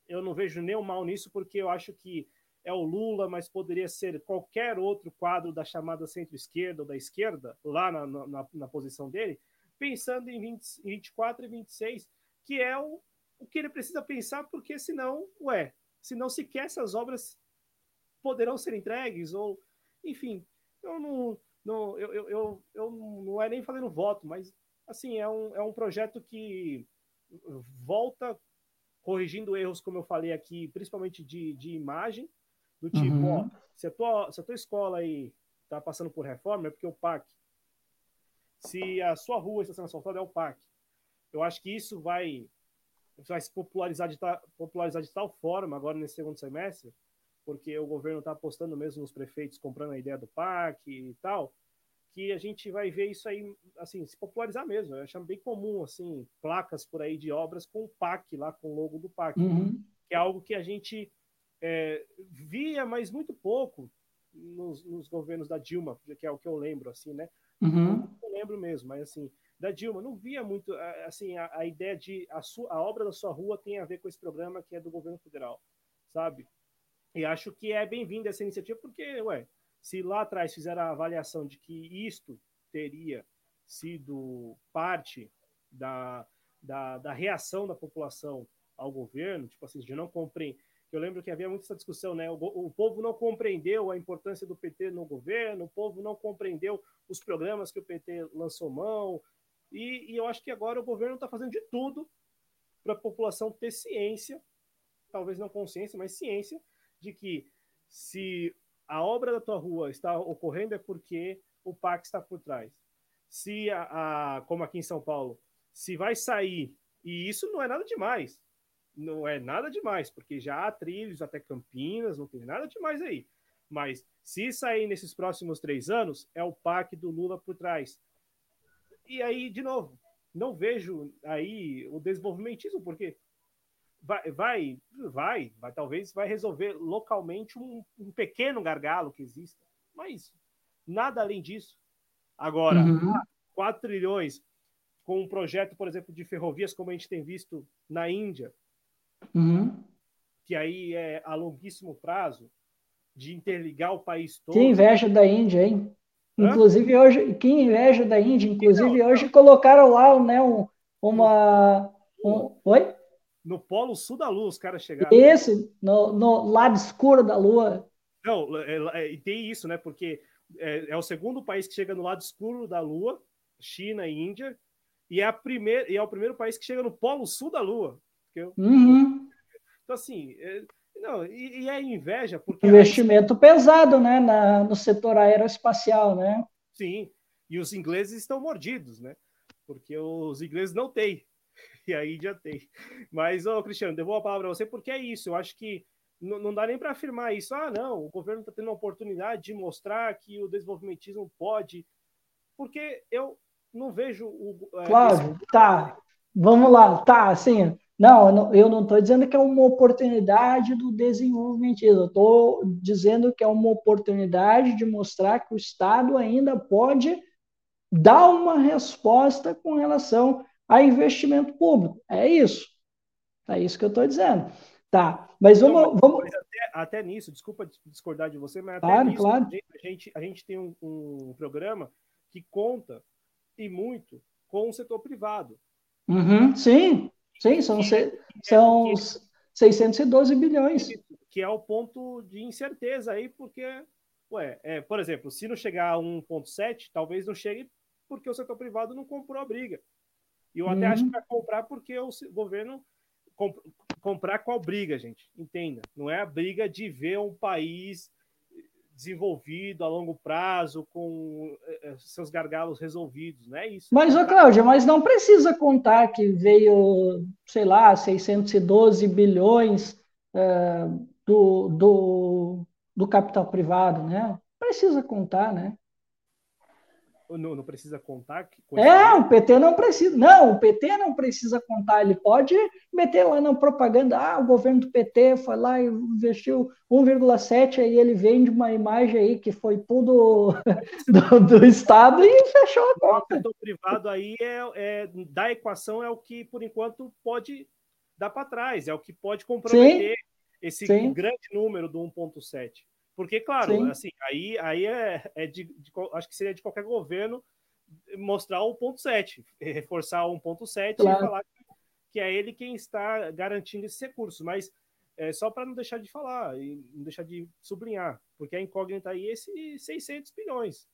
eu não vejo nenhum mal nisso, porque eu acho que é o Lula, mas poderia ser qualquer outro quadro da chamada centro-esquerda ou da esquerda, lá na, na, na posição dele, pensando em 20, 24 e 26, que é o, o que ele precisa pensar, porque senão, ué, senão sequer essas obras poderão ser entregues, ou, enfim, eu não, não eu, eu, eu, eu não é nem fazendo voto, mas assim, é um, é um projeto que volta corrigindo erros, como eu falei aqui, principalmente de, de imagem, do tipo, uhum. ó, se a, tua, se a tua escola aí tá passando por reforma, é porque o PAC. Se a sua rua está sendo asfaltada, é o PAC. Eu acho que isso vai, vai se popularizar de, popularizar de tal forma agora nesse segundo semestre, porque o governo está apostando mesmo nos prefeitos, comprando a ideia do PAC e tal, que a gente vai ver isso aí, assim, se popularizar mesmo. Eu acho bem comum, assim, placas por aí de obras com o PAC lá, com o logo do PAC, uhum. que é algo que a gente é, via, mas muito pouco nos, nos, governos da Dilma, que é o que eu lembro, assim, né? Uhum. Lembro mesmo, mas assim, da Dilma, não via muito, assim, a, a ideia de a, sua, a obra da sua rua tem a ver com esse programa que é do governo federal, sabe? E acho que é bem-vinda essa iniciativa, porque, ué, se lá atrás fizeram a avaliação de que isto teria sido parte da, da, da reação da população ao governo, tipo assim, de não compreender. Eu lembro que havia muita essa discussão, né? O, o, povo não compreendeu a importância do PT no governo, o povo não compreendeu os programas que o PT lançou mão, e, e eu acho que agora o governo está fazendo de tudo para a população ter ciência, talvez não consciência, mas ciência, de que se a obra da tua rua está ocorrendo é porque o PAC está por trás. Se a, a, como aqui em São Paulo, se vai sair, e isso não é nada demais, não é nada demais, porque já há trilhos até Campinas, não tem nada demais aí. Mas se sair nesses próximos três anos, é o PAC do Lula por trás. E aí, de novo, não vejo aí o desenvolvimentismo, porque vai, vai, vai, vai, talvez vai resolver localmente um, um pequeno gargalo que exista, mas nada além disso. Agora, uhum. 4 trilhões com um projeto, por exemplo, de ferrovias, como a gente tem visto na Índia, uhum. que aí é a longuíssimo prazo, de interligar o país todo. Que inveja da Índia, hein? Hã? Inclusive hoje, que inveja da Índia, inclusive não, hoje não. colocaram lá né, um, uma. Um, oi? no polo sul da lua, os caras chegaram. Esse, no, no lado escuro da lua. Não, é, é, e tem isso, né? Porque é, é, o segundo país que chega no lado escuro da lua, China e Índia, e é, a primeira, e é o primeiro país que chega no polo sul da lua. Uhum. Então, assim, é, não, e, e, é inveja, porque. Investimento pesado, né? Na, no setor aeroespacial, né? Sim, e os ingleses estão mordidos, né? Porque os ingleses não têm e aí já tem. Mas, ô Cristiano, devolvo a palavra a você, porque é isso. Eu acho que não dá nem para afirmar isso. Ah, não, o governo está tendo a oportunidade de mostrar que o desenvolvimentismo pode. Porque eu não vejo o. É, Cláudio, esse... tá. Vamos lá, tá, assim. Não, eu não estou dizendo que é uma oportunidade do desenvolvimentismo, eu estou dizendo que é uma oportunidade de mostrar que o Estado ainda pode dar uma resposta com relação a investimento público. É isso. É isso que eu estou dizendo. Tá, mas vamos. Não, mas vamos... Até, até, nisso, desculpa discordar de você, mas até claro, nisso, claro. A, gente, a gente tem um, um, programa que conta e muito com o setor privado. Uhum, sim, sim, são, se, são que, 612 bilhões. Que é o ponto de incerteza aí, porque, ué, é, por exemplo, se não chegar a 1,7, talvez não chegue porque o setor privado não comprou a briga. E eu até uhum. acho que vai comprar porque o governo comp comprar qual briga, gente? Entenda. Não é a briga de ver um país desenvolvido a longo prazo, com eh, eh, seus gargalos resolvidos, não é isso? Mas, ô Cláudia, mas não precisa contar que veio, sei lá, 612 bilhões uh, do, do, do capital privado, né? Precisa contar, né? Não, não, precisa contar? É, o PT não precisa. Não, o PT não precisa contar. Ele pode meter lá na propaganda. Ah, o governo do PT foi lá e investiu 1,7, aí ele vende uma imagem aí que foi tudo do, do Estado e fechou a conta. O privado aí é, é, da equação é o que, por enquanto, pode dar para trás, é o que pode comprometer Sim. esse Sim. grande número do 1,7. Porque, claro, Sim. assim, aí, aí é, é de, de, acho que seria de qualquer governo mostrar o ponto 7, reforçar o 1.7 claro. e falar que, que, é ele quem está garantindo esses recursos. Mas é só para não deixar de falar e não deixar de sublinhar, porque a incógnita aí é esses 600 bilhões.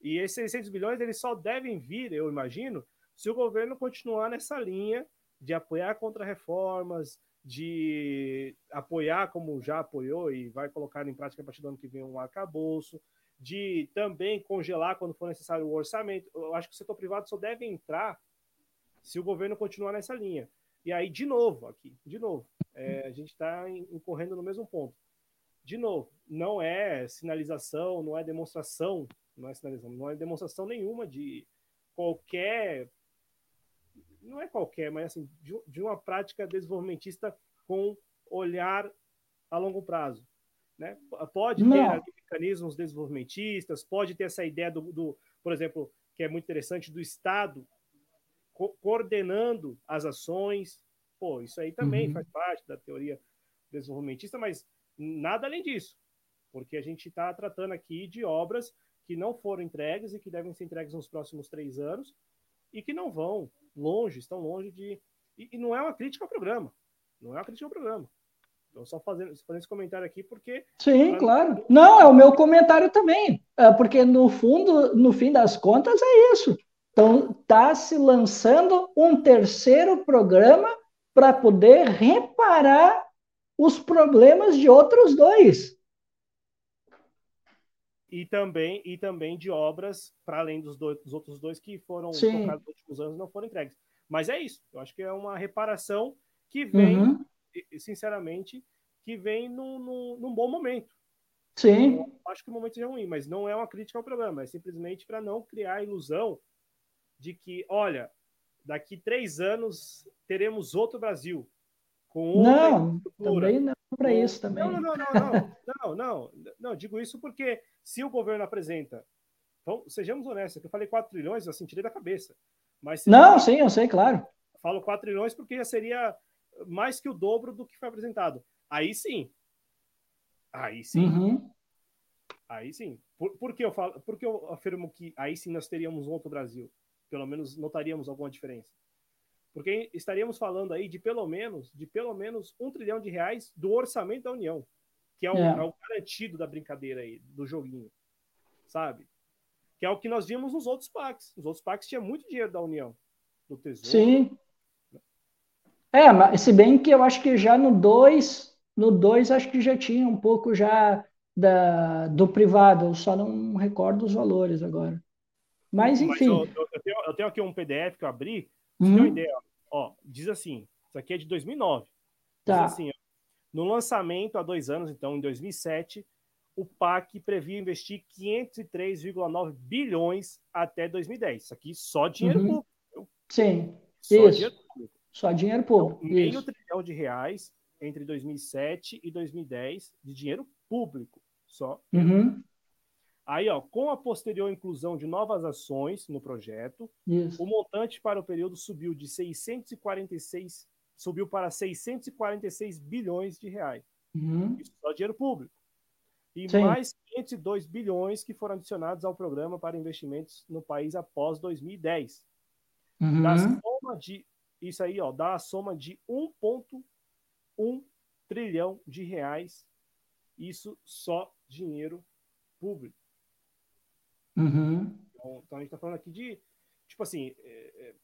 E esses 600 bilhões eles só devem vir, eu imagino, se o governo continuar nessa linha de apoiar contra reformas, de apoiar, como já apoiou e vai colocar em prática a partir do ano que vem um arcabouço, de também congelar quando for necessário o orçamento. Eu acho que o setor privado só deve entrar se o governo continuar nessa linha. E aí, de novo, aqui, de novo, é, a gente está incorrendo no mesmo ponto. De novo, não é sinalização, não é demonstração, não é sinalização, não é demonstração nenhuma de qualquer não é qualquer, mas assim, de, de uma prática desenvolvimentista com olhar a longo prazo. Né? Pode não. ter mecanismos desenvolvimentistas, pode ter essa ideia do, do, por exemplo, que é muito interessante, do Estado co coordenando as ações. Pô, isso aí também uhum. faz parte da teoria desenvolvimentista, mas nada além disso, porque a gente está tratando aqui de obras que não foram entregues e que devem ser entregues nos próximos três anos e que não vão longe, estão longe de. E, e, não é uma crítica ao programa. Não é uma crítica ao programa. Estou só fazendo, fazendo esse comentário aqui porque. Sim, claro. Não, é o meu comentário também. É porque no fundo, no fim das contas, é isso. Então, está se lançando um terceiro programa para poder reparar os problemas de outros dois. E também, e também de obras, para além dos, dois, dos outros dois que foram Sim. tocados nos últimos anos não foram entregues. Mas é isso. Eu acho que é uma reparação que vem, uhum. sinceramente, que vem num, num, num bom momento. Sim. Eu acho que o momento é ruim, mas não é uma crítica ao programa. É simplesmente para não criar a ilusão de que, olha, daqui três anos teremos outro Brasil. Com outra não, também não para isso também. Não, não, não, não, não, não, não, digo isso porque se o governo apresenta, então, sejamos honestos, que eu falei 4 trilhões, assim, tirei da cabeça. Mas não, sim, eu sei, claro. Falo 4 trilhões porque já seria mais que o dobro do que foi apresentado. Aí sim. Aí sim. Uhum. Aí sim. Por, por, que eu falo, por que eu afirmo que aí sim nós teríamos um outro Brasil? Pelo menos notaríamos alguma diferença. Porque estaríamos falando aí de pelo menos, de pelo menos um trilhão de reais do orçamento da União, que é o, é. é o garantido da brincadeira aí, do joguinho, sabe? Que é o que nós vimos nos outros packs. Os outros packs tinha muito dinheiro da União, do Tesouro. Sim. É, mas se bem que eu acho que já no 2, no 2 acho que já tinha um pouco já da, do privado, eu só não recordo os valores agora. Mas enfim. Mas eu, eu, tenho, eu, tenho, aqui um PDF que eu abri, você uhum. tem uma ideia, ó, diz assim, isso aqui é de 2009. Tá. Diz assim, ó, no lançamento há dois anos, então, em 2007, o PAC previa investir 503,9 bilhões até 2010. Isso aqui só dinheiro uhum. público. Sim, só isso. Dinheiro público. Só dinheiro público. Então, meio isso. trilhão de reais entre 2007 e 2010 de dinheiro público só. Uhum. Aí, ó, com a posterior inclusão de novas ações no projeto, Isso. o montante para o período subiu de 646 subiu para 646 bilhões de reais. Uhum. Isso só dinheiro público. E Sim. mais 502 bilhões que foram adicionados ao programa para investimentos no país após 2010. Uhum. Da soma de isso aí, ó, dá a soma de 1.1 trilhão de reais. Isso só dinheiro público. Uhum. Então, então, a gente está falando aqui de, tipo assim, é, é,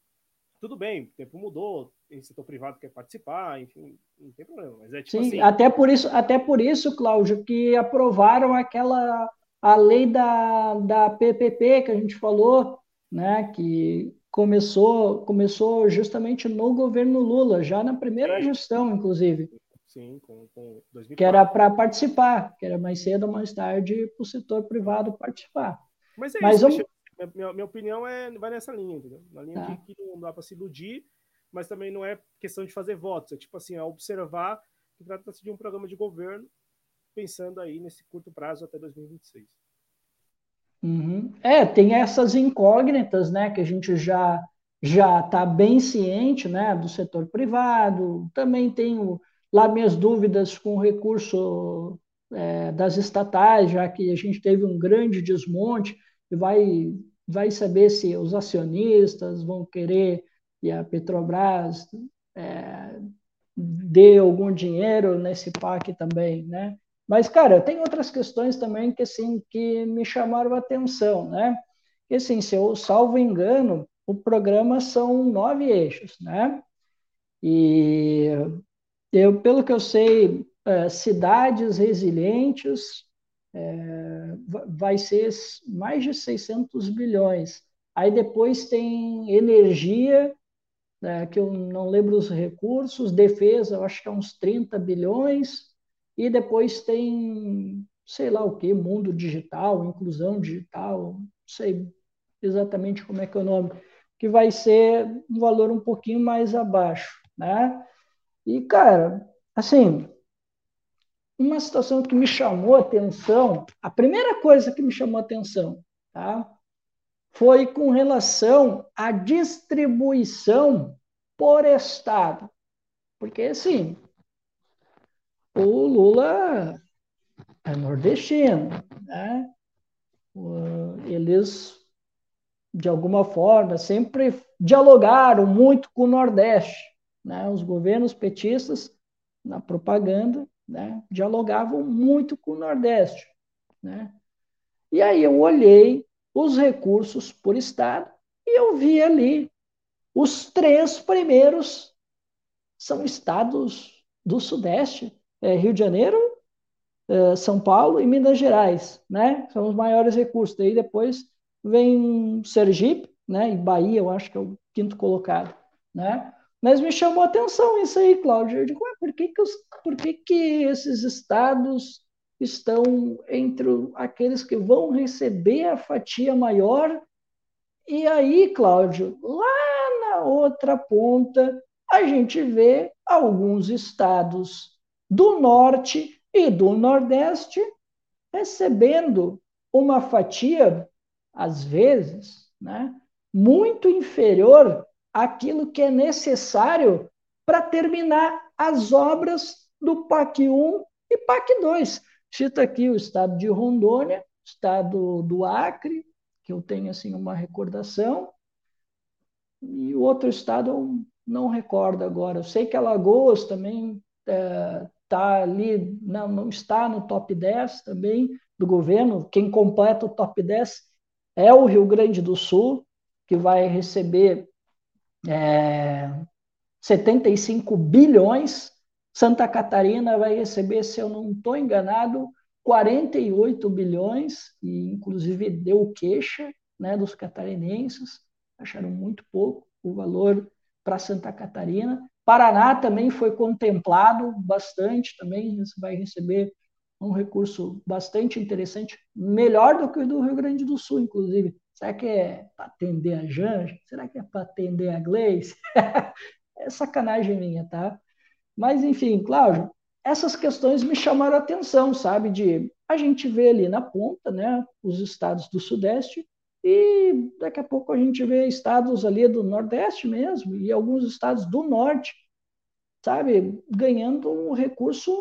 tudo bem, o tempo mudou, o setor privado quer participar, enfim, não tem problema. Mas é tipo Sim, assim... até por isso, até por isso, Cláudio, que aprovaram aquela a lei da, da PPP que a gente falou, né, que começou começou justamente no governo Lula, já na primeira gestão, inclusive. Sim, com, com 2004. Que era para participar, que era mais cedo ou mais tarde para o setor privado participar. Mas é Mas isso, minha, minha, opinião é, vai nessa linha, entendeu? Na linha tá. de que não dá para se iludir, mas também não é questão de fazer votos, é tipo assim, é observar que trata-se de um programa de governo pensando aí nesse curto prazo até 2026. Uhum. É, tem essas incógnitas, né, que a gente já já está bem ciente, né, do setor privado. Também tenho lá minhas dúvidas com o recurso é, das estatais, já que a gente teve um grande desmonte vai vai saber se os acionistas vão querer e a Petrobras é, dê algum dinheiro nesse PAC também, né? Mas, cara, tem outras questões também que, assim, que me chamaram a atenção, né? Que, assim, se eu salvo engano, o programa são nove eixos, né? E eu, pelo que eu sei, é, cidades resilientes é, vai ser mais de 600 bilhões. Aí depois tem energia, né, que eu não lembro os recursos, defesa, eu acho que é uns 30 bilhões, e depois tem, sei lá o que, mundo digital, inclusão digital, não sei exatamente como é que é o nome, que vai ser um valor um pouquinho mais abaixo, né? E, cara, assim, uma situação que me chamou a atenção, a primeira coisa que me chamou a atenção, tá? Foi com relação à distribuição por estado. Porque, assim, o Lula é nordestino, né? Eles, de alguma forma, sempre dialogaram muito com o Nordeste, né? Os governos petistas, na propaganda, né? dialogavam muito com o Nordeste, né? E aí eu olhei os recursos por estado e eu vi ali os três primeiros são estados do Sudeste é, Rio de Janeiro, é, São Paulo e Minas Gerais, né? São os maiores recursos. Daí depois vem Sergipe, né? E Bahia, eu acho que é o quinto colocado, né? Mas me chamou a atenção isso aí, Cláudio. Eu digo, por, que, que, os, por que, que esses estados estão entre aqueles que vão receber a fatia maior? E aí, Cláudio, lá na outra ponta, a gente vê alguns estados do norte e do nordeste, recebendo uma fatia, às vezes, né, muito inferior àquilo que é necessário para terminar as obras do PAC 1 e PAC 2. Cito aqui o estado de Rondônia, estado do Acre, que eu tenho assim uma recordação, e o outro estado eu não recordo agora. Eu sei que Alagoas também é, está ali, não, não está no top 10 também do governo. Quem completa o top 10 é o Rio Grande do Sul, que vai receber é, 75 bilhões. Santa Catarina vai receber, se eu não estou enganado, 48 bilhões, e inclusive deu queixa né, dos catarinenses, acharam muito pouco o valor para Santa Catarina. Paraná também foi contemplado bastante, também vai receber um recurso bastante interessante, melhor do que o do Rio Grande do Sul, inclusive. Será que é para atender a Janja? Será que é para atender a Gleice? é sacanagem minha, tá? Mas, enfim, Cláudio, essas questões me chamaram a atenção, sabe? De a gente vê ali na ponta, né, os estados do Sudeste e daqui a pouco a gente vê estados ali do Nordeste mesmo e alguns estados do Norte, sabe, ganhando um recurso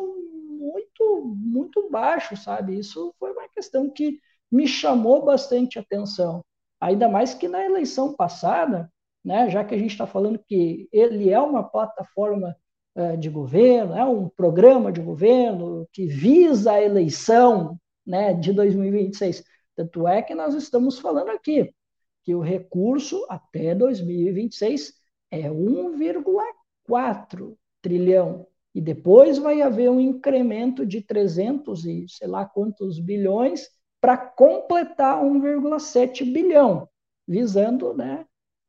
muito, muito baixo, sabe? Isso foi uma questão que me chamou bastante atenção. Ainda mais que na eleição passada, né, já que a gente está falando que ele é uma plataforma uh, de governo, é um programa de governo que visa a eleição né, de 2026 tanto é que nós estamos falando aqui que o recurso até 2026 é 1,4 trilhão. E depois vai haver um incremento de 300 e sei lá quantos bilhões para completar 1,7 bilhão, visando, né,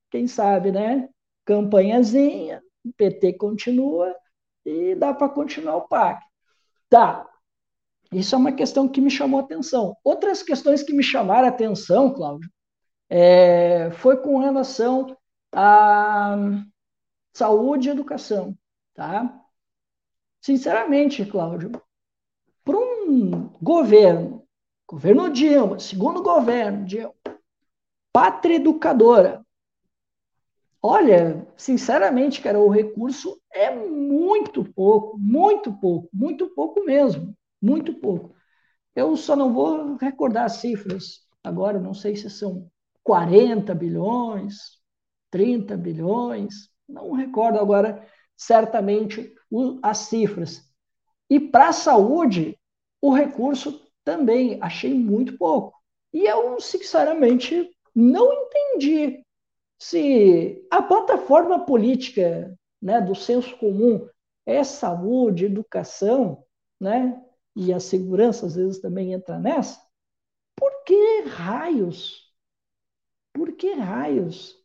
quem sabe, né, campanhazinha, o PT continua e dá para continuar o PAC. Tá, isso é uma questão que me chamou atenção. Outras questões que me chamaram atenção, Cláudio, é, foi com relação à saúde e educação. Tá? Sinceramente, Cláudio, para um governo, governo Dilma, segundo governo Dilma, pátria educadora, olha, sinceramente, cara, o recurso é muito pouco, muito pouco, muito pouco mesmo muito pouco. Eu só não vou recordar as cifras agora, não sei se são 40 bilhões, 30 bilhões, não recordo agora certamente as cifras. E para a saúde, o recurso também achei muito pouco. E eu, sinceramente, não entendi se a plataforma política né, do senso comum é saúde, educação, né? e a segurança às vezes também entra nessa, por que raios? Por que raios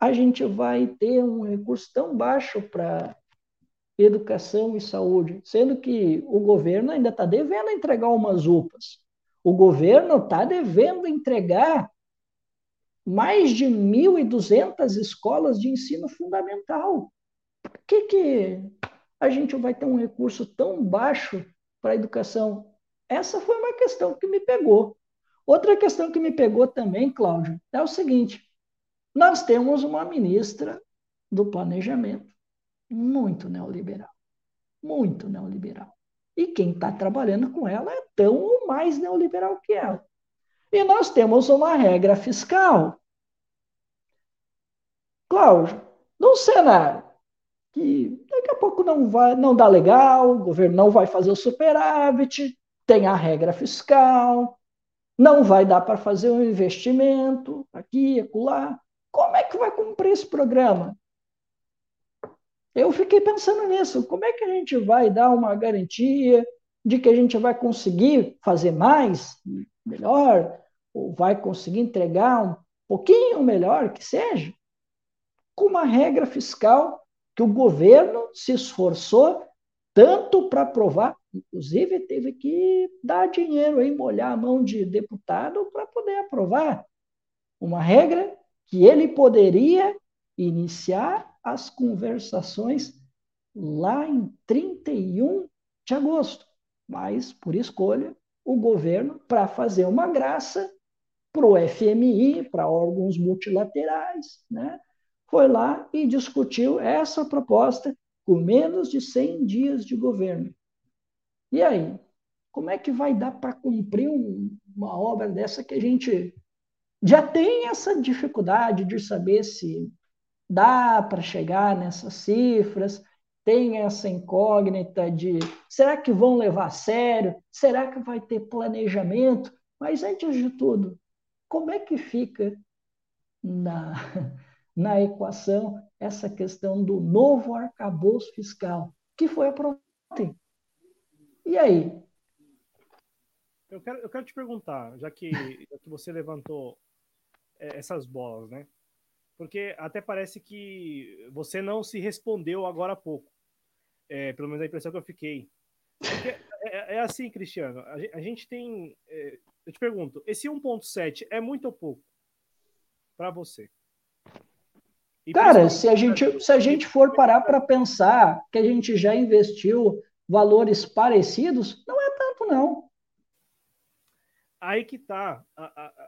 a gente vai ter um recurso tão baixo para educação e saúde, sendo que o governo ainda está devendo entregar umas UPAs. O governo está devendo entregar mais de 1.200 escolas de ensino fundamental. Por que, que a gente vai ter um recurso tão baixo para a educação. Essa foi uma questão que me pegou. Outra questão que me pegou também, Cláudio, é o seguinte: nós temos uma ministra do planejamento muito neoliberal. Muito neoliberal. E quem está trabalhando com ela é tão ou mais neoliberal que ela. E nós temos uma regra fiscal. Cláudio, no cenário que daqui a pouco não vai, não dá legal, o governo não vai fazer o superávit, tem a regra fiscal, não vai dar para fazer um investimento aqui, acolá. Como é que vai cumprir esse programa? Eu fiquei pensando nisso. Como é que a gente vai dar uma garantia de que a gente vai conseguir fazer mais, melhor, ou vai conseguir entregar um pouquinho melhor que seja, com uma regra fiscal que o governo se esforçou tanto para aprovar, inclusive teve que dar dinheiro aí, molhar a mão de deputado para poder aprovar uma regra que ele poderia iniciar as conversações lá em 31 de agosto, mas por escolha o governo para fazer uma graça para o FMI, para órgãos multilaterais, né? foi lá e discutiu essa proposta com menos de 100 dias de governo. E aí? Como é que vai dar para cumprir um, uma obra dessa que a gente já tem essa dificuldade de saber se dá para chegar nessas cifras, tem essa incógnita de será que vão levar a sério? Será que vai ter planejamento? Mas antes de tudo, como é que fica na, na equação essa questão do novo arcabouço fiscal, que foi aprovado ontem. E aí? Eu quero, eu quero te perguntar, já que, já que você levantou é, essas bolas, né? Porque até parece que você não se respondeu agora há pouco. É, pelo menos a impressão que eu fiquei. É, é, é, assim, Cristiano, a, a gente tem. É, eu te pergunto, esse 1,7 é muito ou pouco para você? Cara, se a gente, se a gente for parar para pensar que a gente já investiu valores parecidos, não é tanto, não. Aí que tá,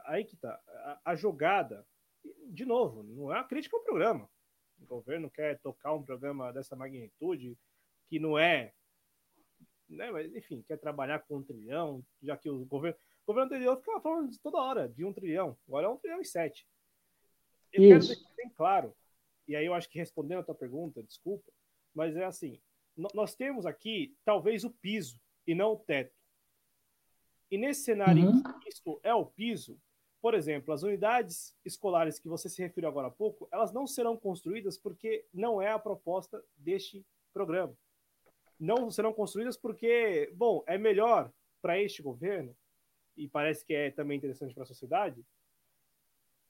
aí que tá. A, a, jogada, de novo, não é uma crítica ao programa. O governo quer tocar um programa dessa magnitude, que não é. Né, mas, enfim, quer trabalhar com um trilhão, já que o governo. O governo anterior ficava falando toda hora de um trilhão, agora é um trilhão e sete. Eu Isso. quero deixar bem claro e aí eu acho que respondendo a tua pergunta, desculpa, mas é assim, nós temos aqui talvez o piso e não o teto. E nesse cenário uhum. em que isso é o piso, por exemplo, as unidades escolares que você se referiu agora há pouco, elas não serão construídas porque não é a proposta deste programa. Não serão construídas porque, bom, é melhor para este governo, e parece que é também interessante para a sociedade,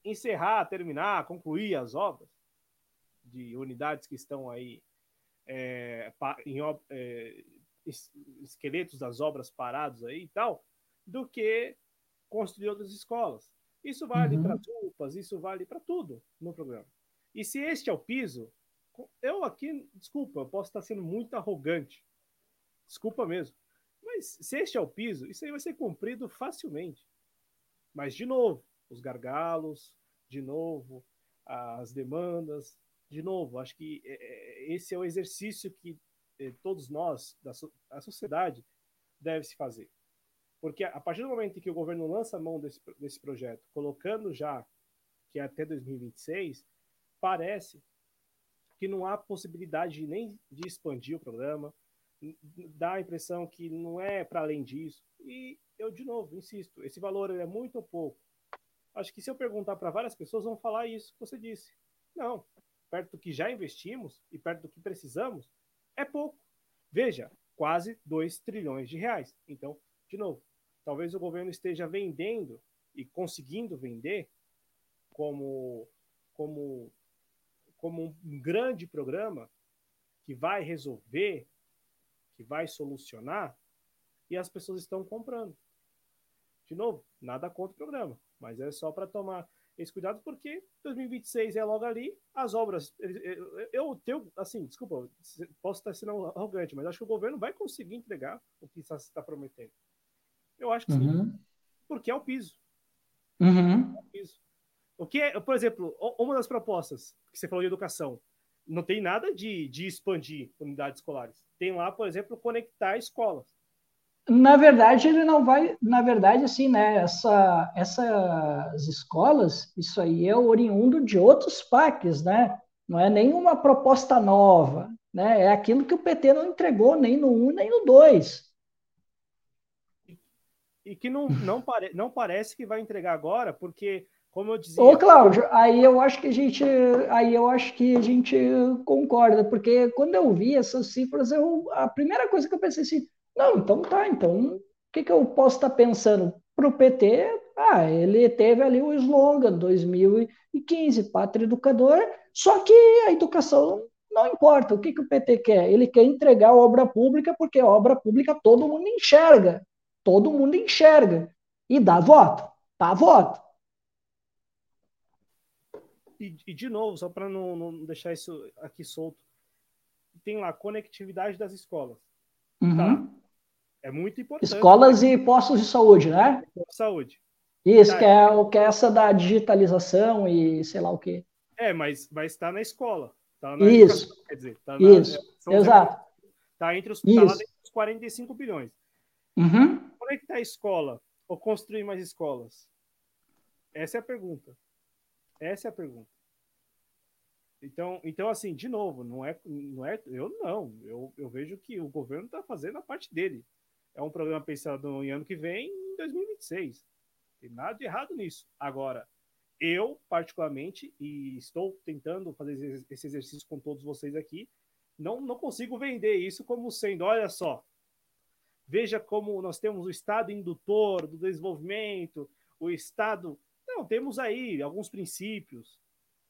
encerrar, terminar, concluir as obras de unidades que estão aí é, em, é, esqueletos das obras parados aí e tal, do que construir outras escolas. Isso vale uhum. para as UPAs, isso vale para tudo no programa. E se este é o piso, eu aqui, desculpa, eu posso estar sendo muito arrogante. Desculpa mesmo. Mas se este é o piso, isso aí vai ser cumprido facilmente. Mas, de novo, os gargalos, de novo, as demandas, de novo, acho que é, é, esse é o exercício que é, todos nós, da a sociedade, deve se fazer. Porque a partir do momento em que o governo lança a mão desse, desse projeto, colocando já que é até 2026, parece que não há possibilidade nem de expandir o programa, dá a impressão que não é para além disso. E eu, de novo, insisto, esse valor é muito ou pouco. Acho que se eu perguntar para várias pessoas, vão falar isso que você disse. Não, perto do que já investimos e perto do que precisamos, é pouco. Veja, quase 2 trilhões de reais. Então, de novo, talvez o governo esteja vendendo e conseguindo vender como, como, como um grande programa que vai resolver, que vai solucionar, e as pessoas estão comprando. De novo, nada contra o programa, mas é só para tomar esse cuidado, porque 2026 é logo ali, as obras. Eu tenho, assim, desculpa, posso estar sendo arrogante, mas acho que o governo vai conseguir entregar o que está prometendo. Eu acho que uhum. sim. Porque é o piso. Uhum. É o piso. O que é, por exemplo, uma das propostas que você falou de educação, não tem nada de, de expandir unidades escolares. Tem lá, por exemplo, conectar escolas. Na verdade, ele não vai. Na verdade, assim, né? Essa, essas escolas, isso aí é oriundo de outros PACs, né? Não é nenhuma proposta nova, né? É aquilo que o PT não entregou nem no 1 nem no 2. E que não, não, pare, não parece que vai entregar agora, porque, como eu dizia. Ô, Cláudio, aí eu acho que a gente. Aí eu acho que a gente concorda, porque quando eu vi essas cifras, eu, a primeira coisa que eu pensei assim não, então tá, então o que, que eu posso estar tá pensando? Para o PT, ah, ele teve ali o slogan 2015, Pátria Educadora, só que a educação não importa. O que, que o PT quer? Ele quer entregar obra pública, porque obra pública todo mundo enxerga. Todo mundo enxerga. E dá voto. Dá voto. E, e de novo, só para não, não, deixar isso aqui solto, tem lá conectividade das escolas. Uhum. Tá? É muito importante. Escolas e postos de saúde, né? Saúde. Isso, tá. que, é, que é essa da digitalização e sei lá o quê. É, mas está na escola. Tá na Isso. Educação, quer dizer, tá na, Isso. É, Exato. Está entre os, tá lá dentro dos 45 bilhões. Uhum. Como é está a escola? Ou construir mais escolas? Essa é a pergunta. Essa é a pergunta. Então, então assim, de novo, não é, não é, eu não, eu, eu vejo que o governo está fazendo a parte dele é um programa pensado em ano que vem, em 2026. Tem nada de errado nisso. Agora, eu, particularmente, e estou tentando fazer esse exercício com todos vocês aqui, não, não consigo vender isso como sendo, olha só, veja como nós temos o Estado indutor do desenvolvimento, o Estado. Não, temos aí alguns princípios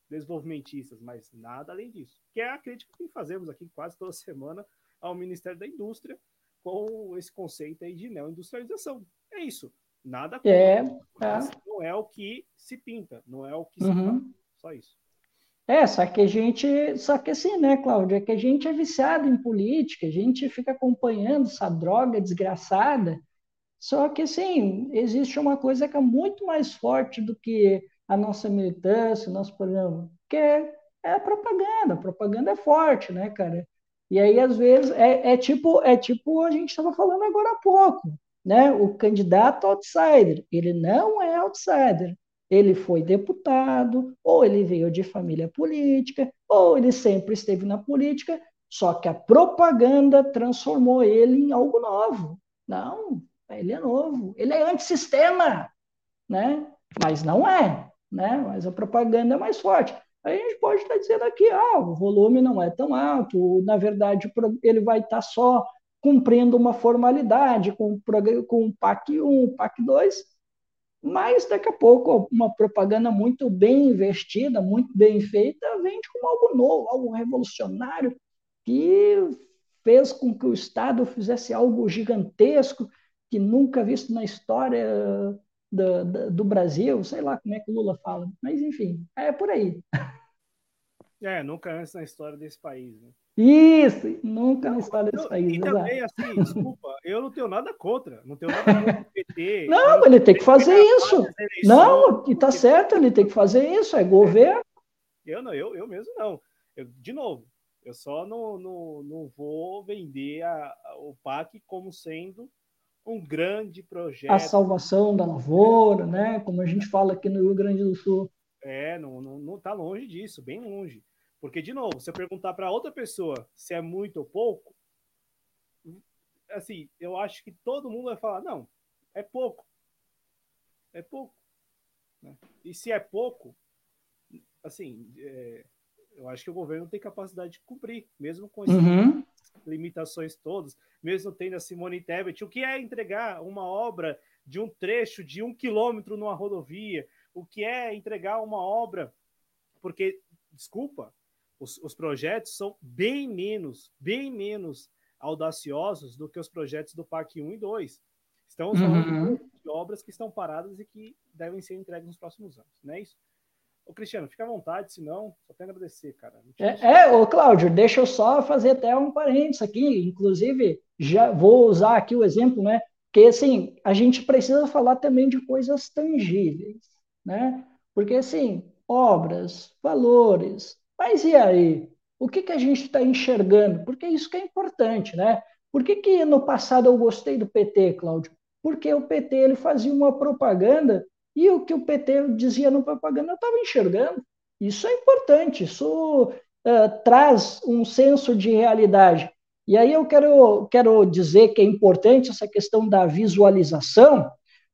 desenvolvimentistas, mas nada além disso. Que é a crítica que fazemos aqui quase toda semana ao Ministério da Indústria, com esse conceito aí de neoindustrialização. É isso. Nada é, é. não é o que se pinta, não é o que se uhum. fala. Só isso. É, só que a gente, só que assim, né, Cláudia, é que a gente é viciado em política, a gente fica acompanhando essa droga desgraçada. Só que assim, existe uma coisa que é muito mais forte do que a nossa militância, o nosso programa, que é, é a propaganda. A propaganda é forte, né, cara? E aí, às vezes, é, é tipo é tipo a gente estava falando agora há pouco, né? O candidato outsider, ele não é outsider. Ele foi deputado, ou ele veio de família política, ou ele sempre esteve na política, só que a propaganda transformou ele em algo novo. Não, ele é novo, ele é antissistema, né? mas não é, né? Mas a propaganda é mais forte. A gente pode estar dizendo aqui, ah, o volume não é tão alto, na verdade ele vai estar só cumprindo uma formalidade com, com o PAC 1, PAC 2, mas daqui a pouco uma propaganda muito bem investida, muito bem feita, vende como algo novo, algo revolucionário, que fez com que o Estado fizesse algo gigantesco, que nunca visto na história do, do, do Brasil, sei lá como é que o Lula fala, mas enfim, é por aí. É, nunca antes na história desse país, né? Isso, nunca na história desse país. E também, assim, desculpa, eu não tenho nada contra, não tenho nada contra o PT. Não, ele tem que fazer isso. Não, e tá certo, ele tem que fazer isso, é governo. Eu não, eu, eu mesmo não. Eu, de novo, eu só não, não, não vou vender a, a, o PAC como sendo um grande projeto. A salvação da lavoura, né? Como a gente fala aqui no Rio Grande do Sul. É, não, não, não tá longe disso, bem longe. Porque, de novo, se eu perguntar para outra pessoa se é muito ou pouco, assim, eu acho que todo mundo vai falar, não, é pouco. É pouco. Né? E se é pouco, assim, é, eu acho que o governo tem capacidade de cumprir, mesmo com essas uhum. limitações todas, mesmo tendo a Simone Tebet. O que é entregar uma obra de um trecho de um quilômetro numa rodovia? O que é entregar uma obra? Porque, desculpa, os, os projetos são bem menos, bem menos audaciosos do que os projetos do PAC 1 e 2. Estamos falando uhum. de obras que estão paradas e que devem ser entregues nos próximos anos, não é isso? Ô, Cristiano, fica à vontade, senão só tenho a agradecer, cara. É, é, ô, Cláudio, deixa eu só fazer até um parênteses aqui. Inclusive, já vou usar aqui o exemplo, né? Que, assim, a gente precisa falar também de coisas tangíveis, né? Porque, assim, obras, valores, mas e aí? O que, que a gente está enxergando? Porque isso que é importante, né? Por que, que no passado eu gostei do PT, Cláudio? Porque o PT ele fazia uma propaganda e o que o PT dizia na propaganda eu estava enxergando. Isso é importante, isso uh, traz um senso de realidade. E aí eu quero, quero dizer que é importante essa questão da visualização,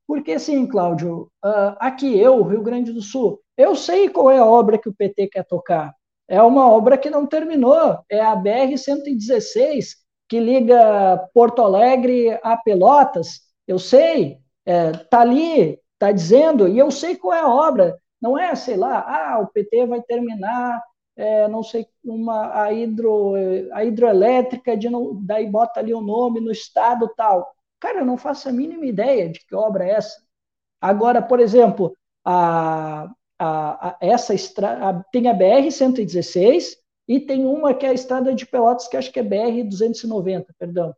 porque assim, Cláudio, uh, aqui eu, Rio Grande do Sul, eu sei qual é a obra que o PT quer tocar é uma obra que não terminou, é a BR-116, que liga Porto Alegre a Pelotas. Eu sei, está é, ali, está dizendo, e eu sei qual é a obra. Não é, sei lá, ah, o PT vai terminar, é, não sei, uma, a, hidro, a hidroelétrica, de, daí bota ali o nome no estado tal. Cara, eu não faço a mínima ideia de que obra é essa. Agora, por exemplo, a, a, a, essa estrada, tem a BR-116 e tem uma que é a estrada de Pelotas, que acho que é BR-290, perdão.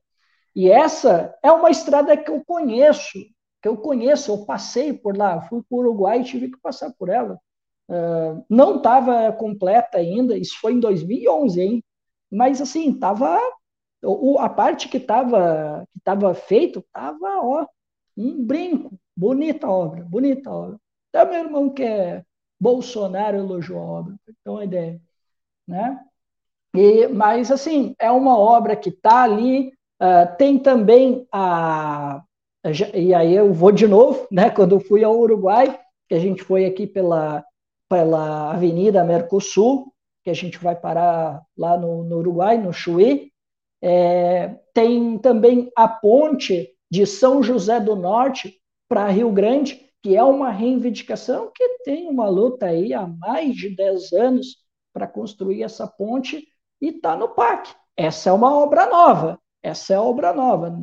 E essa é uma estrada que eu conheço, que eu conheço, eu passei por lá, fui para o Uruguai e tive que passar por ela. Uh, não estava completa ainda, isso foi em 2011, hein? Mas assim, estava a parte que estava que tava feito estava ó um brinco, bonita obra, bonita obra. Até meu irmão que é Bolsonaro elogiou a obra, então a ideia, né? E, mas assim é uma obra que está ali. Uh, tem também a e aí eu vou de novo, né? Quando eu fui ao Uruguai, que a gente foi aqui pela pela Avenida Mercosul, que a gente vai parar lá no, no Uruguai, no Chuí. É, tem também a ponte de São José do Norte para Rio Grande, que é uma reivindicação que tem uma luta aí há mais de 10 anos para construir essa ponte e está no PAC. Essa é uma obra nova, essa é obra nova.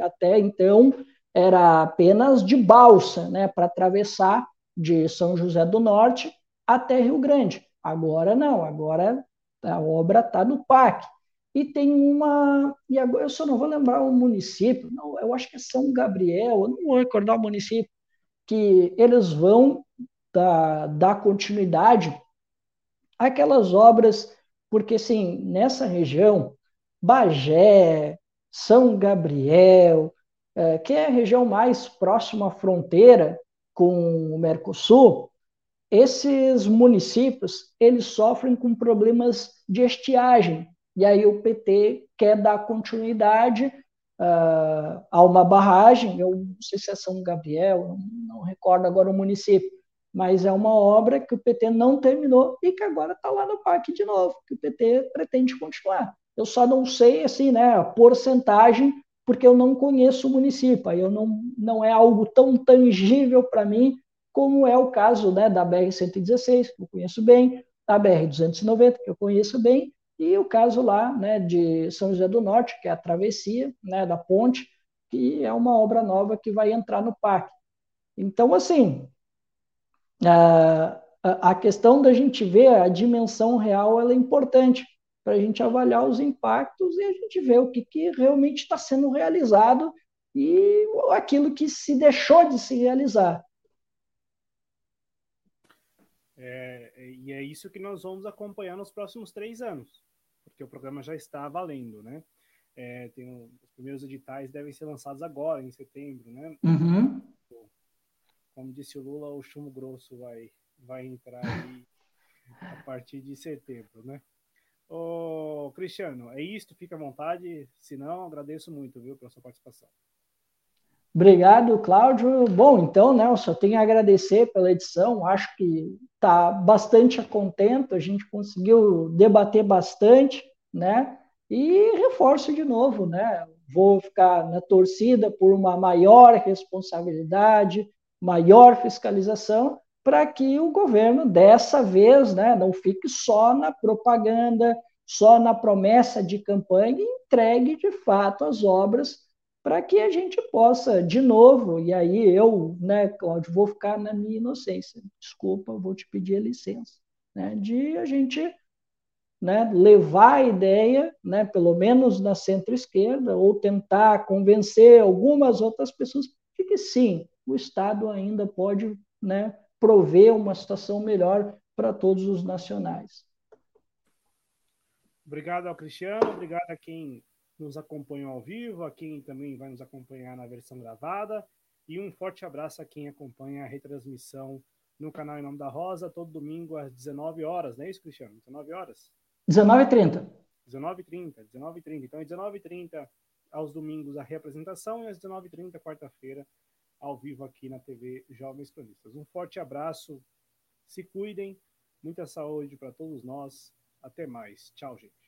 Até então era apenas de balsa, né, para atravessar de São José do Norte até Rio Grande. Agora não, agora a obra está no PAC. E tem uma. E agora eu só não vou lembrar o município, não, eu acho que é São Gabriel, eu não vou recordar o município, que eles vão dar, dar continuidade àquelas obras, porque assim, nessa região, Bagé, São Gabriel, é, que é a região mais próxima à fronteira com o Mercosul, esses municípios eles sofrem com problemas de estiagem. E aí o PT quer dar continuidade uh, há uma barragem, eu não sei se é São Gabriel, não, recordo agora o município, mas é uma obra que o PT não terminou e que agora está lá no parque de novo, que o PT pretende continuar. Eu só não sei assim, né, a porcentagem, porque eu não conheço o município, aí eu não, não é algo tão tangível para mim como é o caso né, da BR-116, que eu conheço bem, da BR-290, que eu conheço bem, e o caso lá né, de São José do Norte, que é a travessia né, da ponte, que é uma obra nova que vai entrar no parque. Então, assim, a, a questão da gente ver a dimensão real ela é importante para a gente avaliar os impactos e a gente ver o que, que realmente está sendo realizado e aquilo que se deixou de se realizar. É, e é isso que nós vamos acompanhar nos próximos três anos porque o programa já está valendo, né? É, tem um, os primeiros editais devem ser lançados agora, em setembro, né? Uhum. Como disse o Lula, o chumbo grosso vai, vai entrar aí a partir de setembro, né? Ô, Cristiano, é isso, fica à vontade. Se não, agradeço muito, viu, pela sua participação. Obrigado, Cláudio. Bom, então, né, eu só tenho a agradecer pela edição. Acho que está bastante contento, a gente conseguiu debater bastante, né? E reforço de novo, né? Vou ficar na torcida por uma maior responsabilidade, maior fiscalização, para que o governo dessa vez, né, não fique só na propaganda, só na promessa de campanha e entregue de fato as obras para que a gente possa, de novo, e aí eu, né, Cláudio, vou ficar na minha inocência, desculpa, vou te pedir a licença, né, de a gente né, levar a ideia, né, pelo menos na centro-esquerda, ou tentar convencer algumas outras pessoas de que sim, o Estado ainda pode né, prover uma situação melhor para todos os nacionais. Obrigado ao Cristiano, obrigado a quem nos acompanham ao vivo, a quem também vai nos acompanhar na versão gravada. E um forte abraço a quem acompanha a retransmissão no canal Em Nome da Rosa, todo domingo às 19 horas, não é isso, Cristiano? 19 horas? 19h30. 19h30, 19h30. Então, às 19h30 aos domingos a reapresentação e às 19h30, quarta-feira, ao vivo aqui na TV Jovens Cronistas. Um forte abraço, se cuidem, muita saúde para todos nós. Até mais. Tchau, gente.